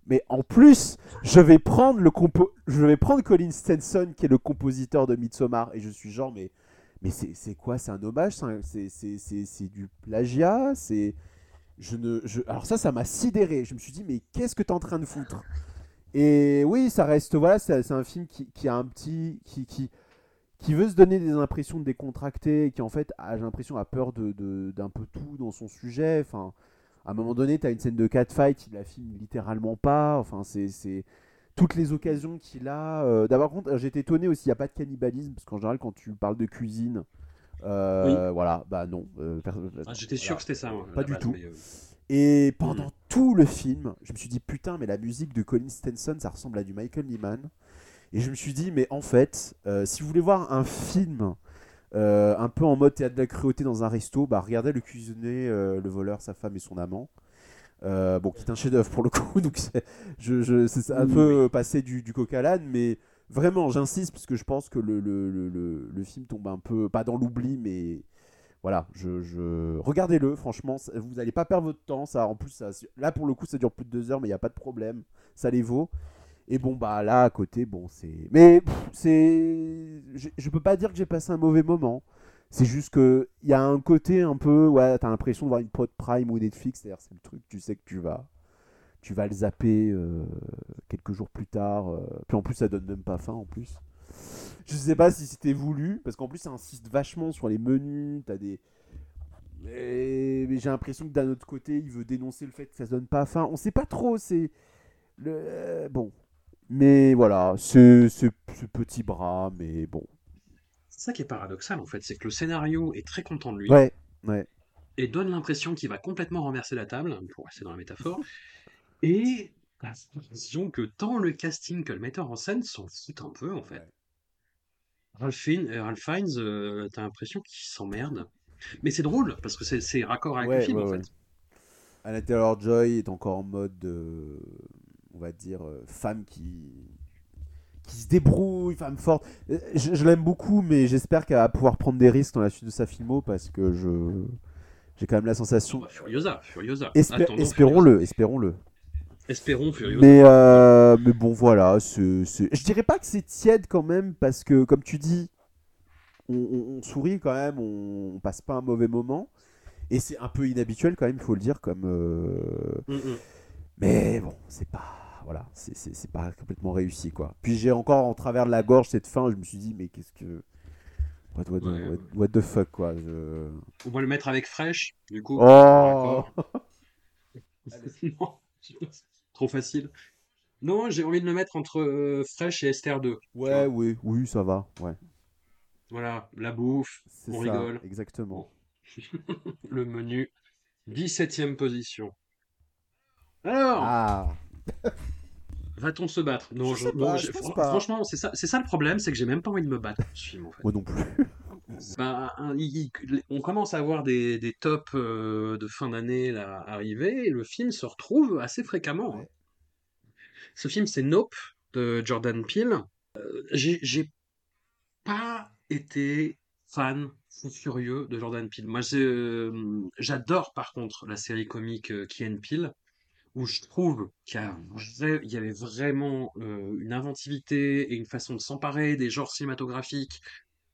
mais en plus, je vais prendre le compo... je vais prendre Colin Stenson qui est le compositeur de Midsommar, et je suis genre, mais. Mais c'est quoi? C'est un hommage? C'est du plagiat? C'est. Je ne, je... Alors ça, ça m'a sidéré. Je me suis dit, mais qu'est-ce que t'es en train de foutre? Et oui, ça reste, voilà, c'est un film qui, a un petit, qui, qui, qui veut se donner des impressions de décontracté, qui en fait, a, j'ai l'impression, a peur de, de- d'un peu tout dans son sujet. Enfin, à un moment donné, tu as une scène de catfight, il la filme littéralement pas. Enfin, c'est, toutes les occasions qu'il a. euh, D'abord, contre, été étonné aussi, il n'y a pas de cannibalisme, parce qu'en général, quand tu parles de cuisine, euh, voilà, bah non. euh, per- Ah, J'étais sûr voilà. que c'était ça. à Pas du base, tout. euh, Et pendant tout le film, je me suis dit putain, mais la musique de Colin Stenson, ça ressemble à du Michael Nyman. Et je me suis dit, mais en fait, euh, si vous voulez voir un film euh, un peu en mode théâtre de la cruauté dans un resto, bah regardez le cuisinier, euh, le voleur, sa femme et son amant. Euh, bon, qui est un chef-d'œuvre pour le coup, donc c'est, je, je, c'est un Oui, peu passé du, du coq à l'âne, mais vraiment, j'insiste parce que je pense que le, le, le, le- film tombe un peu, pas dans l'oubli, mais voilà, je, je... regardez-le, franchement, vous n'allez pas perdre votre temps. Ça, en plus, ça, là pour le coup, ça dure plus de deux heures, mais il n'y a pas de problème, ça les vaut. Et bon, bah là à côté, bon, c'est. Mais c'est. Je, peux pas dire que j'ai passé un mauvais moment. C'est juste que il y a un côté un peu. Ouais, t'as l'impression de voir une prod Prime ou Netflix, c'est-à-dire c'est le truc, tu sais que tu vas. Tu vas le zapper euh, quelques jours plus tard. euh, Puis en plus, ça donne même pas faim en plus. Je sais pas si c'était voulu, parce qu'en plus, ça insiste vachement sur les menus. T'as des. Mais, j'ai l'impression que d'un autre côté, il veut dénoncer le fait que ça donne pas faim. On sait pas trop, c'est. Le... euh, Bon. Mais voilà, ce, ce, ce petit bras, mais bon. C'est ça qui est paradoxal en fait, c'est que le scénario est très content de lui Ouais, ouais. et donne l'impression qu'il va complètement renverser la table, pour rester dans la métaphore, et l'impression que tant le casting que le metteur en scène s'en foutent un peu en fait. Ouais. Ralph Fiennes, euh, Ralph Fiennes, euh, t'as l'impression qu'il s'emmerde. Mais c'est drôle, parce que c'est- c'est raccord avec Ouais, le film, ouais, en ouais. fait. Anna Taylor-Joy est encore en mode, euh, on va dire, euh, femme qui qui se débrouille, femme forte. Euh, Je, je l'aime beaucoup, mais j'espère qu'elle va pouvoir prendre des risques dans la suite de sa filmo parce que je j'ai quand même la sensation. Bah, Furiosa, Furiosa. Espé- espérons-le, espérons-le. Espérons Furiosa. Mais, euh, mais bon, voilà. c'est- c'est- Je dirais pas que c'est tiède quand même, parce que, comme tu dis, on, on- on sourit quand même, on, on passe pas un mauvais moment. Et c'est un peu inhabituel quand même, il faut le dire, comme. euh, Mm, mm. Mais bon, c'est pas. Voilà, c'est- c'est c'est pas complètement réussi, quoi. Puis j'ai encore en travers de la gorge cette fin, je me suis dit, mais qu'est-ce que. What, what- Ouais. what- what the fuck, quoi. je- On va le mettre avec Fresh, du coup. Oh. Non, trop facile. Non, j'ai envie de le mettre entre euh, Fresh et Esther 2. Ouais, oui, oui, ça va, ouais. Voilà, la bouffe, C'est on ça, rigole. exactement. Le menu, 17ème position. Alors, Ah, va-t-on se battre? Non, Je pas, je pense fran- pas. franchement, c'est ça, le problème, c'est que j'ai même pas envie de me battre ce film en fait. moi non plus. Bah, un- il- il- on commence à avoir des, des tops euh, de fin d'année là arriver et le film se retrouve assez fréquemment. hein. Ouais. Ce film, c'est Nope de Jordan Peele. Euh, j'ai pas été fan fou furieux de Jordan Peele. Moi, euh, j'adore par contre la série comique Key and Peele où je trouve qu'il y, avait vraiment euh, une inventivité et une façon de s'emparer des genres cinématographiques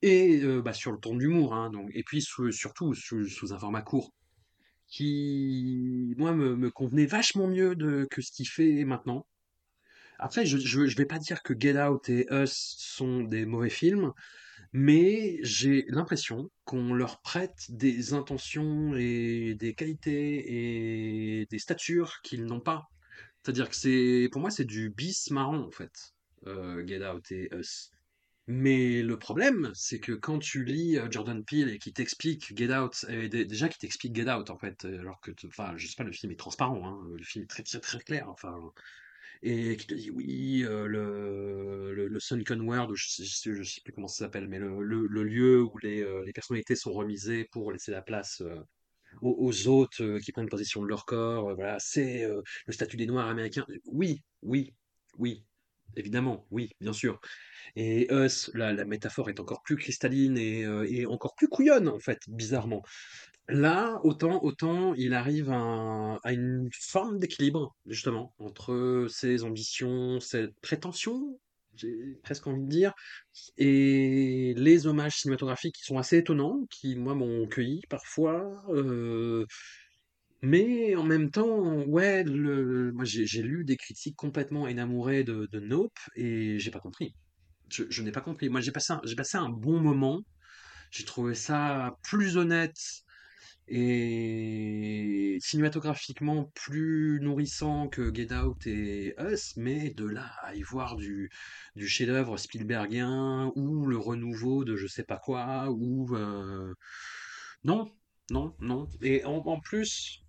et euh, bah, sur le ton de l'humour, hein, donc, et puis surtout sous, un format court qui, moi, me, convenait vachement mieux que ce qu'il fait maintenant. Après, je, je vais pas dire que Get Out et Us sont des mauvais films, mais j'ai l'impression qu'on leur prête des intentions et des qualités et des statures qu'ils n'ont pas. C'est-à-dire que c'est, pour moi, c'est du bis marrant, en fait, euh, Get Out et Us. Mais le problème, c'est que quand tu lis euh, Jordan Peele et qui t'explique Get Out, et dé- déjà qui t'explique Get Out, en fait, euh, alors que, enfin, je sais pas, le film est transparent, hein, le film est très, très, très clair, enfin, et qui te dit oui, euh, le, le, Sunken World, je je sais- plus comment ça s'appelle, mais le, le, le lieu où les, euh, les personnalités sont remisées pour laisser la place euh, aux, aux euh, qui prennent possession de leur corps, voilà, c'est le statut des Noirs américains. Oui, oui, oui, évidemment, oui, bien sûr. Et Us, la, la métaphore est encore plus cristalline et, et encore plus couillonne, en fait, bizarrement. Là, autant, autant il arrive à, un- à une forme d'équilibre, justement, entre ses ambitions, ses prétentions, j'ai presque envie de dire, et les hommages cinématographiques qui sont assez étonnants, qui, moi, m'ont cueilli parfois. euh, mais en même temps, ouais, moi j'ai lu des critiques complètement énamourées de, Nope et j'ai pas compris. Je, n'ai pas compris. Moi j'ai passé passé un bon moment. J'ai trouvé ça plus honnête et cinématographiquement plus nourrissant que Get Out et Us, mais de là à y voir du, du chef-d'œuvre Spielbergien ou le renouveau de je sais pas quoi, ou euh, non, non, non. Et en, plus,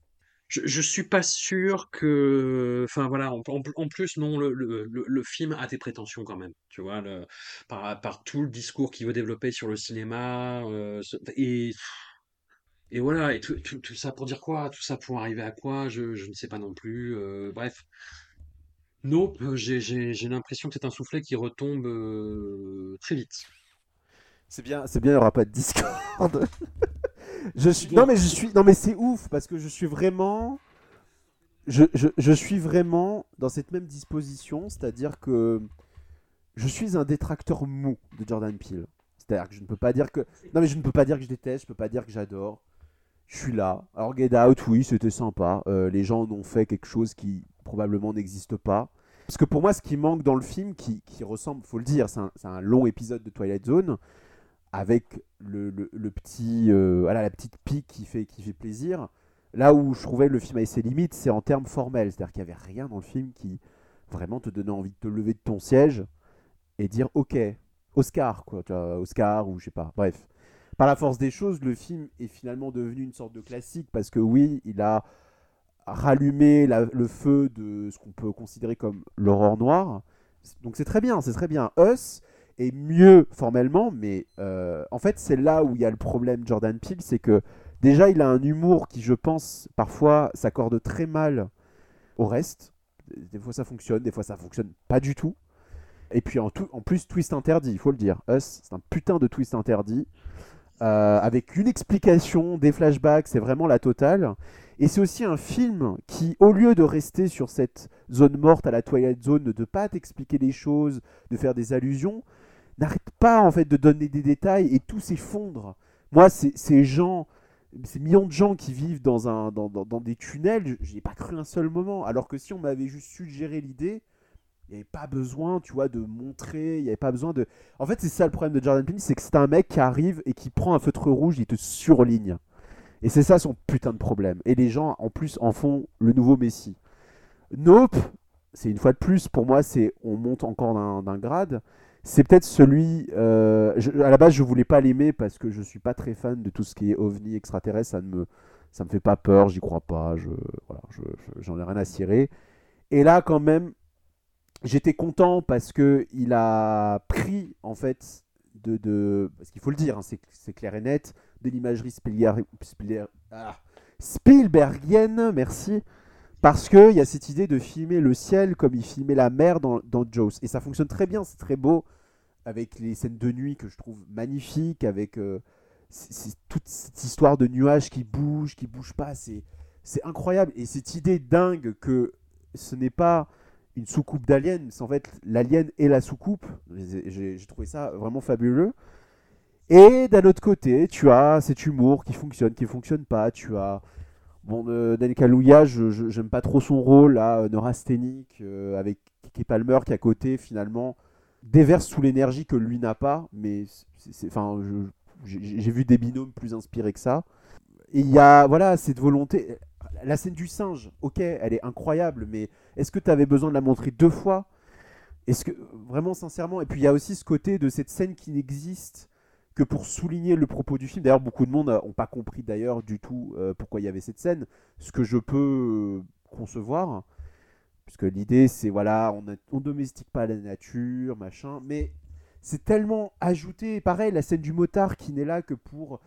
je, je suis pas sûr que. Enfin voilà, en, plus, non, le, le, le- film a des prétentions quand même, tu vois, par, par tout le discours qu'il veut développer sur le cinéma. euh, et. Et voilà, et tout, tout- tout ça pour dire quoi? Tout ça pour arriver à quoi? Je, je ne sais pas non plus. euh, bref. Non, euh, j'ai l'impression que c'est un soufflet qui retombe euh, très vite. C'est bien, c'est bien, il n'y aura pas de Discord. je suis... Non mais je suis, non mais c'est ouf parce que je suis vraiment, je, je, je suis vraiment dans cette même disposition, c'est-à-dire que je suis un détracteur mou de Jordan Peele. C'est-à-dire que je ne peux pas dire que, non mais je ne peux pas dire que je déteste, je peux pas dire que j'adore. Je suis là. Alors Get Out, oui, c'était sympa. Euh, les gens en ont fait quelque chose qui probablement n'existe pas. Parce que pour moi, ce qui manque dans le film, qui, qui ressemble, faut le dire, c'est un, long épisode de Twilight Zone avec le, petit, euh, la petite pique qui fait, qui fait plaisir. Là où je trouvais le film avait ses limites, c'est en termes formels. C'est-à-dire qu'il n'y avait rien dans le film qui vraiment te donnait envie de te lever de ton siège et dire OK, Oscar, quoi, Oscar ou je sais pas. Bref. Par la force des choses, le film est finalement devenu une sorte de classique parce que oui, il a rallumé le feu de ce qu'on peut considérer comme l'horreur noire. Donc c'est très bien, c'est très bien. Us est mieux formellement, mais euh, en fait, c'est là où il y a le problème Jordan Peele, c'est que déjà, il a un humour qui, je pense, parfois s'accorde très mal au reste. Des fois, ça fonctionne, des fois, ça fonctionne pas du tout. Et puis, en, tout, en plus, twist interdit, il faut le dire. Us, c'est un putain de twist interdit. Euh, avec une explication, des flashbacks, c'est vraiment la totale. Et c'est aussi un film qui, au lieu de rester sur cette zone morte à la Twilight Zone, de ne pas t'expliquer les choses, de faire des allusions, n'arrête pas en fait de donner des détails et tout s'effondre. Moi, ces gens, ces millions de gens qui vivent dans, un, dans, des tunnels, j'y ai pas cru un seul moment. Alors que si on m'avait juste suggéré l'idée, il n'y avait pas besoin, tu vois, de montrer, il n'y avait pas besoin de... En fait, c'est ça le problème de Jordan Peele, c'est que c'est un mec qui arrive et qui prend un feutre rouge, il te surligne. Et c'est ça son putain de problème. Et les gens, en plus, en font le nouveau Messi. Nope, c'est une fois de plus, pour moi, c'est on monte encore d'un grade. C'est peut-être celui. euh, à la base, je voulais pas l'aimer parce que je suis pas très fan de tout ce qui est ovni extraterrestre. Ça ne me, ça me fait pas peur, j'y crois pas. Je, voilà, je- je- j'en ai rien à cirer. Et là, quand même, j'étais content parce que il a pris en fait de, parce qu'il faut le dire, hein, c'est clair et net, de l'imagerie Spielberg, ah, Spielbergienne, merci, parce qu'il y a cette idée de filmer le ciel comme il filmait la mer dans, dans Jaws. Et ça fonctionne très bien, c'est très beau, avec les scènes de nuit que je trouve magnifiques, avec euh, toute cette histoire de nuages qui bougent, qui bougent pas, c'est incroyable. Et cette idée dingue que ce n'est pas une soucoupe d'alien, c'est en fait l'alien et la soucoupe. J'ai trouvé ça vraiment fabuleux. Et d'un autre côté, tu as cet humour qui fonctionne, qui fonctionne pas. Tu as bon, euh, Daniel Kaluuya, je j'aime pas trop son rôle là, euh, neurasthénique euh, avec Kiki Palmer qui à côté finalement déverse sous l'énergie que lui n'a pas. Mais c'est- enfin, j'ai vu des binômes plus inspirés que ça. Et il y a voilà cette volonté. La scène du singe, ok, elle est incroyable, mais est-ce que tu avais besoin de la montrer deux fois? Est-ce que vraiment sincèrement Et puis il y a aussi ce côté de cette scène qui n'existe que pour souligner le propos du film. D'ailleurs, beaucoup de monde n'ont pas compris d'ailleurs du tout euh, pourquoi il y avait cette scène, ce que je peux euh, concevoir, puisque l'idée c'est voilà, on, on domestique pas la nature, machin, mais c'est tellement ajouté. Pareil, la scène du motard qui n'est là que pour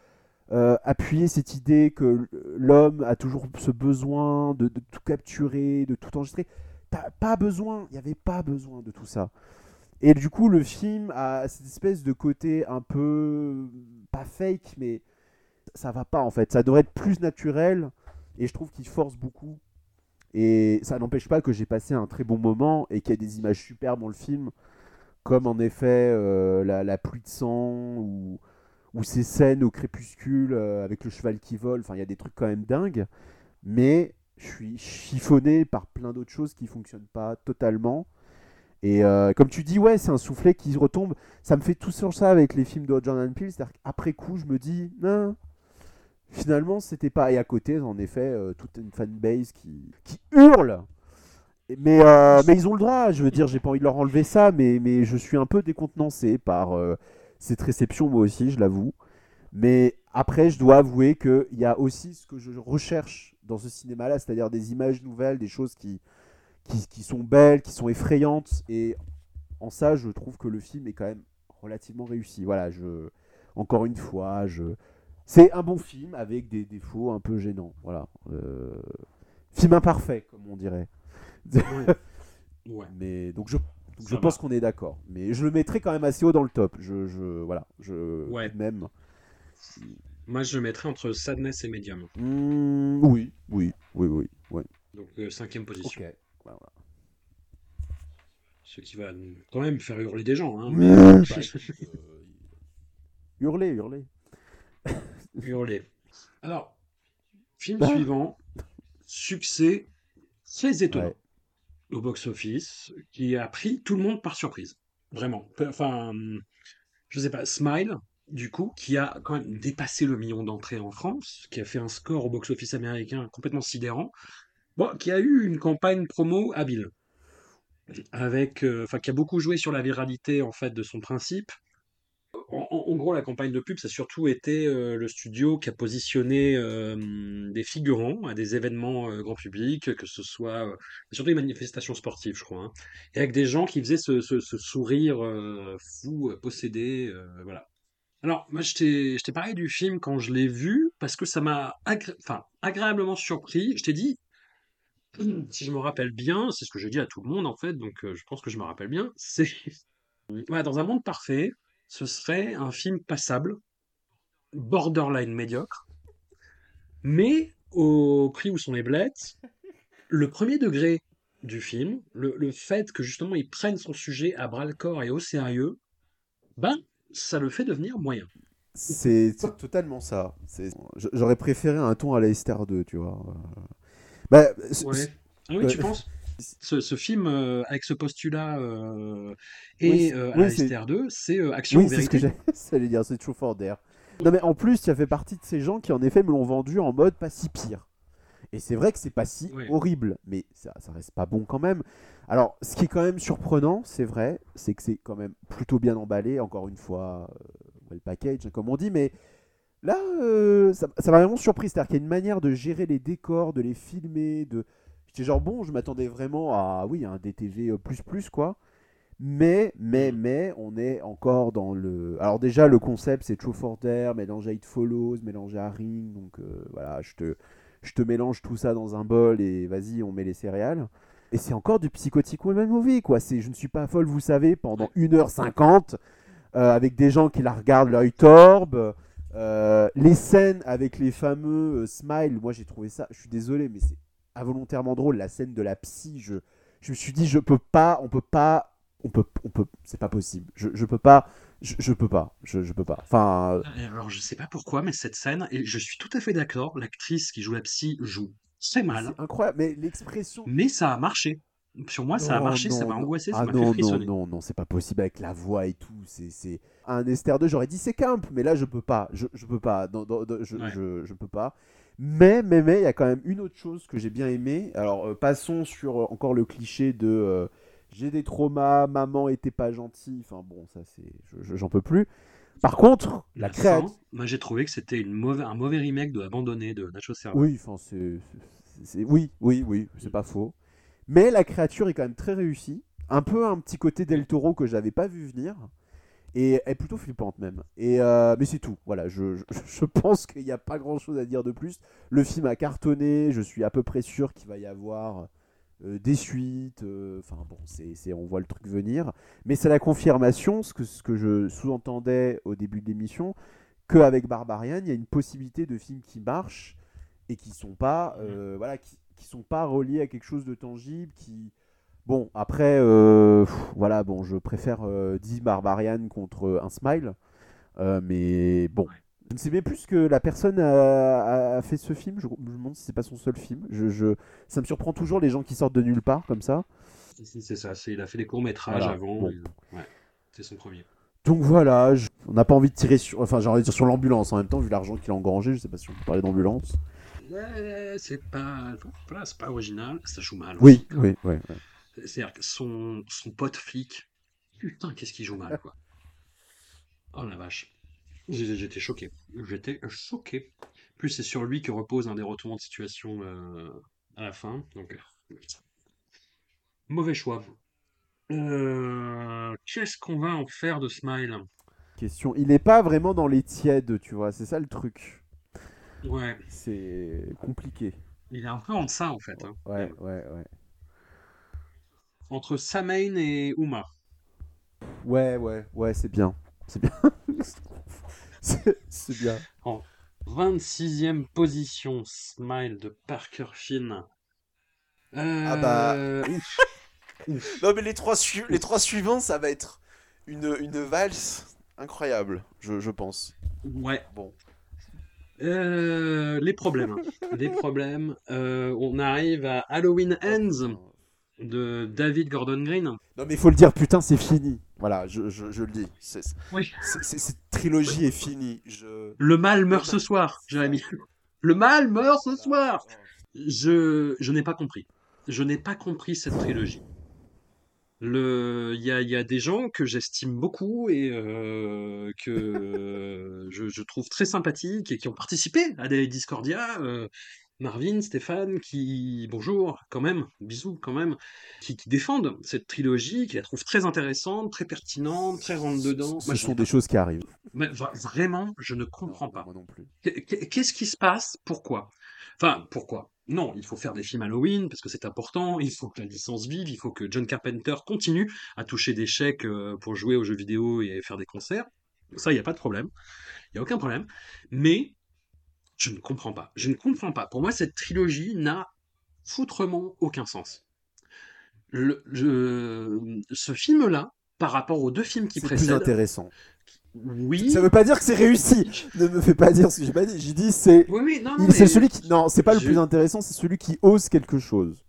euh, appuyer cette idée que l'homme a toujours ce besoin de, tout capturer, de tout enregistrer. T'as pas besoin, il n'y avait pas besoin de tout ça. Et du coup, le film a cette espèce de côté un peu pas fake, mais ça va pas en fait. Ça devrait être plus naturel, et je trouve qu'il force beaucoup. Et ça n'empêche pas que j'ai passé un très bon moment et qu'il y a des images superbes dans le film, comme en effet euh, la, la pluie de sang ou, ou ces scènes au crépuscule euh, avec le cheval qui vole. Enfin, il y a des trucs quand même dingues, mais je suis chiffonné par plein d'autres choses qui fonctionnent pas totalement. Et euh, comme tu dis, ouais, c'est un soufflet qui retombe. Ça me fait tout sur ça avec les films de Jordan Peele. C'est-à-dire qu'après coup, je me dis, non, finalement, c'était pas. Et à côté, en effet, euh, toute une fanbase qui, hurle. Mais, mais ils ont le droit, je veux dire, j'ai pas envie de leur enlever ça, mais, mais je suis un peu décontenancé par cette réception, moi aussi, je l'avoue. Mais après, je dois avouer qu'il y a aussi ce que je recherche dans ce cinéma-là, c'est-à-dire des images nouvelles, des choses qui, qui, qui sont belles, qui sont effrayantes. Et en ça, je trouve que le film est quand même relativement réussi. Voilà, je, encore une fois, je, c'est un bon film avec des défauts un peu gênants. Voilà, Euh, film imparfait, comme on dirait. Ouais. Mais donc je, donc je va. pense qu'on est d'accord. Mais je le mettrai quand même assez haut dans le top. Je, je voilà, je Ouais. même. Moi, je le mettrais entre Sadness et Medium. Hmm, oui, oui, oui, oui. Donc, euh, cinquième position. Voilà. Ce qui va quand même faire hurler des gens. Hein, Ouais. mais- Hurler, hurler. hurler. Alors, film Ah. suivant. Succès très étonnant Ouais. Au box-office qui a pris tout le monde par surprise. Vraiment. Enfin, je sais pas, Smile, du coup, qui a quand même dépassé le million d'entrées en France, qui a fait un score au box-office américain complètement sidérant, bon, qui a eu une campagne promo habile, avec, euh, enfin, qui a beaucoup joué sur la viralité en fait de son principe. En, gros, la campagne de pub, ça a surtout été euh, le studio qui a positionné euh, des figurants à des événements euh, grand public, que ce soit surtout des manifestations sportives, je crois, hein, et avec des gens qui faisaient ce, sourire fou, possédé, voilà. Alors, moi, je t'ai parlé du film quand je l'ai vu, parce que ça m'a agré- agréablement surpris. Je t'ai dit, si je me rappelle bien, c'est ce que j'ai dit à tout le monde, en fait, donc je pense que je me rappelle bien, c'est... Dans un monde parfait, ce serait un film passable, borderline médiocre, mais au prix où sont les blettes, le premier degré du film, le, le fait que justement il prenne son sujet à bras le corps et au sérieux, ben, ça le fait devenir moyen. C'est totalement ça. J'aurais préféré un ton à la Esther 2, tu vois. Euh, Bah, Ouais. Ah oui, tu Ouais. penses? Ce, ce film euh, avec ce postulat euh, Oui, et c'est- euh, oui, la c'est- STR2, c'est euh, action oui, ou c'est ce que vérité. j'allais dire, c'est True for Dare. Non, mais en plus, tu as fait partie de ces gens qui, en effet, me l'ont vendu en mode pas si pire. Et c'est vrai que c'est pas si Ouais. horrible, mais ça, ça reste pas bon quand même. Alors, ce qui est quand même surprenant, c'est vrai, c'est que c'est quand même plutôt bien emballé, encore une fois, euh, well package, comme on dit, mais là, euh, ça m'a vraiment surpris. C'est-à-dire qu'il y a une manière de gérer les décors, de les filmer, de. J'étais genre, bon, je m'attendais vraiment à, oui, à un DTV euh, plus plus, quoi. Mais, mais, Mm. mais, on est encore dans le. Alors, déjà, le concept, c'est True for Dare, mélangé à It Follows, mélangé à Ring. Donc, euh, voilà, je te, je te mélange tout ça dans un bol et vas-y, on met les céréales. Et c'est encore du psychotic woman movie, quoi. C'est Je ne suis pas folle, vous savez, pendant 1h50, euh, avec des gens qui la regardent l'œil torbe. euh, les scènes avec les fameux smiles, moi j'ai trouvé ça, je suis désolé, mais c'est involontairement drôle. La scène de la psy, je, je me suis dit, je peux pas, on peut pas, on peut, on peut, c'est pas possible. Je, je peux pas, je, je peux pas, je, je peux pas. Enfin, euh, Euh, Alors, je sais pas pourquoi, mais cette scène, et je suis tout à fait d'accord, l'actrice qui joue la psy joue très mal, c'est incroyable. Mais l'expression. mais ça a marché. Sur moi, ça a Non, marché, ça non, m'a non. angoissé, ça Ah m'a non, fait non, frissonner. non, non, c'est pas possible avec la voix et tout. C'est, c'est... Un Esther 2, j'aurais dit c'est Camp, mais là je peux pas. Je, je peux pas. Non, non, non, je, Ouais. je, je peux pas. Mais, mais, mais, il y a quand même une autre chose que j'ai bien aimé. Alors, euh, passons sur euh, encore le cliché de euh, j'ai des traumas, maman était pas gentille. Enfin bon, ça c'est. je- je- j'en peux plus. Par contre, la, La création. fin, moi j'ai trouvé que c'était une un mauvais remake de Abandonné de Nacho Serra. Oui, enfin, c'est, c'est- c'est- oui, oui, oui, c'est pas faux. Mais la créature est quand même très réussie. Un peu un petit côté Del Toro que j'avais pas vu venir. Et est plutôt flippante même. Et euh, mais c'est tout. Voilà, je, je, pense qu'il n'y a pas grand chose à dire de plus. Le film a cartonné. Je suis à peu près sûr qu'il va y avoir euh, des suites. euh, Enfin bon, c'est, on voit le truc venir. Mais c'est la confirmation, ce que, ce que je sous-entendais au début de l'émission, qu'avec Barbarian, il y a une possibilité de films qui marchent et qui sont pas voilà qui, qui sont pas reliés à quelque chose de tangible qui bon après euh, pff, voilà bon je préfère euh, 10 Barbarian contre un Smile Euh, mais bon je ne sais même plus ce que la personne a, a- a fait ce film je, je me demande si c'est pas son seul film je, je- ça me surprend toujours les gens qui sortent de nulle part comme ça C'est ça, c'est- il a fait des courts-métrages Voilà, avant. bon. ouais, c'est son premier. donc voilà je- on n'a pas envie de tirer sur enfin j'ai envie de dire sur l'ambulance en même temps vu l'argent qu'il a engrangé je sais pas si on peut parler d'ambulance c'est pas, voilà, c'est pas original, ça joue mal. oui aussi. oui oui, oui. C'est-à-dire que son, son pote flic, putain, qu'est-ce qu'il joue mal, quoi. Oh la vache. J'étais choqué. J'étais choqué. Plus c'est sur lui que repose un des retournements de situation euh, à la fin. Donc, euh, mauvais choix. Euh, Qu'est-ce qu'on va en faire de Smile? Question il n'est pas vraiment dans les tièdes tu vois c'est ça le truc Ouais, c'est compliqué. il est un peu en deçà en fait. hein. Ouais, ouais, ouais. Entre Samain et Uma. Ouais, ouais, ouais, c'est bien. C'est bien. c'est bien. 26e position, Smile de Parker Finn. Ah bah. Euh, ouf. Ouf. Non, mais les trois, sui- les trois suivants, ça va être une, une valse incroyable, je, je pense. Ouais. Bon. Euh, les problèmes. les problèmes. Euh, on arrive à Halloween Ends de David Gordon Green. Non, mais il faut le dire, putain, c'est fini. Voilà, je, je, je le dis. C'est- Oui. c'est- c'est- cette trilogie est finie. Je... Le mal meurt ce soir, Jérémy. Le mal meurt ce soir. Je, je n'ai pas compris. Je n'ai pas compris cette trilogie. Le, il y a, il y a des gens que j'estime beaucoup et euh, que euh, je, je trouve très sympathiques et qui ont participé à des Discordia. euh, Marvin, Stéphane, qui, bonjour, quand même, bisous, quand même, qui, qui défendent cette trilogie, qui la trouvent très intéressante, très pertinente, très rentre-dedans. Ce Moi, sont des choses qui arrivent. mais vra- vraiment, je ne comprends pas. Moi non plus. Qu'est- qu'est- Qu'est-ce qui se passe? Pourquoi? Enfin, pourquoi? Non, il faut faire des films Halloween parce que c'est important. Il faut que la licence vive. Il faut que John Carpenter continue à toucher des chèques euh, pour jouer aux jeux vidéo et faire des concerts. Ça, il n'y a pas de problème. Il n'y a aucun problème. Mais je ne comprends pas. Je ne comprends pas. Pour moi, cette trilogie n'a foutrement aucun sens. Le, je- ce film-là, par rapport aux deux films qui C'est plus précèdent, intéressant. oui. Ça veut pas dire que c'est réussi. Ne me fais pas dire ce que j'ai pas dit. J'ai dit c'est. Oui, oui, non, non, C'est mais- celui qui. Non, c'est pas le plus intéressant, c'est celui qui ose quelque chose.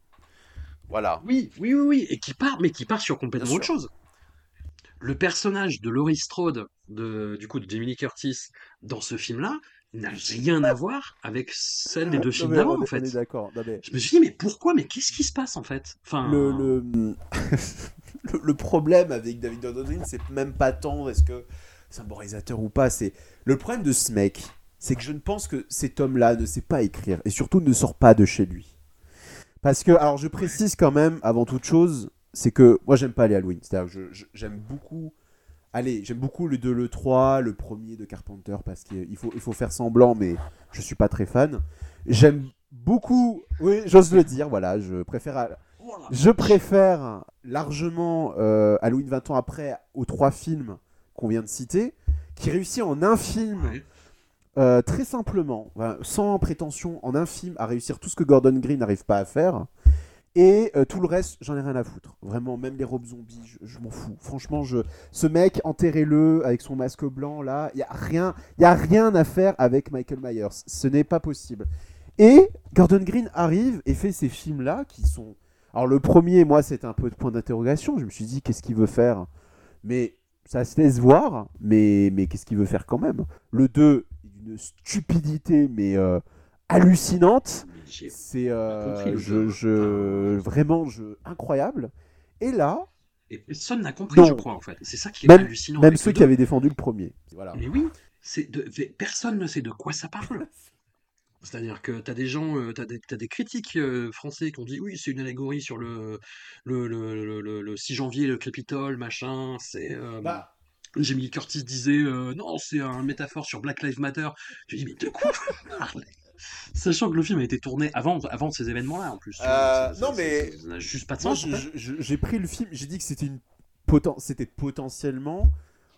Voilà. Oui, oui, oui, oui, et qui part, mais qui part sur complètement autre chose. Le personnage de Laurie Strode, de, du coup de Jamie Lee Curtis, dans ce film-là, n'a rien à voir avec celle des deux films d'avant, en fait. d'accord. Non, mais Je me suis dit, mais pourquoi Mais qu'est-ce qui se passe, en fait? Enfin, le, le... le- le problème avec David Green, c'est même pas tant est-ce que c'est un bon réalisateur ou pas. C'est le problème de ce mec, c'est que je ne pense que cet homme-là ne sait pas écrire et surtout ne sort pas de chez lui. Parce que, alors je précise quand même, avant toute chose, c'est que moi j'aime pas les Halloween. C'est-à-dire que j'aime beaucoup. Allez, j'aime beaucoup le 2, le 3, le premier de Carpenter parce qu'il faut, il faut faire semblant, mais je suis pas très fan. J'aime beaucoup. Oui, j'ose le dire, voilà, je préfère. à- je préfère largement euh, Halloween 20 ans après aux trois films qu'on vient de citer, qui réussit en un film, euh, très simplement, sans prétention, en un film, à réussir tout ce que Gordon Green n'arrive pas à faire. Et euh, tout le reste, j'en ai rien à foutre. Vraiment, même les robes zombies, je, je m'en fous. Franchement, je... ce mec, enterrez-le avec son masque blanc là. Il y a rien, a rien à faire avec Michael Myers. Ce n'est pas possible. Et Gordon Green arrive et fait ces films là qui sont alors le premier, moi, c'était un peu de point d'interrogation. Je me suis dit, qu'est-ce qu'il veut faire? Mais ça se laisse voir, mais, mais qu'est-ce qu'il veut faire quand même? Le 2, une stupidité, mais euh, hallucinante. C'est euh, je, je- vraiment je, incroyable. Et là, Et personne n'a compris, Non. je crois, en fait. C'est ça qui est même, hallucinant. même ceux qui avaient défendu le premier. Voilà. Mais oui, c'est de... personne ne sait de quoi ça parle. C'est-à-dire que tu as des gens, euh, t'as des, t'as des critiques euh, français qui ont dit oui, c'est une allégorie sur le, le, le, le, le- le 6 janvier, le Capitole, machin. C'est. euh, Bah, Jamie Curtis disait euh, non, c'est un métaphore sur Black Lives Matter. Je dis mais de quoi vous parlez? Sachant que le film a été tourné avant, avant ces événements-là en plus. Euh, non, mais- ça- n'a juste pas de sens. j'ai pris le film, j'ai dit que c'était une poten- c'était potentiellement,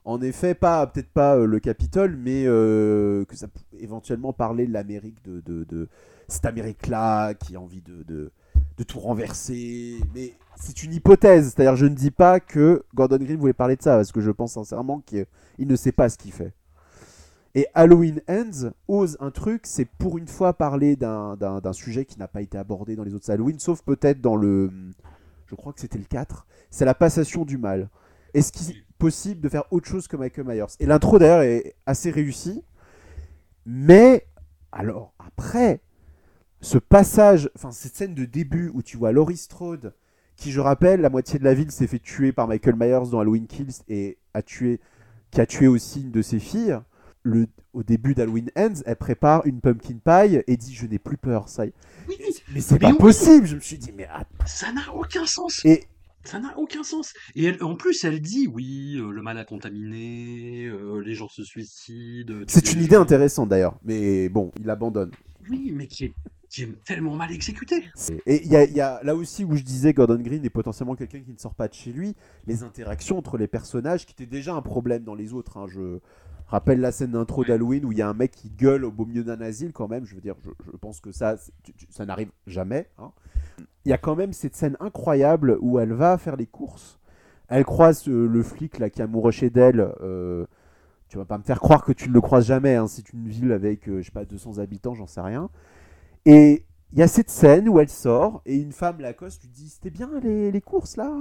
en effet, pas peut-être pas euh, le Capitole, mais euh, que ça pouvait éventuellement parler de l'Amérique de, de, de cette Amérique-là qui a envie de, de, de tout renverser. Mais c'est une hypothèse, c'est-à-dire je ne dis pas que Gordon Green voulait parler de ça, parce que je pense sincèrement qu'il il ne sait pas ce qu'il fait. Et Halloween Ends ose un truc, c'est pour une fois parler d'un- sujet qui n'a pas été abordé dans les autres Halloween, sauf peut-être dans le. Je crois que c'était le 4. C'est la passation du mal. Est-ce qu'il est possible de faire autre chose que Michael Myers? Et l'intro d'ailleurs est assez réussi. Mais, alors, après, ce passage, enfin, cette scène de début où tu vois Laurie Strode, qui, je rappelle, la moitié de la ville s'est fait tuer par Michael Myers dans Halloween Kills et a tué, qui a tué aussi une de ses filles. Le, au début d'Halloween Ends, elle prépare une pumpkin pie et dit Je n'ai plus peur. Ça y est. Oui, Mais c'est pas oui. possible. Je me suis dit Mais ça n'a aucun sens. Et Ça n'a aucun sens. Et elle- en plus, elle dit oui, euh, le mal a contaminé, euh, les gens se suicident. tous c'est une idée intéressante d'ailleurs. Mais bon, il abandonne. Oui, mais qui est, qui est tellement mal exécuté. Et il y a, il y a là aussi où je disais Gordon Green est potentiellement quelqu'un qui ne sort pas de chez lui, les interactions entre les personnages qui étaient déjà un problème dans les autres. hein. Je rappelle la scène d'intro d'Halloween où il y a un mec qui gueule au beau milieu d'un asile quand même. Je veux dire, je, je pense que ça, c'est- tu- tu- ça n'arrive jamais. hein. Il y a quand même cette scène incroyable où elle va faire les courses. Elle croise euh, le flic là qui est amoureux chez d'elle. euh, tu vas pas me faire croire que tu ne le croises jamais. hein. C'est une ville avec, euh, je sais pas, 200 habitants, j'en sais rien. Et il y a cette scène où elle sort et une femme l'accoste, lui dit C'était bien les, les courses là?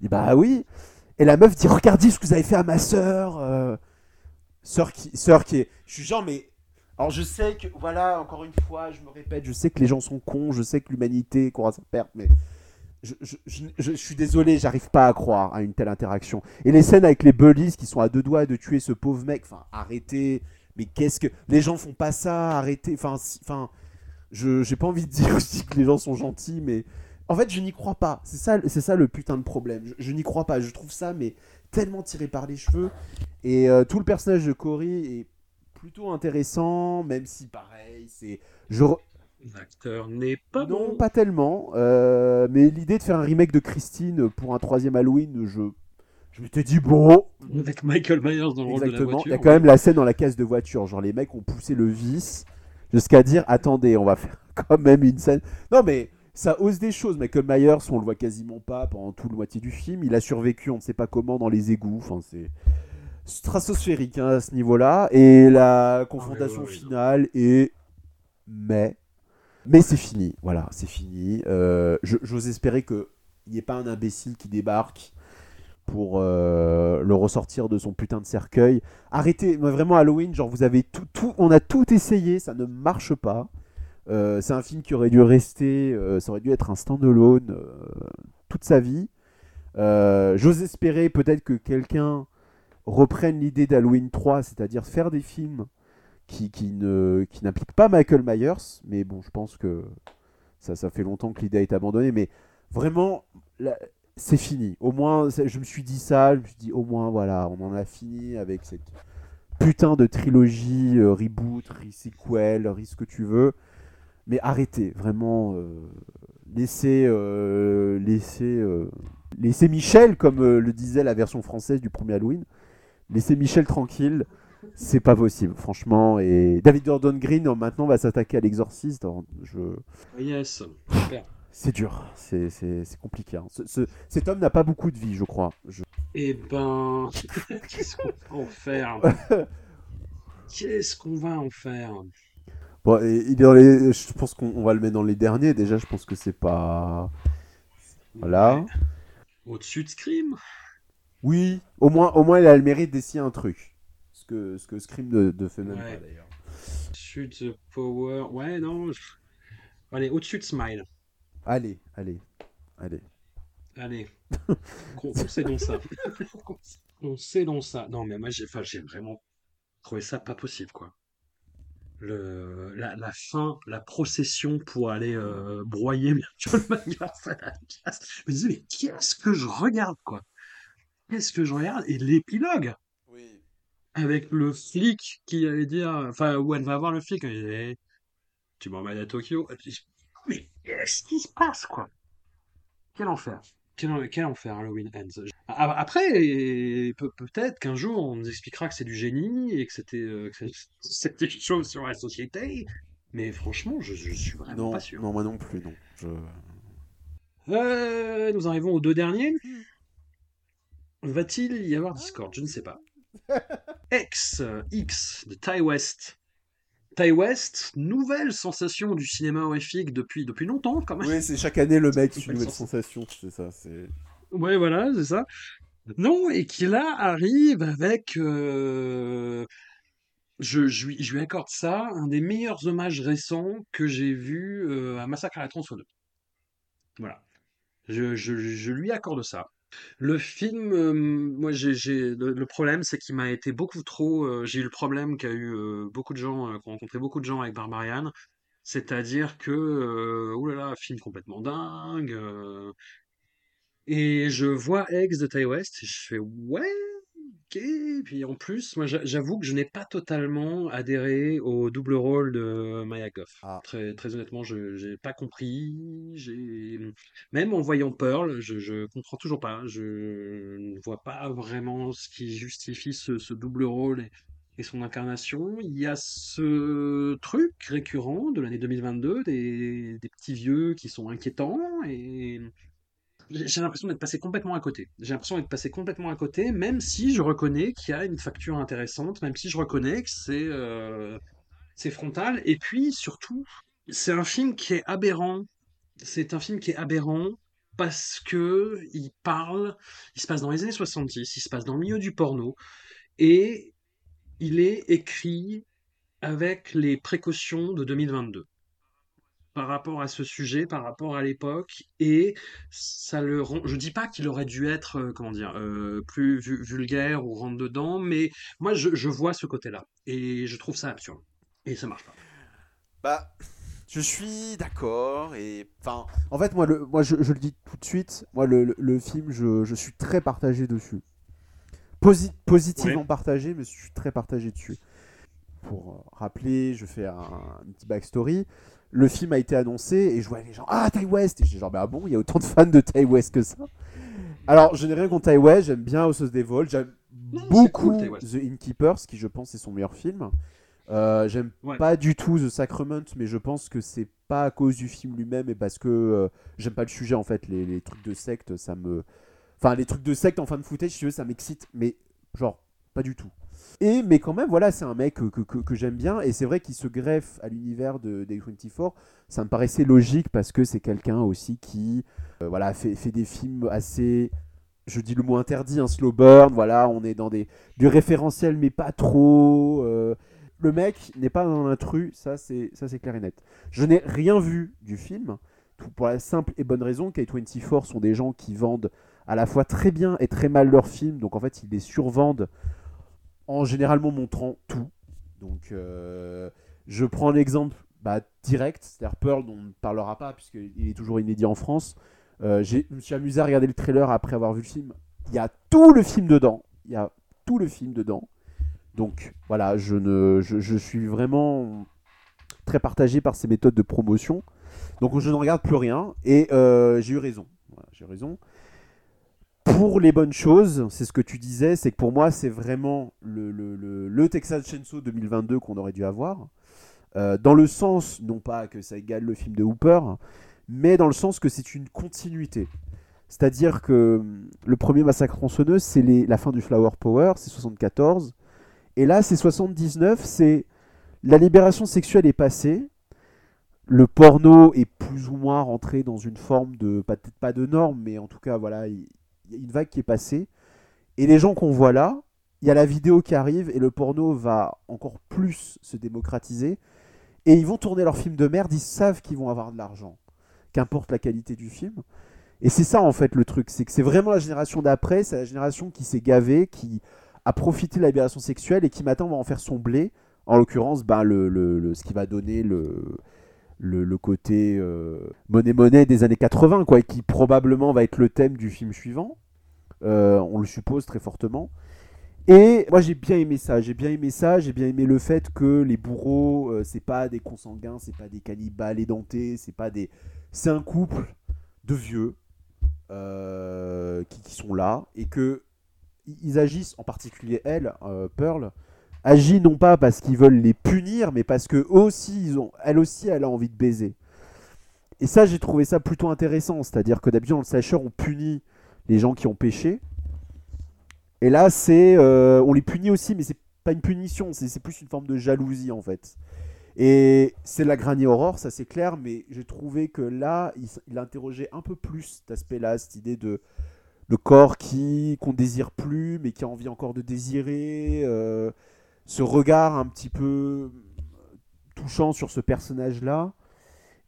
Dit Bah oui. Et la meuf dit Regardez ce que vous avez fait à ma sœur. Sœur qui, sœur qui est. Je suis genre, mais. Alors je sais que, voilà, encore une fois, je me répète, je sais que les gens sont cons, je sais que l'humanité courra sa perte, mais je, je- je- suis désolé, j'arrive pas à croire à une telle interaction. Et les scènes avec les bullies qui sont à deux doigts de tuer ce pauvre mec, enfin, arrêtez. Mais qu'est-ce que. Les gens font pas ça, arrêtez. Enfin, enfin je j'ai pas envie de dire aussi que les gens sont gentils, mais. En fait, je n'y crois pas. C'est ça, c'est ça le putain de problème. Je n'y crois pas. Je trouve ça, mais tellement tiré par les cheveux. Et euh, tout le personnage de Cory est plutôt intéressant, même si pareil, c'est. Je, L'acteur n'est pas non, bon. pas tellement. euh, mais l'idée de faire un remake de Christine pour un troisième Halloween, je, je m'étais dit bon. Avec Michael Myers dans le rôle de la voiture. Il y a quand même la scène dans la case de voiture. Genre les mecs ont poussé le vice jusqu'à dire attendez, on va faire quand même une scène. Non mais ça ose des choses. Michael Myers, on le voit quasiment pas pendant toute la moitié du film. Il a survécu, on ne sait pas comment, dans les égouts. Enfin c'est stratosphérique hein, à ce niveau-là. Et la confrontation ouais, non. finale est mais mais c'est fini. Voilà, c'est fini. Euh, J'ose espérer que il n'y ait pas un imbécile qui débarque pour euh, le ressortir de son putain de cercueil. Arrêtez, moi, vraiment Halloween, genre vous avez tout, tout, on a tout essayé, ça ne marche pas. Euh, c'est un film qui aurait dû rester, ça aurait dû être un stand-alone toute sa vie. J'ose espérer peut-être que quelqu'un reprenne l'idée d'Halloween 3, c'est-à-dire faire des films qui, qui ne qui n'impliquent pas Michael Myers, mais bon, je pense que ça, ça fait longtemps que l'idée été abandonnée, mais vraiment, c'est fini. Au moins, je me suis dit ça, je me suis dit au moins, voilà, on en a fini avec cette putain de trilogie, euh, reboot, re-sequel, re ce que tu veux. Mais arrêtez, vraiment, euh, laissez, euh, laissez, laissez Michel, comme le disait la version française du premier Halloween, laissez Michel tranquille. C'est pas possible, franchement. Et David Gordon Green euh, maintenant va s'attaquer à l'exorciste. Alors, Je... Yes. C'est dur, c'est compliqué. hein. Ce- ce- cet homme n'a pas beaucoup de vie, je crois. Je- Eh ben, qu'est-ce qu'on va en faire? Qu'est-ce qu'on va en faire? Bon, et il est dans les... Je pense qu'on on va le mettre dans les derniers. Déjà, je pense que c'est pas. Voilà. Ouais. Au-dessus de Scream? Oui, au moins, au moins, il a le mérite d'essayer un truc. Ce que, ce que Scream ne, ne fait même Ouais. pas d'ailleurs. Au-dessus de The Power. Ouais, non. je- Allez, au-dessus de Smile. Allez, allez, allez. Allez. Sait donc ça. On sait donc ça. Non, mais moi, j'ai vraiment trouvé ça pas possible, quoi. Le, la, la fin, la procession pour aller euh, broyer Michael Myers à la place. Je me disais, mais qu'est-ce que je regarde, quoi? Qu'est-ce que je regarde? Et l'épilogue Oui. avec le flic qui allait dire, enfin, où elle va voir le flic, elle dit, Eh, tu m'emmènes à Tokyo. Mais qu'est-ce qui se passe, quoi? Quel enfer. Quel, en- quel enfer Halloween Ends. A- Après, peut- peut-être qu'un jour on nous expliquera que c'est du génie et que c'était euh, que c'est- c'était une chose sur la société. Mais franchement, je, je suis vraiment Non, pas sûr. non, moi non plus, non. Je... Euh, nous arrivons aux deux derniers. Va-t-il y avoir Discord? Je ne sais pas. X, euh, X de Ty West. Ty West, nouvelle sensation du cinéma horrifique depuis, depuis longtemps quand même. Oui, c'est chaque année le mec, une Nouvelle nouvelle sens- sensation, c'est ça. Ouais, voilà, c'est ça. Non, et qui là arrive avec. euh, Je, je, lui, je lui accorde ça, un des meilleurs hommages récents que j'ai vu euh, à Massacre à la tronçonneuse. Voilà. Je, je, je lui accorde ça. Le film, euh, moi, j'ai, le, problème, c'est qu'il m'a été beaucoup trop. euh, j'ai eu le problème qu'a eu euh, beaucoup de gens, qu'ont rencontré beaucoup de gens avec Barbarian. C'est-à-dire que, oulala, film complètement dingue. et je vois Eggs de Ty West, et je fais ouais. Puis en plus, moi j'a- j'avoue que je n'ai pas totalement adhéré au double rôle de Maya Goff. Ah. Très, très honnêtement, je n'ai pas compris. Même en voyant Pearl, je, je comprends toujours pas. Je ne vois pas vraiment ce qui justifie ce, ce double rôle et, et son incarnation. Il y a ce truc récurrent de l'année 2022, des, des petits vieux qui sont inquiétants et j'ai l'impression d'être passé complètement à côté. J'ai l'impression d'être passé complètement à côté, même si je reconnais qu'il y a une facture intéressante, même si je reconnais que c'est euh, frontal. Et puis surtout, c'est un film qui est aberrant. C'est un film qui est aberrant parce que il parle, il se passe dans les années 70, il se passe dans le milieu du porno, et il est écrit avec les précautions de 2022. Par rapport à ce sujet, par rapport à l'époque, et ça le rend. Je dis pas qu'il aurait dû être, euh, comment dire, euh, plus vu- vulgaire ou rentre dedans, mais moi je, je vois ce côté-là et je trouve ça absurde et ça marche pas. Bah, je suis d'accord et enfin, En fait, moi, le, moi je, je le dis tout de suite, moi, le, le- le film, je, je suis très partagé dessus. Posi- positivement Ouais. partagé, mais je suis très partagé dessus. Pour euh, rappeler, je fais un, un petit backstory. Le film a été annoncé et je vois les gens Ah, Ty West Et j'étais genre, bah bon, il y a autant de fans de Ty West que ça. Alors, je n'ai rien contre Ty West, j'aime bien House of Devil, j'aime beaucoup cool. The Innkeepers, qui je pense est son meilleur film. Euh, j'aime Ouais. pas du tout The Sacrament, mais je pense que c'est pas à cause du film lui-même et parce que euh, j'aime pas le sujet en fait. Les, les trucs de secte, ça me. Enfin, les trucs de secte en fin de footage, si tu veux, ça m'excite, mais genre, pas du tout. Et, mais quand même, voilà, c'est un mec que, que, j'aime bien et c'est vrai qu'il se greffe à l'univers de Day24. Ça me paraissait logique parce que c'est quelqu'un aussi qui euh, voilà, fait, des films assez. Je dis le mot interdit, un slow burn, voilà, on est dans des, du référentiel, mais pas trop. euh, le mec n'est pas un intrus, ça c'est ça c'est clair et net. Je n'ai rien vu du film, pour la simple et bonne raison qu'A24 sont des gens qui vendent à la fois très bien et très mal leurs films, donc en fait ils les survendent en généralement montrant tout. Donc euh, je prends l'exemple bah, direct, c'est-à-dire Pearl dont on ne parlera pas puisqu'il est toujours inédit en France. Euh, je me suis amusé à regarder le trailer après avoir vu le film. Il y a tout le film dedans. Il y a tout le film dedans. Donc voilà, je, ne, je, suis vraiment très partagé par ces méthodes de promotion. Donc je ne regarde plus rien et euh, j'ai eu raison. J'ai eu raison. Pour les bonnes choses, c'est ce que tu disais, c'est que pour moi c'est vraiment le, Texas Chainsaw 2022 qu'on aurait dû avoir. Euh, dans le sens, non pas que ça égale le film de Hooper, mais dans le sens que c'est une continuité. C'est-à-dire que hum, le premier massacre tronçonneuse, c'est la fin du Flower Power, c'est 74. Et là, c'est 79, c'est la libération sexuelle est passée. Le porno est plus ou moins rentré dans une forme de, peut-être pas de norme, mais en tout cas, voilà, il il y a une vague qui est passée. Et les gens qu'on voit là, il y a la vidéo qui arrive et le porno va encore plus se démocratiser. Et ils vont tourner leur film de merde, ils savent qu'ils vont avoir de l'argent, qu'importe la qualité du film. Et c'est ça en fait le truc, c'est que c'est vraiment la génération d'après, c'est la génération qui s'est gavée, qui a profité de la libération sexuelle et qui maintenant va en faire son blé. En l'occurrence, ben, le- le- ce qui va donner le, le, côté euh, monnaie-monnaie des années 80, quoi, et qui probablement va être le thème du film suivant. Euh, on le suppose très fortement. Et moi j'ai bien aimé ça, j'ai bien aimé ça, j'ai bien aimé le fait que les bourreaux, euh, c'est pas des consanguins, c'est pas des cannibales édentés, c'est pas des. C'est un couple de vieux euh, qui, qui sont là et que ils agissent, en particulier elle, euh, Pearl, agit non pas parce qu'ils veulent les punir, mais parce que aussi, elle aussi, elle a envie de baiser. Et ça, j'ai trouvé ça plutôt intéressant, c'est-à-dire que d'habitude, dans le slasher, on punit les gens qui ont péché. Et là, c'est, euh, on les punit aussi, mais c'est pas une punition, c'est plus une forme de jalousie en fait. Et c'est la Granny Horror, ça c'est clair, mais j'ai trouvé que là, il interrogeait un peu plus cet aspect-là, cette idée de le corps qui qu'on désire plus, mais qui a envie encore de désirer, euh, ce regard un petit peu touchant sur ce personnage-là,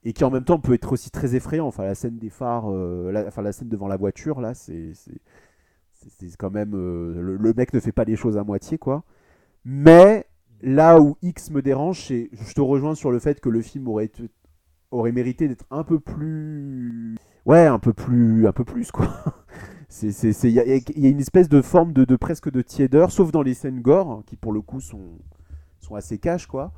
et qui en même temps peut être aussi très effrayant. Enfin, la scène des phares, euh, la, enfin la scène devant la voiture, là, c'est quand même euh, le, mec ne fait pas les choses à moitié, quoi. Mais là où X me dérange, c'est je te rejoins sur le fait que le film aurait aurait mérité d'être un peu plus ouais un peu plus un peu plus quoi il y, a- il y a une espèce de forme de, de presque de tiédeur sauf dans les scènes gore hein, qui pour le coup sont sont assez cash quoi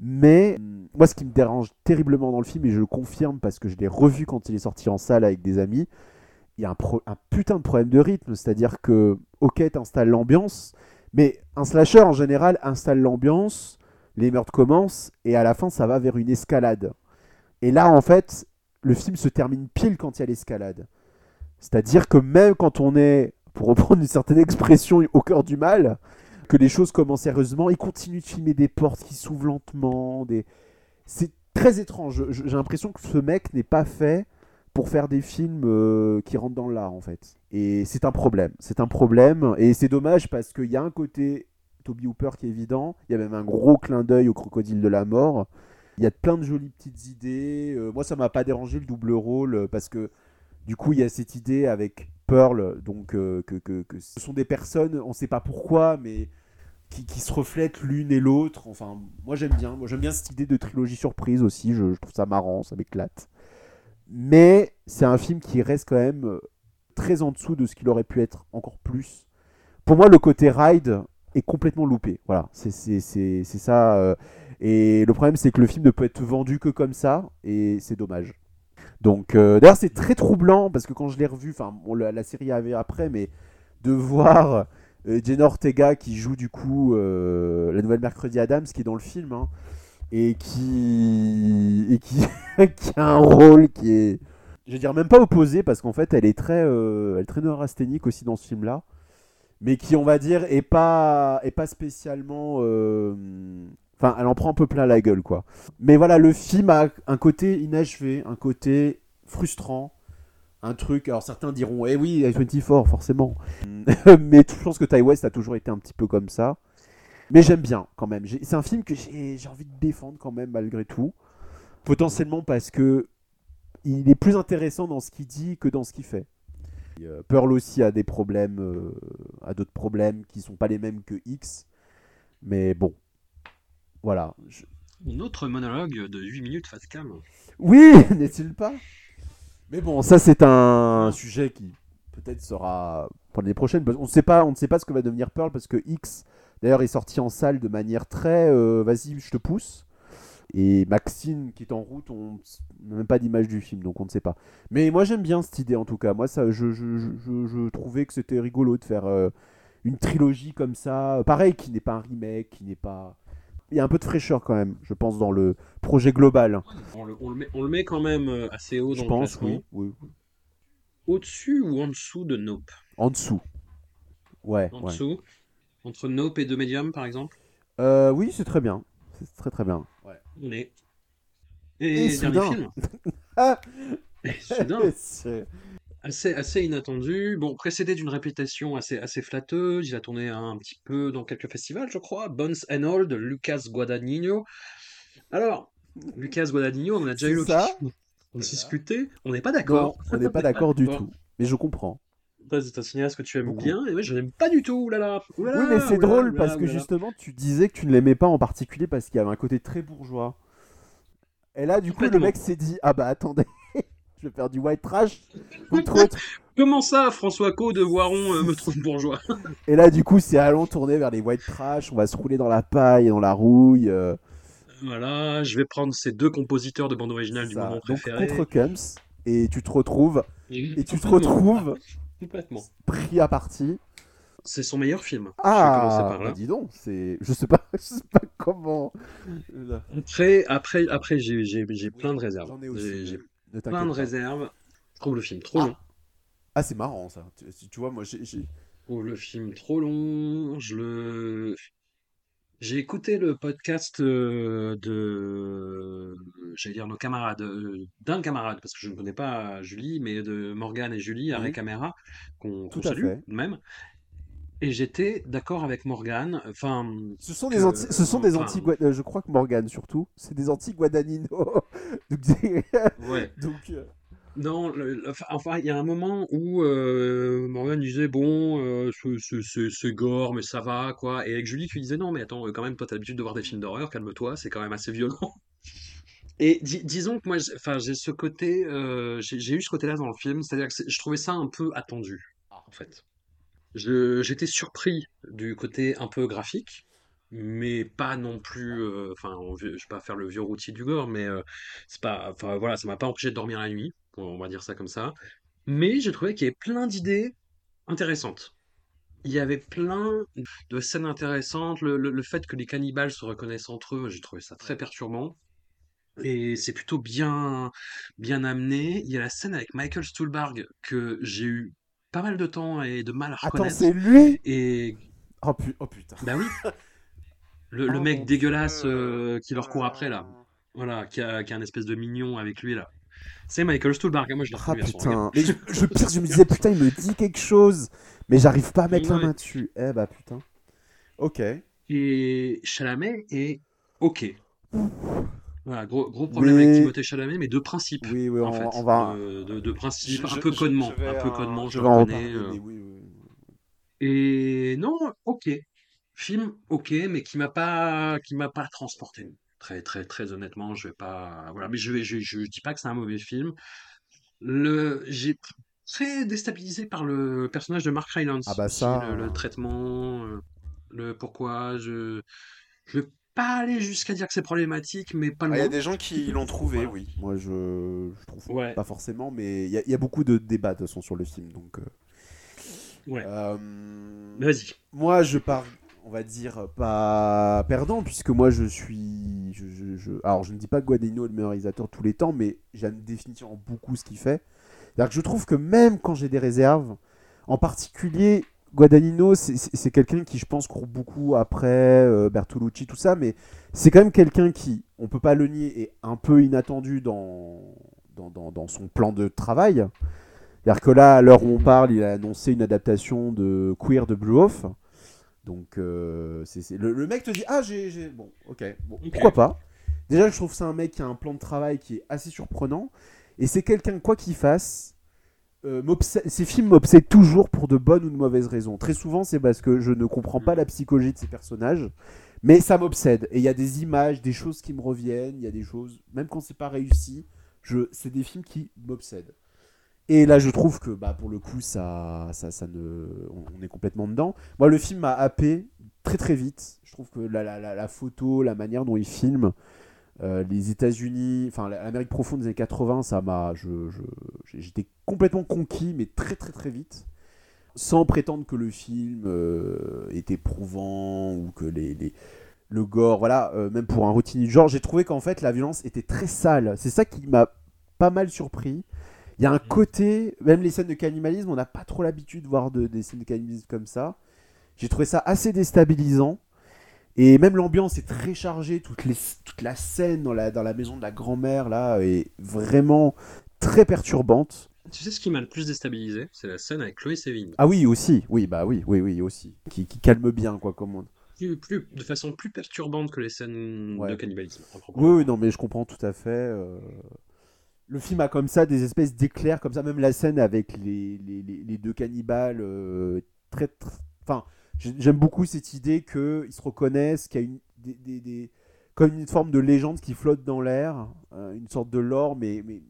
mais hum, moi ce qui me dérange terriblement dans le film et je le confirme parce que je l'ai revu quand il est sorti en salle avec des amis il y a un, un putain de problème de rythme c'est à dire que ok t'installes l'ambiance mais un slasher en général installe l'ambiance, les meurtres commencent et à la fin ça va vers une escalade. Et là en fait, le film se termine pile quand il y a l'escalade. C'est-à-dire que même quand on est, pour reprendre une certaine expression au cœur du mal, que les choses commencent sérieusement, il continue de filmer des portes qui s'ouvrent lentement. Des... C'est très étrange. J'ai l'impression que ce mec n'est pas fait pour faire des films euh, qui rentrent dans l'art en fait. Et c'est un problème. C'est un problème. Et c'est dommage parce qu'il y a un côté Toby Hooper qui est évident. Il y a même un gros clin d'œil au crocodile de la mort. Il y a plein de jolies petites idées. Euh, moi, ça m'a pas dérangé le double rôle parce que du coup, il y a cette idée avec Pearl, donc euh, que, ce sont des personnes, on sait pas pourquoi, mais qui, se reflètent l'une et l'autre. Enfin, moi j'aime bien. Moi j'aime bien cette idée de trilogie surprise aussi. Je, trouve ça marrant, ça m'éclate. Mais c'est un film qui reste quand même euh, très en dessous de ce qu'il aurait pu être encore plus. Pour moi, le côté ride est complètement loupé. Voilà, c'est ça. euh, et le problème, c'est que le film ne peut être vendu que comme ça, et c'est dommage. Donc, euh, d'ailleurs, c'est très troublant parce que quand je l'ai revu, enfin, la, série avait après, mais de voir euh, Jenna Ortega qui joue du coup euh, la nouvelle mercredi Adams, qui est dans le film, hein, et qui a un rôle qui est, je veux dire même pas opposé parce qu'en fait, elle est très, euh, elle est très neurasthénique aussi dans ce film-là, mais qui, on va dire, est pas, est pas spécialement Enfin, elle en prend un peu plein la gueule, quoi. Mais voilà, le film a un côté inachevé, un côté frustrant, un truc. Alors certains diront, eh oui, A24, forcément. Mais je pense que Ty West a toujours été un petit peu comme ça. Mais j'aime bien quand même. C'est un film que j'ai envie de défendre quand même malgré tout. Potentiellement parce que il est plus intéressant dans ce qu'il dit que dans ce qu'il fait. Euh, Pearl aussi a des problèmes, euh, a d'autres problèmes qui sont pas les mêmes que X. Mais bon, voilà. Je- Un autre monologue de 8 minutes face cam. Oui, n'est-il pas? Mais bon, ça c'est un sujet qui peut-être sera pour l'année prochaine. parce qu'on ne sait pas, on ne sait pas ce que va devenir Pearl parce que X, d'ailleurs, est sorti en salle de manière très, euh, vas-y, je te pousse. Et Maxine qui est en route, on n'a même pas d'image du film, donc on ne sait pas. Mais moi j'aime bien cette idée en tout cas. Moi, ça, je, je, je, je- je trouvais que c'était rigolo de faire euh, une trilogie comme ça, pareil, qui n'est pas un remake, qui n'est pas. Il y a un peu de fraîcheur quand même, je pense, dans le projet global. On le, on le met, on le met quand même euh, assez haut dans Je le pense, classement. oui. oui. Au-dessus ou en dessous de Nope? En dessous. Ouais, En ouais. dessous Entre Nope et The Medium, par exemple? Euh, oui, c'est très bien. C'est très très bien. On est. Et Et, dernier soudain. film? Ah Et soudain assez, assez inattendu. Bon, précédé d'une réputation assez, assez flatteuse. Il a tourné un petit peu dans quelques festivals, je crois. Bones and All de Lucas Guadagnino. Alors, Lucas Guadagnino, on a déjà eu l'occasion de discuter. On n'est pas d'accord. on n'est pas d'accord du tout. Mais je comprends. C'est un cinéaste que tu aimes bien. Et moi, je n'aime pas du tout. Oulala. Oulala, oui, mais c'est drôle oulala, parce que oulala. justement, tu disais que tu ne l'aimais pas en particulier parce qu'il y avait un côté très bourgeois. Et là, du coup, le mec s'est dit Ah bah attendez, je vais faire du white trash. Comment ça, François Co de Voiron euh, me trouve bourgeois? Et là, du coup, c'est allons tourner vers les white trash. On va se rouler dans la paille et dans la rouille. euh, Voilà, je vais prendre ces deux compositeurs de bande originale du ça. moment Donc préféré. contre Kums. Et tu te retrouves, et tu te retrouves Complètement. pris à partie. C'est son meilleur film. Je vais commencer Ah, par là. bah dis donc, c'est, je sais pas, je sais pas comment. Après, après, après j'ai, j'ai, j'ai plein de réserves. J'en ai aussi. J'ai, j'ai plein de réserves. Je trouve le film trop Ah. long. Ah, c'est marrant ça. Tu, tu vois, moi, j'ai, Je trouve le film trop long. Je le. J'ai écouté le podcast euh, de, j'allais dire nos camarades, euh, d'un camarade, parce que je ne connais pas Julie, mais de Morgane et Julie, à Oui. Caméra, qu'on à salue fait. même. Et j'étais d'accord avec Morgane. Enfin, Ce sont des anti, ce sont des anti euh, je crois que Morgan surtout, c'est des anti Guadagnino. donc, Ouais. donc, euh, Non, le- le- enfin- il y a un moment où euh, Morgane disait bon, euh, c'est- gore, mais ça va, quoi. Et avec Julie, tu disais non, mais attends, euh, quand même, toi, t'as l'habitude de voir des films d'horreur, calme-toi, c'est quand même assez violent. Et di- disons que moi, j'ai- enfin, j'ai ce côté, euh, j'ai eu ce côté-là dans le film, c'est-à-dire que je trouvais ça un peu attendu, en fait. J'étais surpris du côté un peu graphique, mais pas non plus. euh, Enfin, je vais pas faire le vieux routier du gore, mais euh, c'est pas. Enfin voilà, ça m'a pas empêché de dormir la nuit, on va dire ça comme ça. Mais j'ai trouvé qu'il y avait plein d'idées intéressantes. Il y avait plein de scènes intéressantes. Le, le- le fait que les cannibales se reconnaissent entre eux, j'ai trouvé ça très perturbant. Et c'est plutôt bien, bien amené. Il y a la scène avec Michael Stuhlbarg que j'ai eu pas mal de temps et de mal à Attends, reconnaître. c'est lui Et oh, pu- oh, putain. bah oui, le, le Oh, mec dégueulasse euh, qui leur court après là, voilà, qui a, qui a un espèce de mignon avec lui là. C'est Michael Stuhlbarg, moi je l'ai Ah reconnu putain. Mais je, je, pire, je me disais putain, il me dit quelque chose, mais j'arrive pas à mettre la main dessus. Eh bah putain. Ok. Et Chalamet est ok. Voilà, gros, gros problème avec Timothée Chalamet, mais de principe. Oui, oui, en on, fait. on va. Euh, de, de principe, Je- un peu vais un peu en- codement, je je reconnais. euh. oui. Et non, ok. Film, ok, mais qui m'a pas, qui m'a pas transporté. Très, très, très honnêtement, je vais pas, voilà. Mais je vais, je, je dis pas que c'est un mauvais film. Le, j'ai très déstabilisé par le personnage de Mark Rylance. Ah bah ça, le, le traitement, euh, le pourquoi, je, je vais pas aller jusqu'à dire que c'est problématique, mais pas Ah, Il loin. y a des gens qui l'ont trouvé, Voilà. oui. Moi, je, je trouve Ouais. pas forcément, mais il y, a- il y a beaucoup de débats de toute façon sur le film. Donc, euh, Ouais. euh, Vas-y. moi, je pars, on va dire, pas perdant, puisque moi, je suis. Je, je- je- Alors, je ne dis pas que Guadagnino est le meilleur réalisateur tous les temps, mais j'aime définitivement beaucoup ce qu'il fait. C'est-à-dire que je trouve que même quand j'ai des réserves, en particulier. Guadagnino, c'est- quelqu'un qui, je pense, court beaucoup après euh, Bertolucci, tout ça, mais c'est quand même quelqu'un qui, on peut pas le nier, est un peu inattendu dans, dans, dans- dans son plan de travail. C'est-à-dire que là, à l'heure où on parle, il a annoncé une adaptation de Queer de Blue Off. Donc, euh, Le, le mec te dit Ah, j'ai. Bon, ok, bon, pourquoi pas Déjà, je trouve que c'est un mec qui a un plan de travail qui est assez surprenant. Et c'est quelqu'un, quoi qu'il fasse, euh, ces films m'obsèdent toujours pour de bonnes ou de mauvaises raisons. Très souvent, c'est parce que je ne comprends pas la psychologie de ces personnages. Mais ça m'obsède. Et il y a des images, des choses qui me reviennent. Il y a des choses, même quand c'est pas réussi, je... c'est des films qui m'obsèdent. Et là, je trouve que bah, pour le coup, ça, ça, ça ne... on on est complètement dedans. Moi, le film m'a happé très très vite. Je trouve que la, la, la, la photo, la manière dont il filme, euh, les États-Unis, enfin l'Amérique profonde des années 80, ça m'a. je- J'étais complètement conquis, mais très très très vite. Sans prétendre que le film euh, est éprouvant ou que les, les- le gore, voilà, euh, même pour un routinier du genre, j'ai trouvé qu'en fait la violence était très sale. C'est ça qui m'a pas mal surpris. Il y a un côté, même les scènes de cannibalisme, on n'a pas trop l'habitude de voir de- des scènes de cannibalisme comme ça. J'ai trouvé ça assez déstabilisant. Et même l'ambiance est très chargée, toute, les, toute la scène dans la, dans la maison de la grand-mère là est vraiment très perturbante. Tu sais ce qui m'a le plus déstabilisé? C'est la scène avec Chloé Sevigny. Ah oui aussi, oui bah oui, oui oui aussi, qui, qui calme bien quoi comme on. Plus, plus- de façon plus perturbante que les scènes Ouais. de cannibalisme. Oui, oui, non, mais je comprends tout à fait. euh, Le film a comme ça des espèces d'éclairs, comme ça, même la scène avec les, les, les- les deux cannibales, euh, très, tr- Enfin, j'aime beaucoup cette idée qu'ils se reconnaissent, qu'il y a une, comme une forme de légende qui flotte dans l'air, euh, une sorte de lore, mais, mais,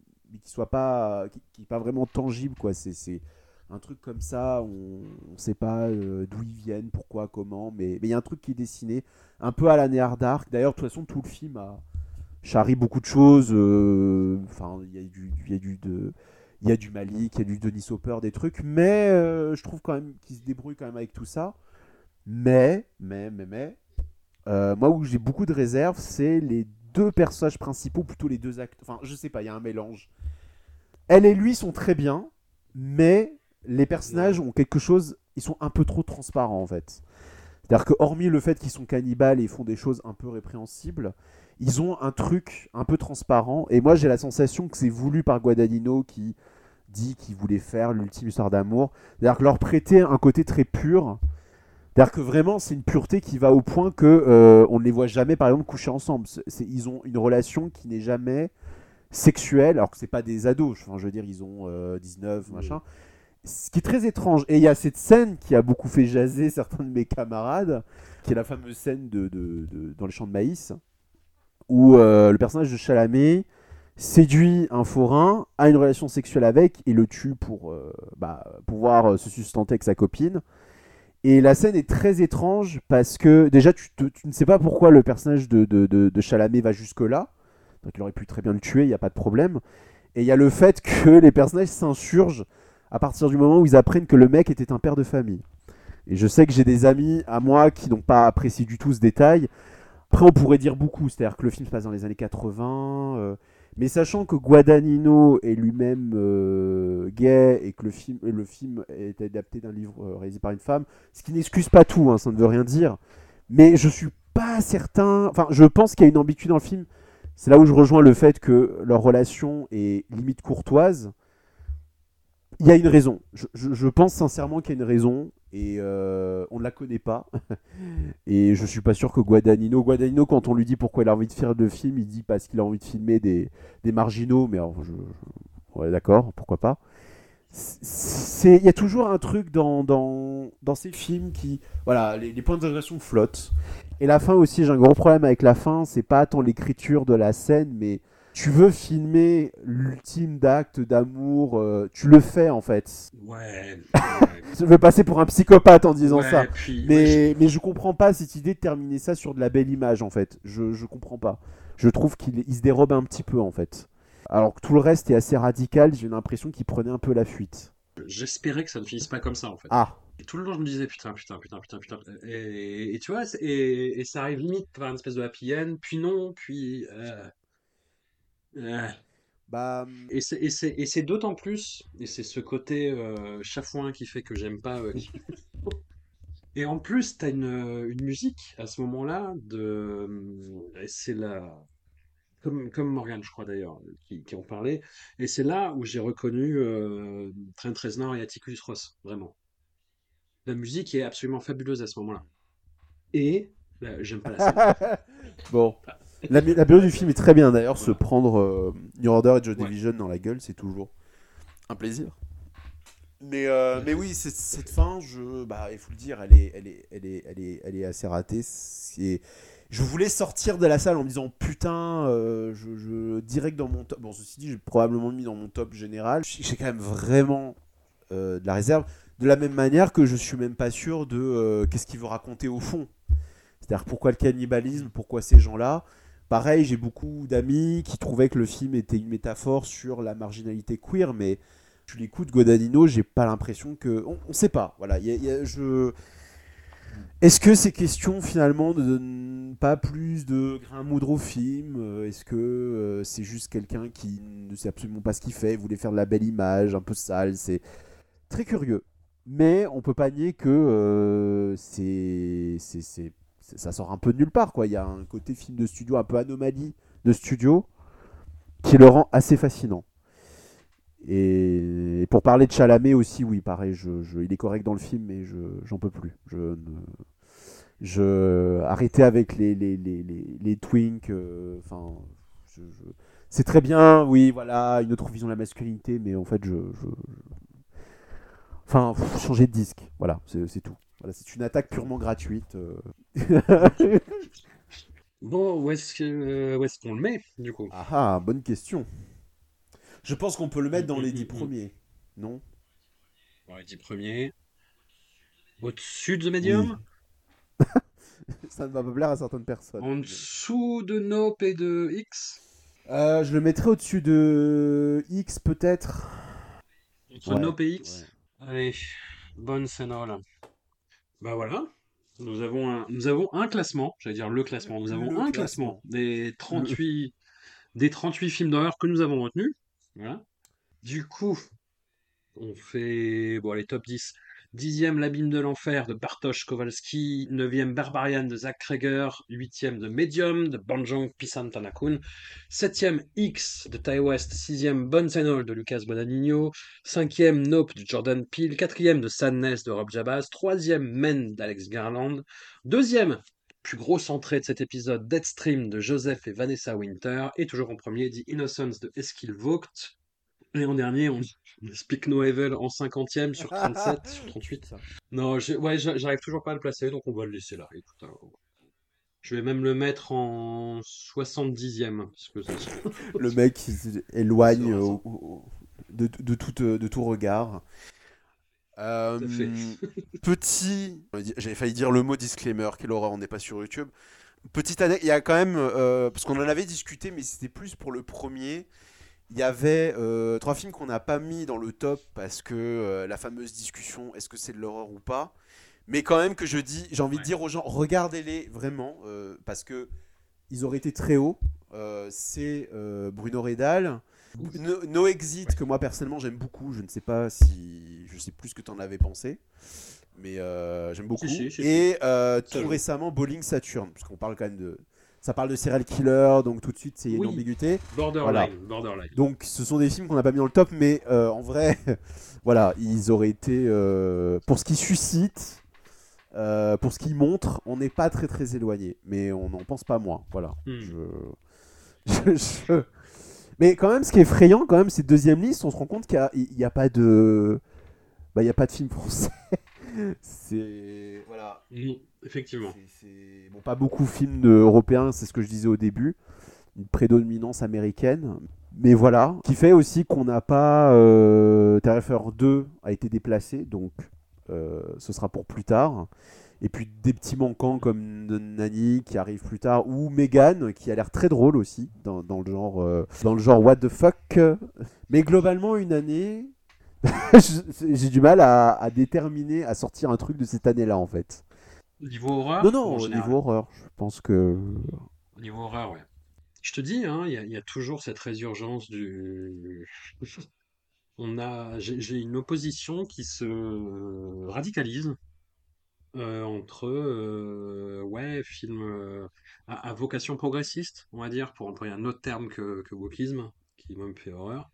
qui soit pas, qui, qui pas vraiment tangible, quoi. C'est, un truc comme ça, on ne sait pas euh, d'où ils viennent, pourquoi, comment, mais il y a un truc qui est dessiné un peu à la Néar Dark. D'ailleurs, de toute façon, tout le film a charrie beaucoup de choses. euh, Enfin, il y a du, y a du de, il y a du Malik, il y a du Denis Hopper, des trucs, mais je trouve quand même qu'il se débrouille quand même avec tout ça. Mais, mais, mais, mais, euh, moi où j'ai beaucoup de réserves, c'est les deux personnages principaux, plutôt les deux actes. Enfin, je sais pas, il y a un mélange. Elle et lui sont très bien, mais les personnages ont quelque chose, ils sont un peu trop transparents en fait. C'est-à-dire que hormis le fait qu'ils sont cannibales et font des choses un peu répréhensibles, ils ont un truc un peu transparent. Et moi, j'ai la sensation que c'est voulu par Guadagnino qui dit qu'il voulait faire l'ultime histoire d'amour. C'est-à-dire que leur prêter un côté très pur. C'est-à-dire que vraiment, c'est une pureté qui va au point que euh, on ne les voit jamais, par exemple, coucher ensemble. C'est- ils ont une relation qui n'est jamais sexuelle, alors que c'est pas des ados. Enfin, je veux dire, ils ont euh, 19, machin. Ce qui est très étrange. Et il y a cette scène qui a beaucoup fait jaser certains de mes camarades, qui est la fameuse scène de, de- de- dans les champs de maïs, où euh, le personnage de Chalamet séduit un forain, a une relation sexuelle avec et le tue pour bah, pouvoir se sustenter avec sa copine. Et la scène est très étrange parce que déjà tu, ne sais pas pourquoi le personnage de, de, de- Chalamet va jusque-là. Donc il aurait pu très bien le tuer, il n'y a pas de problème. Et il y a le fait que les personnages s'insurgent à partir du moment où ils apprennent que le mec était un père de famille. Et je sais que j'ai des amis à moi qui n'ont pas apprécié du tout ce détail. Après, on pourrait dire beaucoup, c'est-à-dire que le film se passe dans les années 80, euh, mais sachant que Guadagnino est lui-même euh, gay et que le film, est adapté d'un livre euh, réalisé par une femme, ce qui n'excuse pas tout, hein, ça ne veut rien dire. Mais je suis pas certain. Enfin, je pense qu'il y a une ambiguïté dans le film. C'est là où je rejoins le fait que leur relation est limite courtoise. Il y a une raison. Je pense sincèrement qu'il y a une raison. Et euh, on ne la connaît pas. et je suis pas sûr que Guadagnino, Guadagnino, quand on lui dit pourquoi il a envie de faire le film, il dit parce qu'il a envie de filmer des, des marginaux. Mais alors, je, d'accord, pourquoi pas. Il y a toujours un truc dans, dans, dans ces films qui, voilà, les, les points d'interrogation flottent. Et la fin aussi, j'ai un gros problème avec la fin. C'est pas tant l'écriture de la scène, mais tu veux filmer l'ultime d'acte d'amour, euh, tu le fais en fait. Ouais. Je veux passer pour un psychopathe en disant Ouais, ça. puis- ouais, Mais, mais je comprends pas cette idée de terminer ça sur de la belle image en fait. Je, je comprends pas. Je trouve qu'il il se dérobe un petit peu en fait. Alors que tout le reste est assez radical, j'ai l'impression qu'il prenait un peu la fuite. J'espérais que ça ne finisse pas comme ça en fait. Ah, Et tout le long, je me disais putain, putain, putain, putain, putain. Et, et tu vois, et, et ça arrive limite par une espèce de happy end, puis non, puis. euh. Bah. Et c'est- et c'est d'autant plus, et c'est ce côté euh, chafouin qui fait que j'aime pas. euh, Et en plus, t'as une, une musique à ce moment-là de. et C'est la. Comme, comme Morgan, je crois d'ailleurs, qui, qui en parlait. Et c'est là où j'ai reconnu euh, Trent Reznor et Atticus Ross, vraiment. La musique est absolument fabuleuse à ce moment-là. Et bah, j'aime pas la scène. bon. La, la BO du film est très bien d'ailleurs. Se prendre euh, New Order et Joe Division dans la gueule, c'est toujours un plaisir. Mais, euh, mais oui, cette fin, je, bah, il faut le dire, elle est, elle est, elle est, elle est, elle est assez ratée. C'est- Je voulais sortir de la salle en me disant putain, euh, je, je direct dans mon top. Bon, ceci dit, j'ai probablement mis dans mon top général. J'ai j'ai quand même vraiment euh, de la réserve. De la même manière que je suis même pas sûr de euh, qu'est-ce qu'il veut raconter au fond. C'est-à-dire pourquoi le cannibalisme, pourquoi ces gens-là? Pareil, j'ai beaucoup d'amis qui trouvaient que le film était une métaphore sur la marginalité queer, mais tu l'écoutes, Godadino, j'ai pas l'impression que. On, on sait pas. Voilà, je. Est-ce que c'est question finalement de donner pas plus de grain moudre au film Euh, Est-ce que euh, c'est juste quelqu'un qui ne sait absolument pas ce qu'il fait, voulait faire de la belle image, un peu sale C'est très curieux. Mais on peut pas nier que euh, c'est- ça sort un peu de nulle part. Quoi. Il y a un côté film de studio, un peu anomalie de studio, qui le rend assez fascinant. Et pour parler de Chalamet aussi, oui, pareil, je, il est correct dans le film, mais je, j'en peux plus. Je ne, je arrêtez avec les twinks. euh, c'est très bien, oui, voilà, une autre vision de la masculinité, mais en fait, je, enfin, changer de disque, voilà, c'est tout. Voilà, c'est une attaque purement gratuite. euh. Bon, où est-ce que, euh, où est-ce qu'on le met, du coup? ah ah, bonne question. Je pense qu'on peut le mettre dans les dix Mm, mm, mm. premiers, non? Bon, les dix premiers. Au-dessus de The Medium? Ça ne va pas plaire à certaines personnes. En dessous de Nope et de X? Euh, je le mettrais au-dessus de X peut-être. Entre Ouais, Nope et X? Allez, bonne scène là. Bah voilà. Nous avons un, nous avons un classement, j'allais dire le classement, nous avons Le un classement. classement des 38, des 38 films d'horreur que nous avons retenus. Voilà. Du coup, on fait bon, les top 10. Dixième, L'abîme de l'enfer de Bartosz Kowalski. Neuvième, Barbarian de Zach Kreger. Huitième, de Medium de Banjong Pisan Tanakun. Septième, X de Ty West. Sixième, All de Lucas Guadagnino. Cinquième, Nope de Jordan Peele. Quatrième, de Sadness de Rob Jabaz. Troisième, Men d'Alex Garland. Deuxième, plus grosse entrée de cet épisode, Deadstream de Joseph et Vanessa Winter. Et toujours en premier, The Innocence de Eskil Vogt. Et en dernier, on on Speak No Evil en 50e sur 37, sur 38. Non, ouais, j'a- j'arrive toujours pas à le placer, donc on va le laisser là. Écoute, hein, je vais même le mettre en 70e. Parce que ça- Le mec ça. au- au- de, de, tout, de tout regard. Euh, petit, j'avais failli dire le mot disclaimer, quelle horreur, on n'est pas sur YouTube. Petite année, il y a quand même, euh, parce qu'on en avait discuté, mais c'était plus pour le premier. Il y avait euh, trois films qu'on n'a pas mis dans le top parce que euh, la fameuse discussion, est-ce que c'est de l'horreur ou pas? Mais quand même que je dis, j'ai envie de Ouais. dire aux gens, regardez-les vraiment euh, parce que Ils auraient été très hauts. C'est Bruno Redal. No, No Exit, que moi personnellement j'aime beaucoup. Je ne sais pas si. Je sais plus ce que tu en avais pensé. Mais euh, j'aime beaucoup. Si, si, si, Et euh, tout récemment, Bowling Saturn. Puisqu'on parle quand même de, ça parle de serial killer, donc tout de suite c'est une Oui. ambiguïté. Borderline, Voilà. borderline. Donc ce sont des films qu'on n'a pas mis dans le top, mais euh, en vrai, voilà, ils auraient été euh, pour ce qu'ils suscitent, euh, pour ce qu'ils montrent, on n'est pas très très éloigné, mais on n'en pense pas moins. Voilà. Hmm. Je- je- je- Mais quand même, ce qui est effrayant, quand même, c'est deuxième liste, on se rend compte qu'il n'y a, pas de, bah, il y a pas de film français. c'est voilà. Non, effectivement. Bon, pas beaucoup de films européens, c'est ce que je disais au début. Une prédominance américaine. Mais voilà. Qui fait aussi qu'on n'a pas. Euh, Terrifier 2 a été déplacé, donc euh, ce sera pour plus tard. Et puis des petits manquants comme Nani qui arrive plus tard, ou Megan qui a l'air très drôle aussi dans, le genre euh, dans le genre what the fuck. Mais globalement une année, j'ai du mal à déterminer, à sortir un truc de cette année-là en fait. Niveau horreur Non, non, au niveau horreur, je pense que. Au niveau horreur, ouais. Je te dis, hein, il y, a- il y a toujours cette résurgence du. On a, j'ai une opposition qui se radicalise euh, entre, euh, ouais, films euh, à, à vocation progressiste, on va dire, pour employer un autre terme que, que wokisme, qui moi me fait horreur,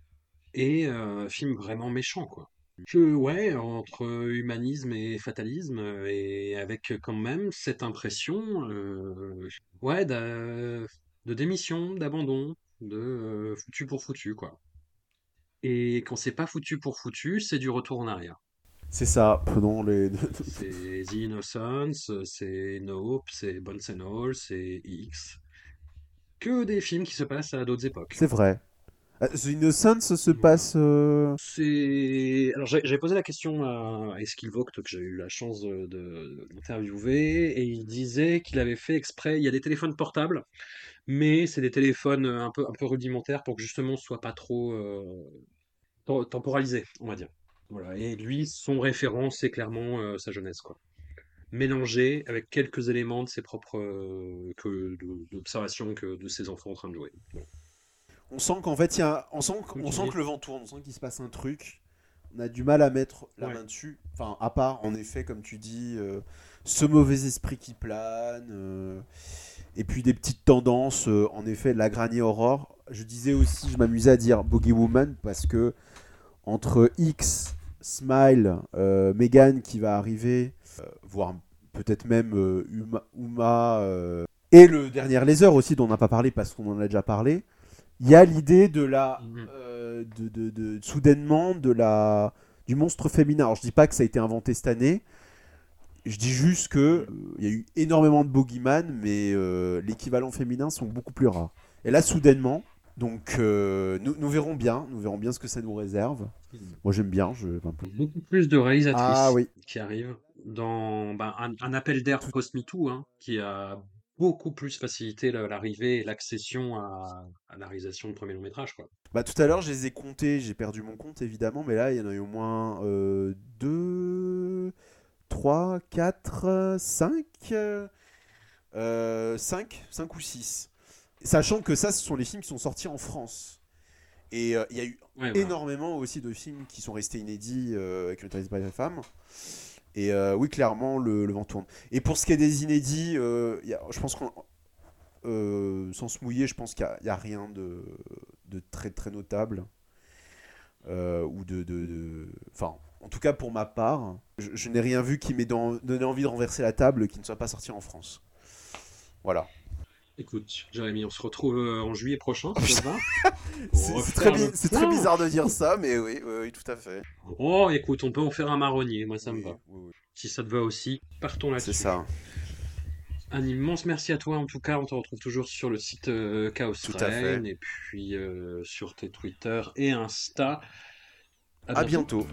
et euh, films vraiment méchants, quoi. Je, ouais, entre humanisme et fatalisme, euh, et avec quand même cette impression, euh, ouais, de démission, d'abandon, de euh, foutu pour foutu, quoi. Et quand c'est pas foutu pour foutu, c'est du retour en arrière. C'est ça, prenons les. C'est The Innocence, c'est Nope, c'est Bones and All, c'est X. Que des films qui se passent à d'autres époques. C'est vrai. Euh, The Innocence se passe. euh, C'est. Alors, j'ai posé la question à Eskil que j'ai eu la chance de- de- d'interviewer, et il disait qu'il avait fait exprès. Il y a des téléphones portables, mais c'est des téléphones un peu, rudimentaires pour que justement ce soit pas trop euh, tem- temporalisé, on va dire. Voilà. Et lui, son référent, c'est clairement sa jeunesse, quoi. Mélangé avec quelques éléments de ses propres que d'observation que de ses enfants en train de jouer. On sent qu'en fait, y a... on sent, on sent que le vent tourne, on sent qu'il se passe un truc. On a du mal à mettre la Ouais. main dessus. Enfin, à part, en effet, comme tu dis, euh, ce mauvais esprit qui plane. euh, Et puis des petites tendances, euh, en effet, la Granny Horror. Je disais aussi, je m'amusais à dire Boogie Woman parce que entre X, Smile, Megan qui va arriver, voire peut-être même Uma, Uma, et le dernier laser aussi dont on n'a pas parlé parce qu'on en a déjà parlé, il y a l'idée de la Mhm. euh, de, de- de- soudainement de la du monstre féminin. Alors je dis pas que ça a été inventé cette année. Je dis juste que euh, il y a eu énormément de bogeyman, mais euh, l'équivalent féminin sont beaucoup plus rares. Et là, soudainement, donc nous, nous verrons bien, nous verrons bien ce que ça nous réserve. Moi, j'aime bien. Je... Beaucoup plus de réalisatrices Ah oui. qui arrivent dans ben, un, un appel d'air post-MeToo hein, qui a beaucoup plus facilité la- l'arrivée et l'accession à, à la réalisation de premiers longs métrages. Quoi. Bah, tout à l'heure, je les ai comptés, j'ai perdu mon compte évidemment, mais là, il y en a eu au moins 2, 3, 4, 5, 5, 5 ou 6. Sachant que ça, ce sont les films qui sont sortis en France. Et euh, il y a eu Ouais, énormément aussi de films qui sont restés inédits euh, avec le Thalys by the Femme. Et euh, oui, clairement, le, vent tourne. Et pour ce qui est des inédits, euh, je pense qu'on. euh, sans se mouiller, je pense qu'il n'y a, rien de, très très notable. Euh, ou de. Enfin, en tout cas pour ma part, je, n'ai rien vu qui m'ait don- donné envie de renverser la table qui ne soit pas sorti en France. Voilà. Écoute, Jérémy, on se retrouve euh, en juillet prochain, ça te va C'est Pour c'est très, bi- bizarre de dire ça, mais oui, oui, oui, tout à fait. Oh, écoute, on peut en faire un marronnier, moi ça me va. Si ça te va aussi, partons là-dessus. C'est ça. Un immense merci à toi en tout cas. On te retrouve toujours sur le site euh, Chaos Tout à fait. Reign et puis euh, sur tes Twitter et Insta. À bientôt.